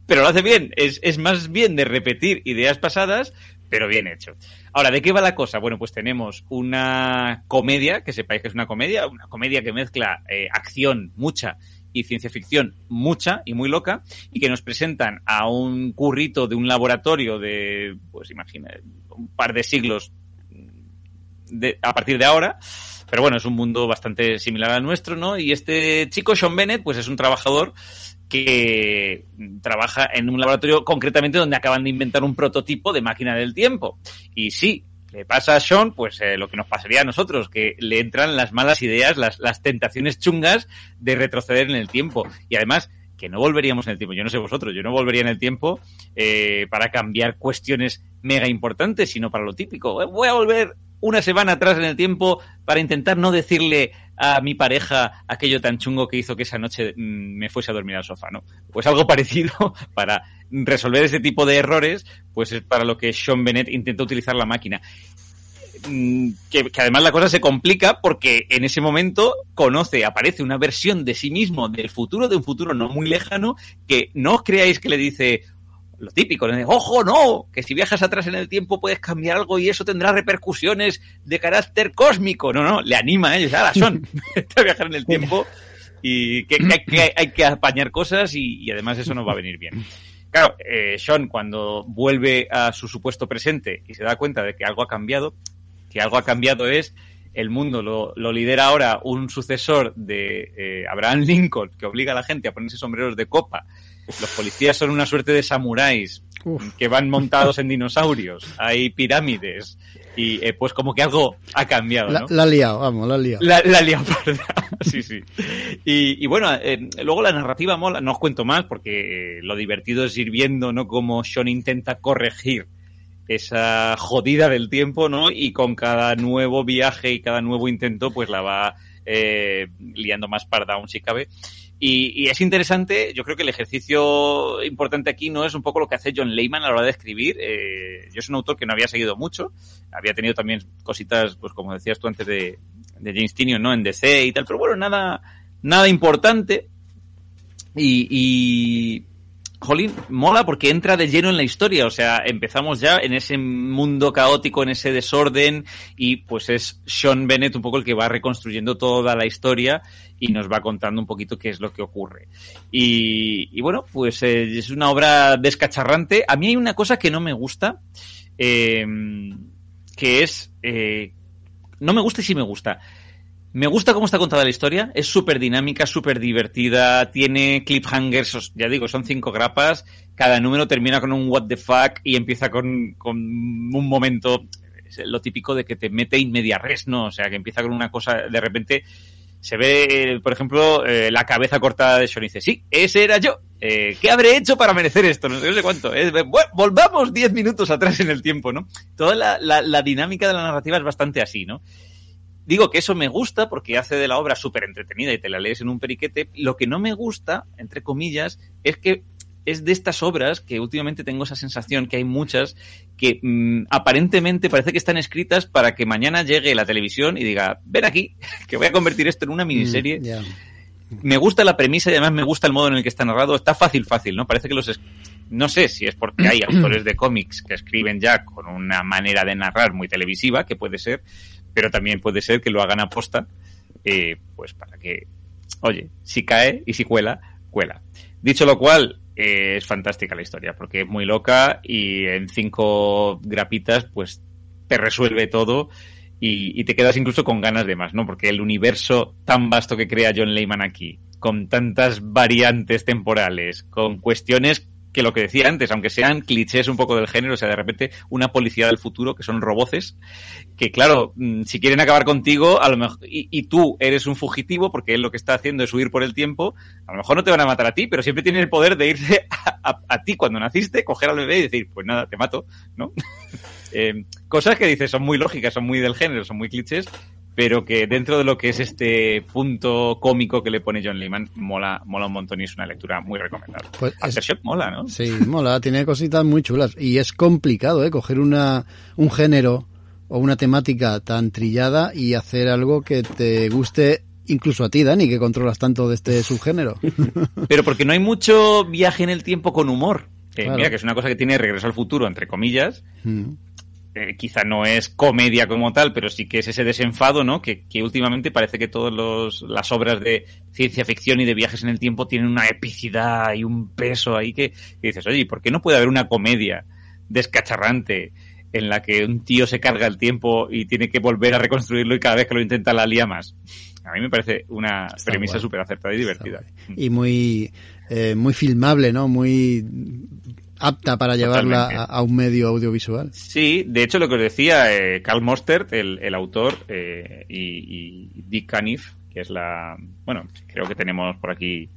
Pero lo hace bien. Es, es más bien de repetir ideas pasadas, pero bien hecho. Ahora, ¿de qué va la cosa? Bueno, pues tenemos una comedia, que sepáis que es una comedia, una comedia que mezcla eh, acción mucha y ciencia ficción mucha y muy loca, y que nos presentan a un currito de un laboratorio de, pues imagina, un par de siglos de, a partir de ahora, pero bueno, es un mundo bastante similar al nuestro, ¿no? Y este chico, Sean Bennett, pues es un trabajador que trabaja en un laboratorio concretamente donde acaban de inventar un prototipo de máquina del tiempo. Y sí, le pasa a Sean, pues eh, lo que nos pasaría a nosotros, que le entran las malas ideas, las, las tentaciones chungas de retroceder en el tiempo. Y además, que no volveríamos en el tiempo. Yo no sé vosotros, yo no volvería en el tiempo eh, para cambiar cuestiones mega importantes, sino para lo típico. Voy a volver una semana atrás en el tiempo para intentar no decirle a mi pareja aquello tan chungo que hizo que esa noche mmm, me fuese a dormir al sofá, ¿no? Pues algo [LAUGHS] parecido para resolver ese tipo de errores, pues es para lo que Sean Bennett intenta utilizar la máquina. Que, que, además la cosa se complica porque en ese momento conoce, aparece una versión de sí mismo del futuro, de un futuro no muy lejano, que no os creáis que le dice, lo típico, ¿no? ojo, no, que si viajas atrás en el tiempo puedes cambiar algo y eso tendrá repercusiones de carácter cósmico. No, no, le anima a ellos, ahora son, [LAUGHS] a viajar en el tiempo y que, que, que, hay que apañar cosas y, y, además eso nos va a venir bien. Claro, eh, Sean cuando vuelve a su supuesto presente y se da cuenta de que algo ha cambiado, que algo ha cambiado es el mundo lo, lo lidera ahora un sucesor de eh, Abraham Lincoln que obliga a la gente a ponerse sombreros de copa. Los policías son una suerte de samuráis Uf. que van montados en dinosaurios. Hay pirámides. Y eh, pues como que algo ha cambiado, La, ¿no? la ha liado, vamos, la ha liado. La, la liado, [LAUGHS] parda. sí, sí. Y, y bueno, eh, luego la narrativa mola, no os cuento más porque eh, lo divertido es ir viendo, ¿no? Cómo Sean intenta corregir esa jodida del tiempo, ¿no? Y con cada nuevo viaje y cada nuevo intento, pues la va eh, liando más parda aún si cabe. Y, y, es interesante, yo creo que el ejercicio importante aquí no es un poco lo que hace John Lehman a la hora de escribir. Eh, yo soy un autor que no había seguido mucho, había tenido también cositas, pues como decías tú antes de, de James Tynion, ¿no? En DC y tal, pero bueno, nada, nada importante. Y, y Jolín, mola porque entra de lleno en la historia, o sea, empezamos ya en ese mundo caótico, en ese desorden, y pues es Sean Bennett un poco el que va reconstruyendo toda la historia y nos va contando un poquito qué es lo que ocurre. Y, bueno, pues eh, es una obra descacharrante. A mí hay una cosa que no me gusta, eh, que es... Eh, no me gusta y sí me gusta. Me gusta cómo está contada la historia, es súper dinámica, súper divertida, tiene cliffhangers, ya digo, son cinco grapas, cada número termina con un what the fuck y empieza con, con un momento, lo típico de que te mete in media res, ¿no? O sea, que empieza con una cosa, de repente se ve, por ejemplo, eh, la cabeza cortada de Sean y dice, sí, ese era yo, eh, ¿qué habré hecho para merecer esto? No sé, no sé cuánto. Eh, volvamos diez minutos atrás en el tiempo, ¿no? Toda la, la, la dinámica de la narrativa es bastante así, ¿no? Digo que eso me gusta porque hace de la obra súper entretenida y te la lees en un periquete. Lo que no me gusta, entre comillas, es que es de estas obras que últimamente tengo esa sensación que hay muchas que mmm, aparentemente parece que están escritas para que mañana llegue la televisión y diga, ven aquí, [LAUGHS] que voy a convertir esto en una miniserie. Mm, yeah. Me gusta la premisa y además me gusta el modo en el que está narrado. Está fácil, fácil, ¿no? Parece que los... No sé si es porque hay [CLEARS THROAT] autores de cómics que escriben ya con una manera de narrar muy televisiva, que puede ser, pero también puede ser que lo hagan a posta, eh, pues para que, oye, si cae y si cuela, cuela. Dicho lo cual, eh, es fantástica la historia, porque es muy loca y en cinco grapitas, pues te resuelve todo y, y, te quedas incluso con ganas de más, ¿no? Porque el universo tan vasto que crea John Lehman aquí, con tantas variantes temporales, con cuestiones que lo que decía antes, aunque sean clichés un poco del género, o sea, de repente una policía del futuro que son roboces, que claro, mm, si quieren acabar contigo, a lo mejor, y, tú eres un fugitivo, porque él lo que está haciendo es huir por el tiempo, a lo mejor no te van a matar a ti, pero siempre tienen el poder de irse [LAUGHS] a ti cuando naciste, coger al bebé y decir, pues nada, te mato, ¿no? [LAUGHS] eh, cosas que dices son muy lógicas, son muy del género, son muy clichés, pero que dentro de lo que es este punto cómico que le pone John Lehman, mola, mola un montón y es una lectura muy recomendable. Pues Aftershock mola, ¿no? Sí, mola, tiene cositas muy chulas y es complicado, ¿eh? Coger una, un género o una temática tan trillada y hacer algo que te guste incluso a ti, Dani, que controlas tanto de este subgénero. [LAUGHS] Pero porque no hay mucho viaje en el tiempo con humor. Eh, claro. Mira, que es una cosa que tiene Regreso al Futuro, entre comillas, mm eh, quizá no es comedia como tal, pero sí que es ese desenfado, ¿no? Que, que últimamente parece que todas las obras de ciencia ficción y de viajes en el tiempo tienen una epicidad y un peso ahí que, que dices, oye, ¿por qué no puede haber una comedia descacharrante en la que un tío se carga el tiempo y tiene que volver a reconstruirlo y cada vez que lo intenta la lía más? A mí me parece una Está premisa súper acertada y divertida. Y muy, eh, muy filmable, ¿no? Muy apta para llevarla a, a, un medio audiovisual. Sí, de hecho lo que os decía eh, Carl Mostert, el, el autor, eh, y, y, Dick Caniff, que es la... Bueno, creo que tenemos por aquí...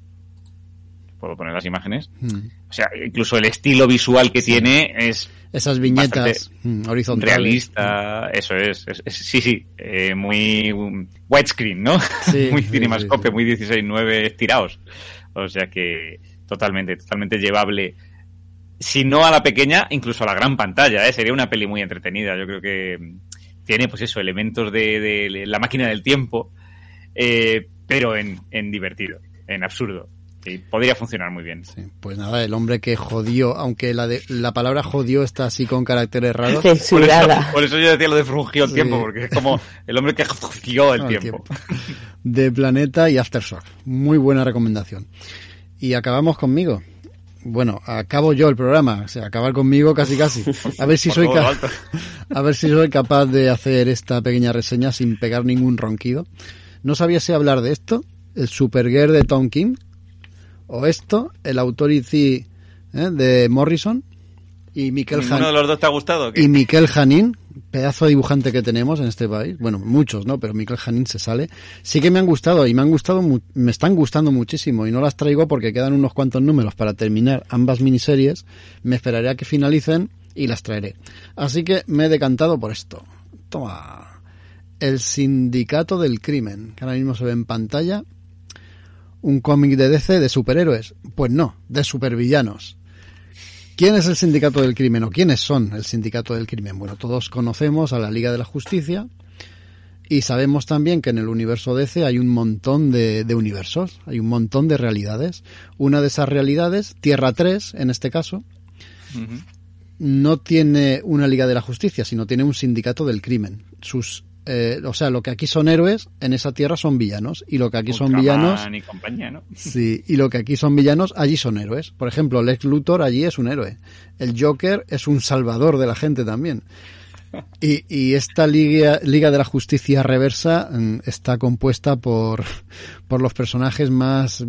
Puedo poner las imágenes. Mm. O sea, incluso el estilo visual que sí. tiene es... Esas viñetas mm, horizontales. Realista, mm. eso es, es, es. sí, sí. Eh, muy widescreen, ¿no? Sí, [LAUGHS] muy cinemascope, sí, muy 16-9 estirados. O sea que totalmente, totalmente llevable si no a la pequeña, incluso a la gran pantalla, ¿eh? Sería una peli muy entretenida. Yo creo que tiene, pues eso, elementos de, de la máquina del tiempo, eh, pero en, en, divertido, en absurdo. Y podría funcionar muy bien. Sí, pues nada, el hombre que jodió, aunque la, de, la palabra jodió está así con caracteres raros. [LAUGHS] Por eso, Censurada. [LAUGHS] por eso yo decía lo de frugió el Sí. tiempo, porque es como el hombre que jodió el [LAUGHS] No, tiempo. De Planeta y Aftershock. Muy buena recomendación. Y acabamos conmigo. Bueno, acabo yo el programa, o sea, acabar conmigo casi casi. A ver si soy [LAUGHS] a ver si soy capaz de hacer esta pequeña reseña sin pegar ningún ronquido. No sabía si hablar de esto, el Supergirl de Tom King, o esto, el Authority ¿eh? de Morrison y Mikel ¿Ninguno de los dos te ha gustado? qué? y Miquel pedazo dibujante que tenemos en este país. Bueno, muchos, ¿no? Pero Miquel Janín se sale. Sí que me han gustado y me han gustado, me están gustando muchísimo y no las traigo porque quedan unos cuantos números para terminar ambas miniseries. Me esperaré a que finalicen y las traeré. Así que me he decantado por esto. Toma. El Sindicato del Crimen, que ahora mismo se ve en pantalla. Un cómic de DC de superhéroes. Pues no, de supervillanos. ¿Quién es el Sindicato del Crimen o quiénes son el Sindicato del Crimen? Bueno, todos conocemos a la Liga de la Justicia y sabemos también que en el universo DC hay un montón de, de universos, hay un montón de realidades. Una de esas realidades, Tierra 3 en este caso, no tiene una Liga de la Justicia, sino tiene un Sindicato del Crimen. Sus, eh, o sea, lo que aquí son héroes, en esa tierra son villanos y lo que aquí son Ultraman villanos y compañía, ¿no? [LAUGHS] Sí, y lo que aquí son villanos, allí son héroes. Por ejemplo, Lex Luthor allí es un héroe. El Joker es un salvador de la gente también. Y, y esta Liga, Liga de la Justicia Reversa mm, está compuesta por, [LAUGHS] por los personajes más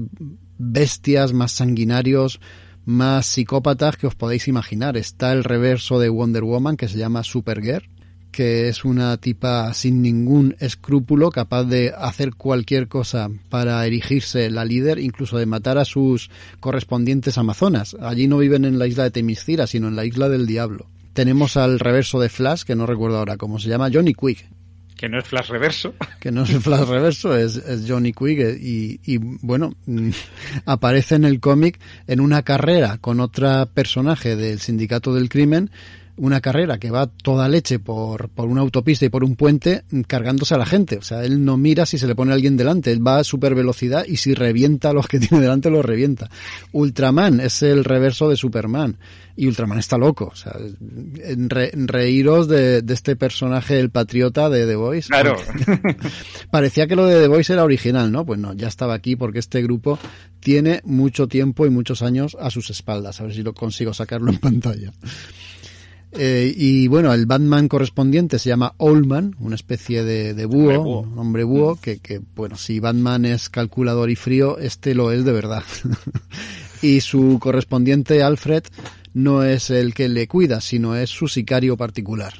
bestias, más sanguinarios, más psicópatas que os podéis imaginar. Está el reverso de Wonder Woman que se llama Supergirl que es una tipa sin ningún escrúpulo, capaz de hacer cualquier cosa para erigirse la líder, incluso de matar a sus correspondientes amazonas. Allí no viven en la isla de Temiscira, sino en la isla del diablo. Tenemos al reverso de Flash, que no recuerdo ahora cómo se llama, Johnny Quick, Que no es Flash Reverso. [LAUGHS] que no es Flash reverso, es, es Johnny Quick eh, y, y, bueno, [LAUGHS] aparece en el cómic en una carrera con otra personaje del sindicato del crimen, una carrera que va toda leche por, por una autopista y por un puente cargándose a la gente. O sea, él no mira si se le pone alguien delante, él va a super velocidad y si revienta a los que [LAUGHS] tiene delante los revienta. Ultraman es el reverso de Superman y Ultraman está loco. O sea, re- reíros de, de este personaje, el patriota de The Voice. Claro. [LAUGHS] Parecía que lo de The Voice era original, ¿no? Pues no, ya estaba aquí porque este grupo tiene mucho tiempo y muchos años a sus espaldas. A ver si lo consigo sacarlo en pantalla. Eh, y bueno, el Batman correspondiente se llama Oldman, una especie de, de búho, Hombre búho. un hombre búho, que, que, bueno, si Batman es calculador y frío, este lo es de verdad. [LAUGHS] y su correspondiente Alfred no es el que le cuida, sino es su sicario particular.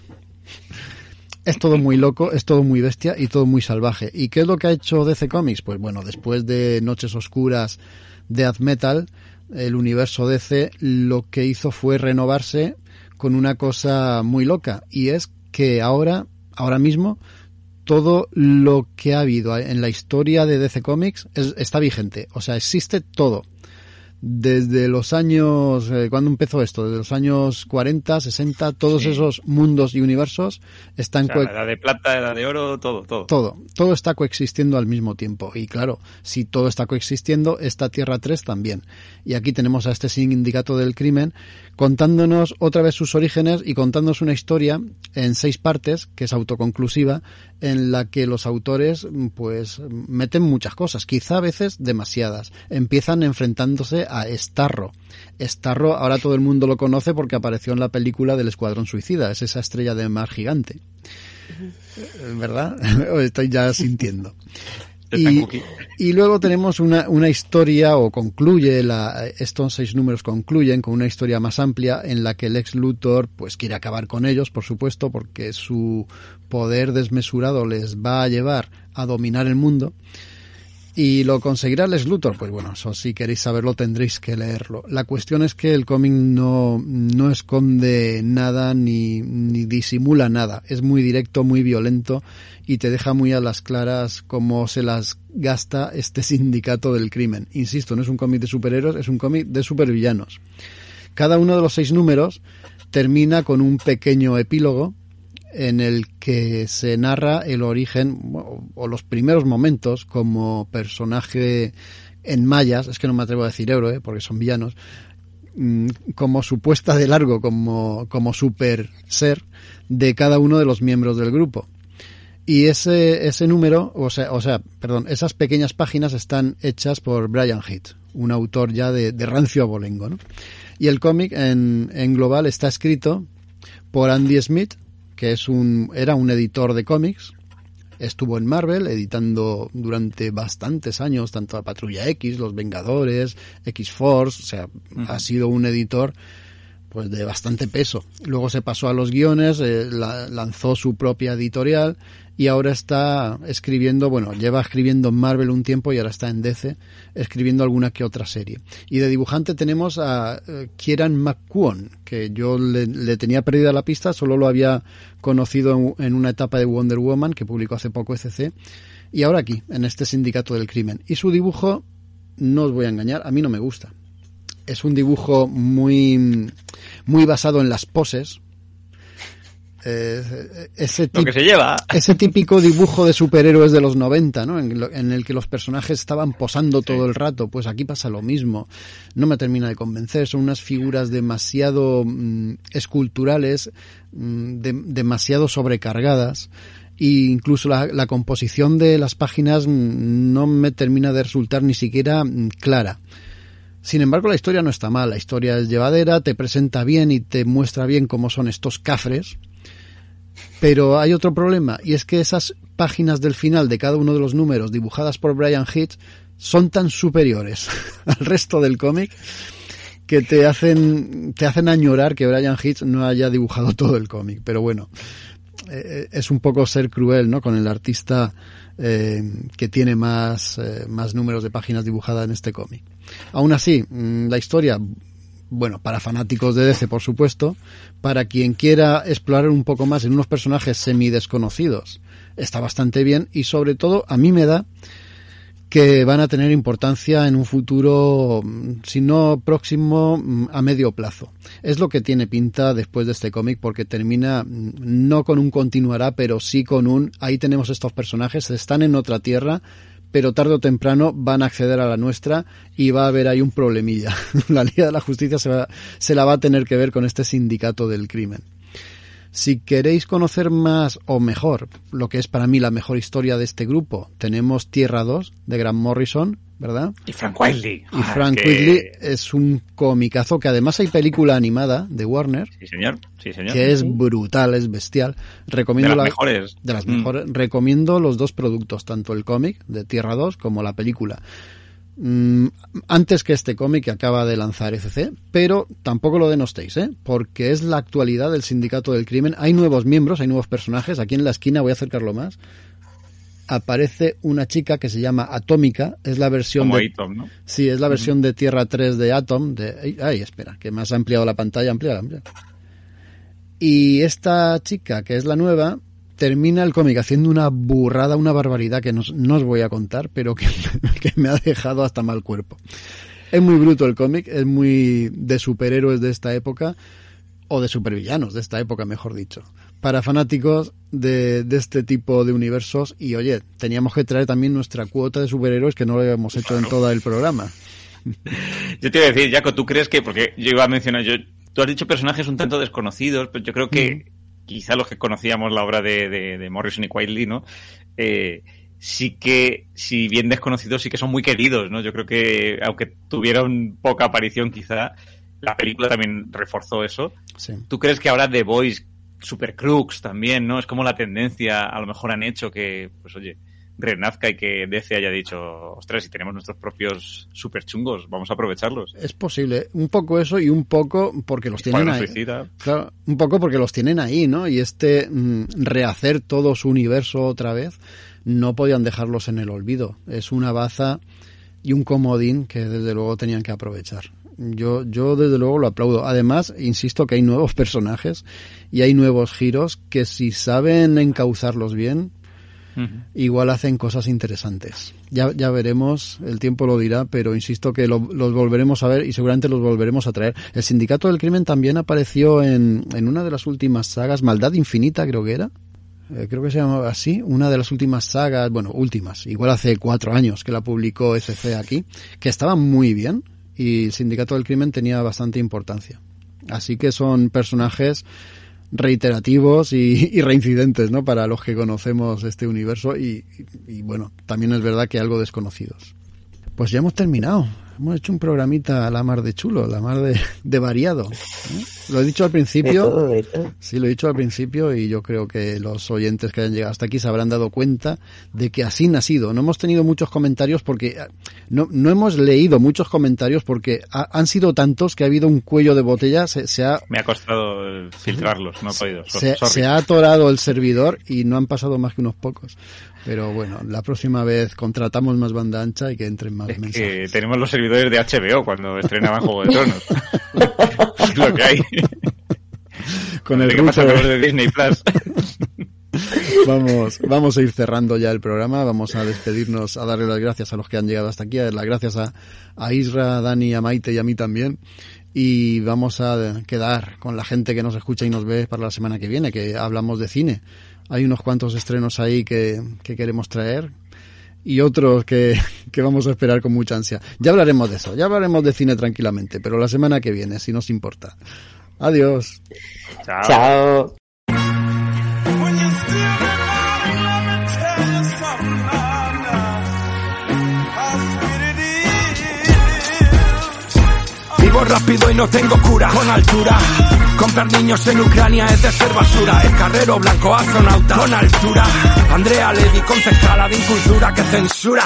Es todo muy loco, es todo muy bestia y todo muy salvaje. ¿Y qué es lo que ha hecho DC Comics? Pues bueno, después de Noches Oscuras, Death Metal, el universo DC lo que hizo fue renovarse con una cosa muy loca y es que ahora, ahora mismo, todo lo que ha habido en la historia de DC Comics es- está vigente. O sea, existe todo. Desde los años, eh, ¿cuándo empezó esto? Desde los años 40, 60, todos Sí. esos mundos y universos están O sea, la de plata, edad de oro, todo, todo. todo, todo está coexistiendo al mismo tiempo. Y claro, si todo está coexistiendo, esta Tierra 3 también. Y aquí tenemos a este sindicato del crimen contándonos otra vez sus orígenes y contándonos una historia en seis partes, que es autoconclusiva, en la que los autores pues meten muchas cosas, quizá a veces demasiadas. Empiezan enfrentándose a Starro. Starro ahora todo el mundo lo conoce porque apareció en la película del Escuadrón Suicida, es esa estrella de mar gigante. ¿verdad? [LAUGHS] Estoy ya sintiendo. Y luego tenemos una, una historia, o concluye, la, estos seis números concluyen con una historia más amplia en la que el ex Luthor pues quiere acabar con ellos, por supuesto, porque su poder desmesurado les va a llevar a dominar el mundo. ¿Y lo conseguirá Lex Luthor? Pues bueno, eso si queréis saberlo tendréis que leerlo. La cuestión es que el cómic no, no esconde nada ni, ni disimula nada. Es muy directo, muy violento y te deja muy a las claras cómo se las gasta este [LAUGHS] sindicato del crimen. Insisto, no es un cómic de superhéroes, es un cómic de supervillanos. Cada uno de los seis números termina con un pequeño epílogo en el que se narra el origen o, los primeros momentos como personaje en mayas, es que no me atrevo a decir euro, ¿eh? porque son villanos, mm, como su puesta de largo, como, como super ser de cada uno de los miembros del grupo. Y ese, ese número, o sea, o sea, perdón, esas pequeñas páginas están hechas por Brian Heath, un autor ya de, rancio abolengo, ¿no? Y el cómic en global está escrito por Andy Smith, que es un, era un editor de cómics, estuvo en Marvel editando durante bastantes años tanto a Patrulla X, Los Vengadores, X-Force, o sea, ha sido un editor pues de bastante peso. Luego se pasó a los guiones, eh, la- lanzó su propia editorial y ahora está escribiendo, bueno, lleva escribiendo en Marvel un tiempo y ahora está en DC escribiendo alguna que otra serie. Y de dibujante tenemos a eh, Kieran McQuon, que yo le, le tenía perdida la pista, solo lo había conocido en, en una etapa de Wonder Woman que publicó hace poco ECC y ahora aquí, en este sindicato del crimen. Y su dibujo, no os voy a engañar, a mí no me gusta es un dibujo muy muy basado en las poses Eh, ese Lo tip- que se lleva. ese típico dibujo de superhéroes de los 90, ¿no? En, lo- en el que los personajes estaban posando todo el rato. Pues aquí pasa lo mismo. No me termina de convencer. Son unas figuras demasiado mm, esculturales, mm, de- demasiado sobrecargadas. E incluso la, la composición de las páginas mm, no me termina de resultar ni siquiera clara. Sin embargo, la historia no está mal. La historia es llevadera, te presenta bien y te muestra bien cómo son estos cafres. Pero hay otro problema, y es que esas páginas del final de cada uno de los números dibujadas por Brian Hitch son tan superiores [LAUGHS] al resto del cómic que te hacen, te hacen añorar que Brian Hitch no haya dibujado [LAUGHS] todo el cómic. Pero bueno, eh, es un poco ser cruel, ¿no? Con el artista eh, que tiene más, eh, más números de páginas dibujadas en este cómic. Aún así, mm, la historia, bueno, para fanáticos de DC, por supuesto, para quien quiera explorar un poco más en unos personajes semi desconocidos, está bastante bien y sobre todo a mí me da que van a tener importancia en un futuro, mm, si no próximo, mm, a medio plazo. Es lo que tiene pinta después de este cómic porque termina no con un continuará, pero sí con un ahí tenemos estos personajes, están en otra tierra, pero tarde o temprano van a acceder a la nuestra y va a haber ahí un problemilla. [LAUGHS] la Liga de la Justicia se, va- se la va a tener que ver con este sindicato del crimen. Si queréis conocer más o mejor lo que es para mí la mejor historia de este grupo, tenemos Tierra 2 de Grant Morrison, ¿verdad? Y Frank Wiley. Y Frank que- Whitley es un comicazo que además hay película animada de Warner Sí, señor. Sí, señor. que es brutal, es bestial. Recomiendo de las la- mejores. de las Mm. mejores. Recomiendo los dos productos, tanto el cómic de Tierra 2 como la película. Mm, antes que este cómic que acaba de lanzar ECC, pero tampoco lo denostéis, ¿eh? porque es la actualidad del sindicato del crimen. Hay nuevos miembros, hay nuevos personajes. Aquí en la esquina voy a acercarlo más. Aparece una chica que se llama Atómica, es la versión Como de, Atom, ¿no? Sí, es la versión de Tierra 3 de Atom. De, ay, espera, que me has ampliado la pantalla, amplía, amplía. Y esta chica, que es la nueva, termina el cómic haciendo una burrada, una barbaridad que no, os- no os voy a contar, pero que, [LAUGHS] que me ha dejado hasta mal cuerpo. Es muy bruto el cómic, es muy de superhéroes de esta época, o de supervillanos de esta época, mejor dicho. Para fanáticos de, de este tipo de universos, y oye, teníamos que traer también nuestra cuota de superhéroes que no lo habíamos hecho en todo el programa. [LAUGHS] Yo te iba a decir, Jaco, ¿tú crees que, porque yo iba a mencionar, yo, tú has dicho personajes un tanto desconocidos, pero yo creo que quizá los que conocíamos la obra de, de, de Morrison y Quietly, ¿no? Eh, sí que, si bien desconocidos, sí que son muy queridos, ¿no? Yo creo que, aunque tuvieron poca aparición quizá, la película también reforzó eso. Sí. ¿Tú crees que ahora The Boys, Super Crooks también, ¿no? Es como la tendencia, a lo mejor han hecho que, pues oye, renazca y que DC haya dicho, ostras, si tenemos nuestros propios super chungos, vamos a aprovecharlos. Es posible, un poco eso y un poco porque los tienen ahí. Suicida. Claro, un poco porque los tienen ahí, ¿no? Y este mm, rehacer todo su universo otra vez, no podían dejarlos en el olvido. Es una baza y un comodín que desde luego tenían que aprovechar. Yo, yo desde luego lo aplaudo. Además, insisto que hay nuevos [LAUGHS] personajes y hay nuevos giros que si saben encauzarlos bien, igual hacen cosas interesantes. Ya, ya veremos, el tiempo lo dirá, pero insisto que lo- los volveremos a ver y seguramente los volveremos a traer. El Sindicato del Crimen también apareció en, en una de las últimas sagas, Maldad Infinita creo que era. eh, creo que se llamaba así, una de las últimas sagas, bueno, últimas, igual hace cuatro años que la publicó SC aquí, que estaba muy bien y el Sindicato del Crimen tenía bastante importancia. Así que son personajes reiterativos y, reincidentes, ¿no? Para los que conocemos este universo y, y bueno, también es verdad que algo desconocidos. Pues ya hemos terminado. Hemos hecho un programita a la mar de chulo, la mar de, de variado. ¿eh? Lo he dicho al De principio. todo, de todo. Sí, lo he dicho al principio y yo creo que los oyentes que hayan llegado hasta aquí se habrán dado cuenta de que así ha sido. No hemos tenido muchos comentarios porque eh, no, no hemos leído muchos comentarios porque ha- han sido tantos que ha habido un cuello de botella, se, se ha, Me ha costado filtrarlos, no he podido. Se ha atorado el servidor y no han pasado más que unos pocos. Pero bueno, la próxima vez contratamos más banda ancha y que entren más Es que mensajes. tenemos los servidores de HBO cuando estrenaban Juego de Tronos. es lo que hay. Con el ¿Qué pasa con router. los de Disney Plus? [LAUGHS] Vamos, vamos a ir cerrando ya el programa, vamos a despedirnos, a darle las gracias a los que han llegado hasta aquí, a dar las gracias a, a Isra, a Dani, a Maite y a mí también. Y vamos a quedar con la gente que nos escucha y nos ve para la semana que viene, que hablamos de cine. Hay unos cuantos estrenos ahí que, que queremos traer y otros que, [LAUGHS] que vamos a esperar con mucha ansia. Ya hablaremos de eso, ya hablaremos de cine tranquilamente, pero la semana que viene, si nos importa. Adiós. Chao. Chao. Vivo rápido y no tengo cura con altura. Comprar niños en Ucrania es de ser basura. El carrero blanco astronauta con altura. Andrea Levy, concejala de incultura que censura.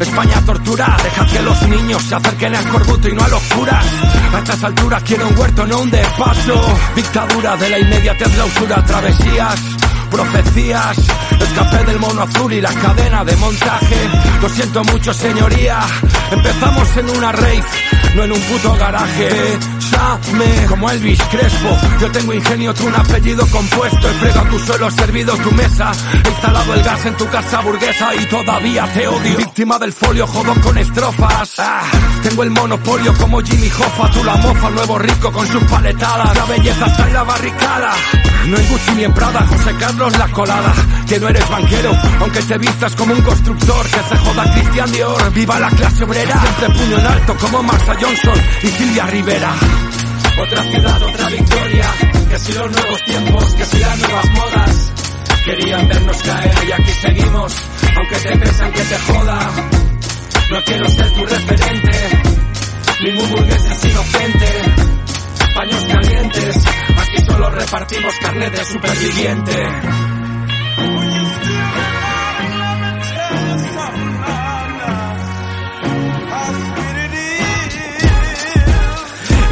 España tortura, deja que los niños se acerquen al corbuto y no a los curas. A estas alturas quiero un huerto, no un despacho. Dictadura de la inmediatez, la usura, travesías profecías. Escapé del mono azul y la cadena de montaje. Lo siento mucho, señoría. Empezamos en una rave, no en un puto garaje. Bésame como Elvis Crespo. Yo tengo ingenio, tú un apellido compuesto. He fregado tu suelo, servido tu mesa. He instalado el gas en tu casa burguesa y todavía te odio. Víctima del folio, jodo con estrofas. Ah, tengo el monopolio como Jimmy Hoffa. Tú la mofa, nuevo rico con sus paletadas. La belleza está en la barricada. No en Gucci ni en Prada, José Carlos la colada. Que no eres banquero, aunque te vistas como un constructor. Que se joda Cristian Dior. Viva la clase obrera. Siempre puño en alto como Martha Johnson y Silvia Rivera. Otra ciudad, otra victoria. Que si los nuevos tiempos, que si las nuevas modas. Querían vernos caer y aquí seguimos. Aunque te pesan que te joda. No quiero ser tu referente. Ningún burgués es inocente. Paños calientes. Aquí solo repartimos carne de superviviente.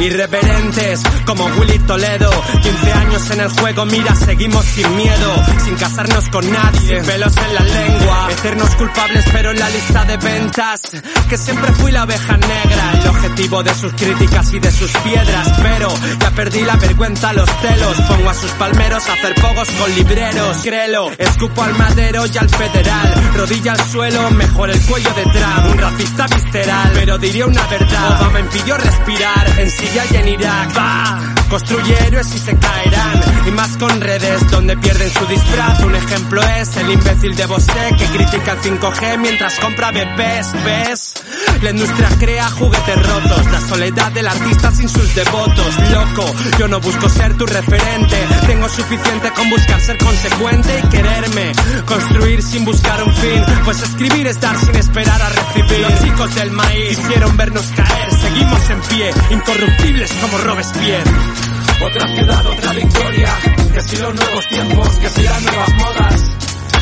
Irreverentes como Willy Toledo. 15 años en el juego, mira, seguimos sin miedo. Sin casarnos con nadie, sin pelos en la lengua. Eternos culpables pero en la lista de ventas. Que siempre fui la oveja negra. El objetivo de sus críticas y de sus piedras. Pero ya perdí la vergüenza, los celos. Pongo a sus palmeros a hacer pogos con libreros. Créelo, escupo al madero y al federal. Rodilla al suelo, mejor el cuello de Trump Un racista visceral, pero diría una verdad. Obama impidió respirar. En Siria y en Irak Va, construye héroes y se caerán. Y más con redes donde pierden su disfraz. Un ejemplo es el imbécil de Bosé Que critica el 5G mientras compra bebés ¿Ves? La industria crea juguetes rotos. La soledad del artista sin sus devotos. Loco, yo no busco ser tu referente. Tengo suficiente con buscar ser consecuente y quererme Construir sin buscar un fin. Pues escribir es dar sin esperar a recibir. Los chicos del maíz quisieron vernos caer. Seguimos en pie, incorruptibles como Robespierre Otra ciudad, otra victoria. Que si los nuevos tiempos, que si las nuevas modas.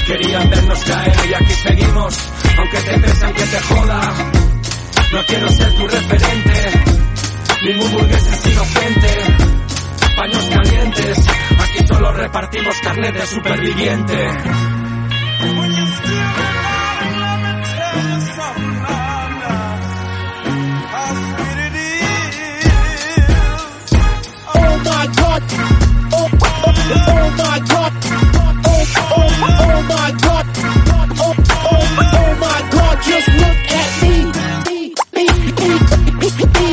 Querían vernos caer y aquí seguimos. Aunque te pesan que te joda. No quiero ser tu referente. Ningún burgués es inocente. Paños calientes. Aquí solo repartimos carne de superviviente Oh, oh, oh, my god. Oh, oh my god. Oh, my god. Just look at me. Me, me, me, me.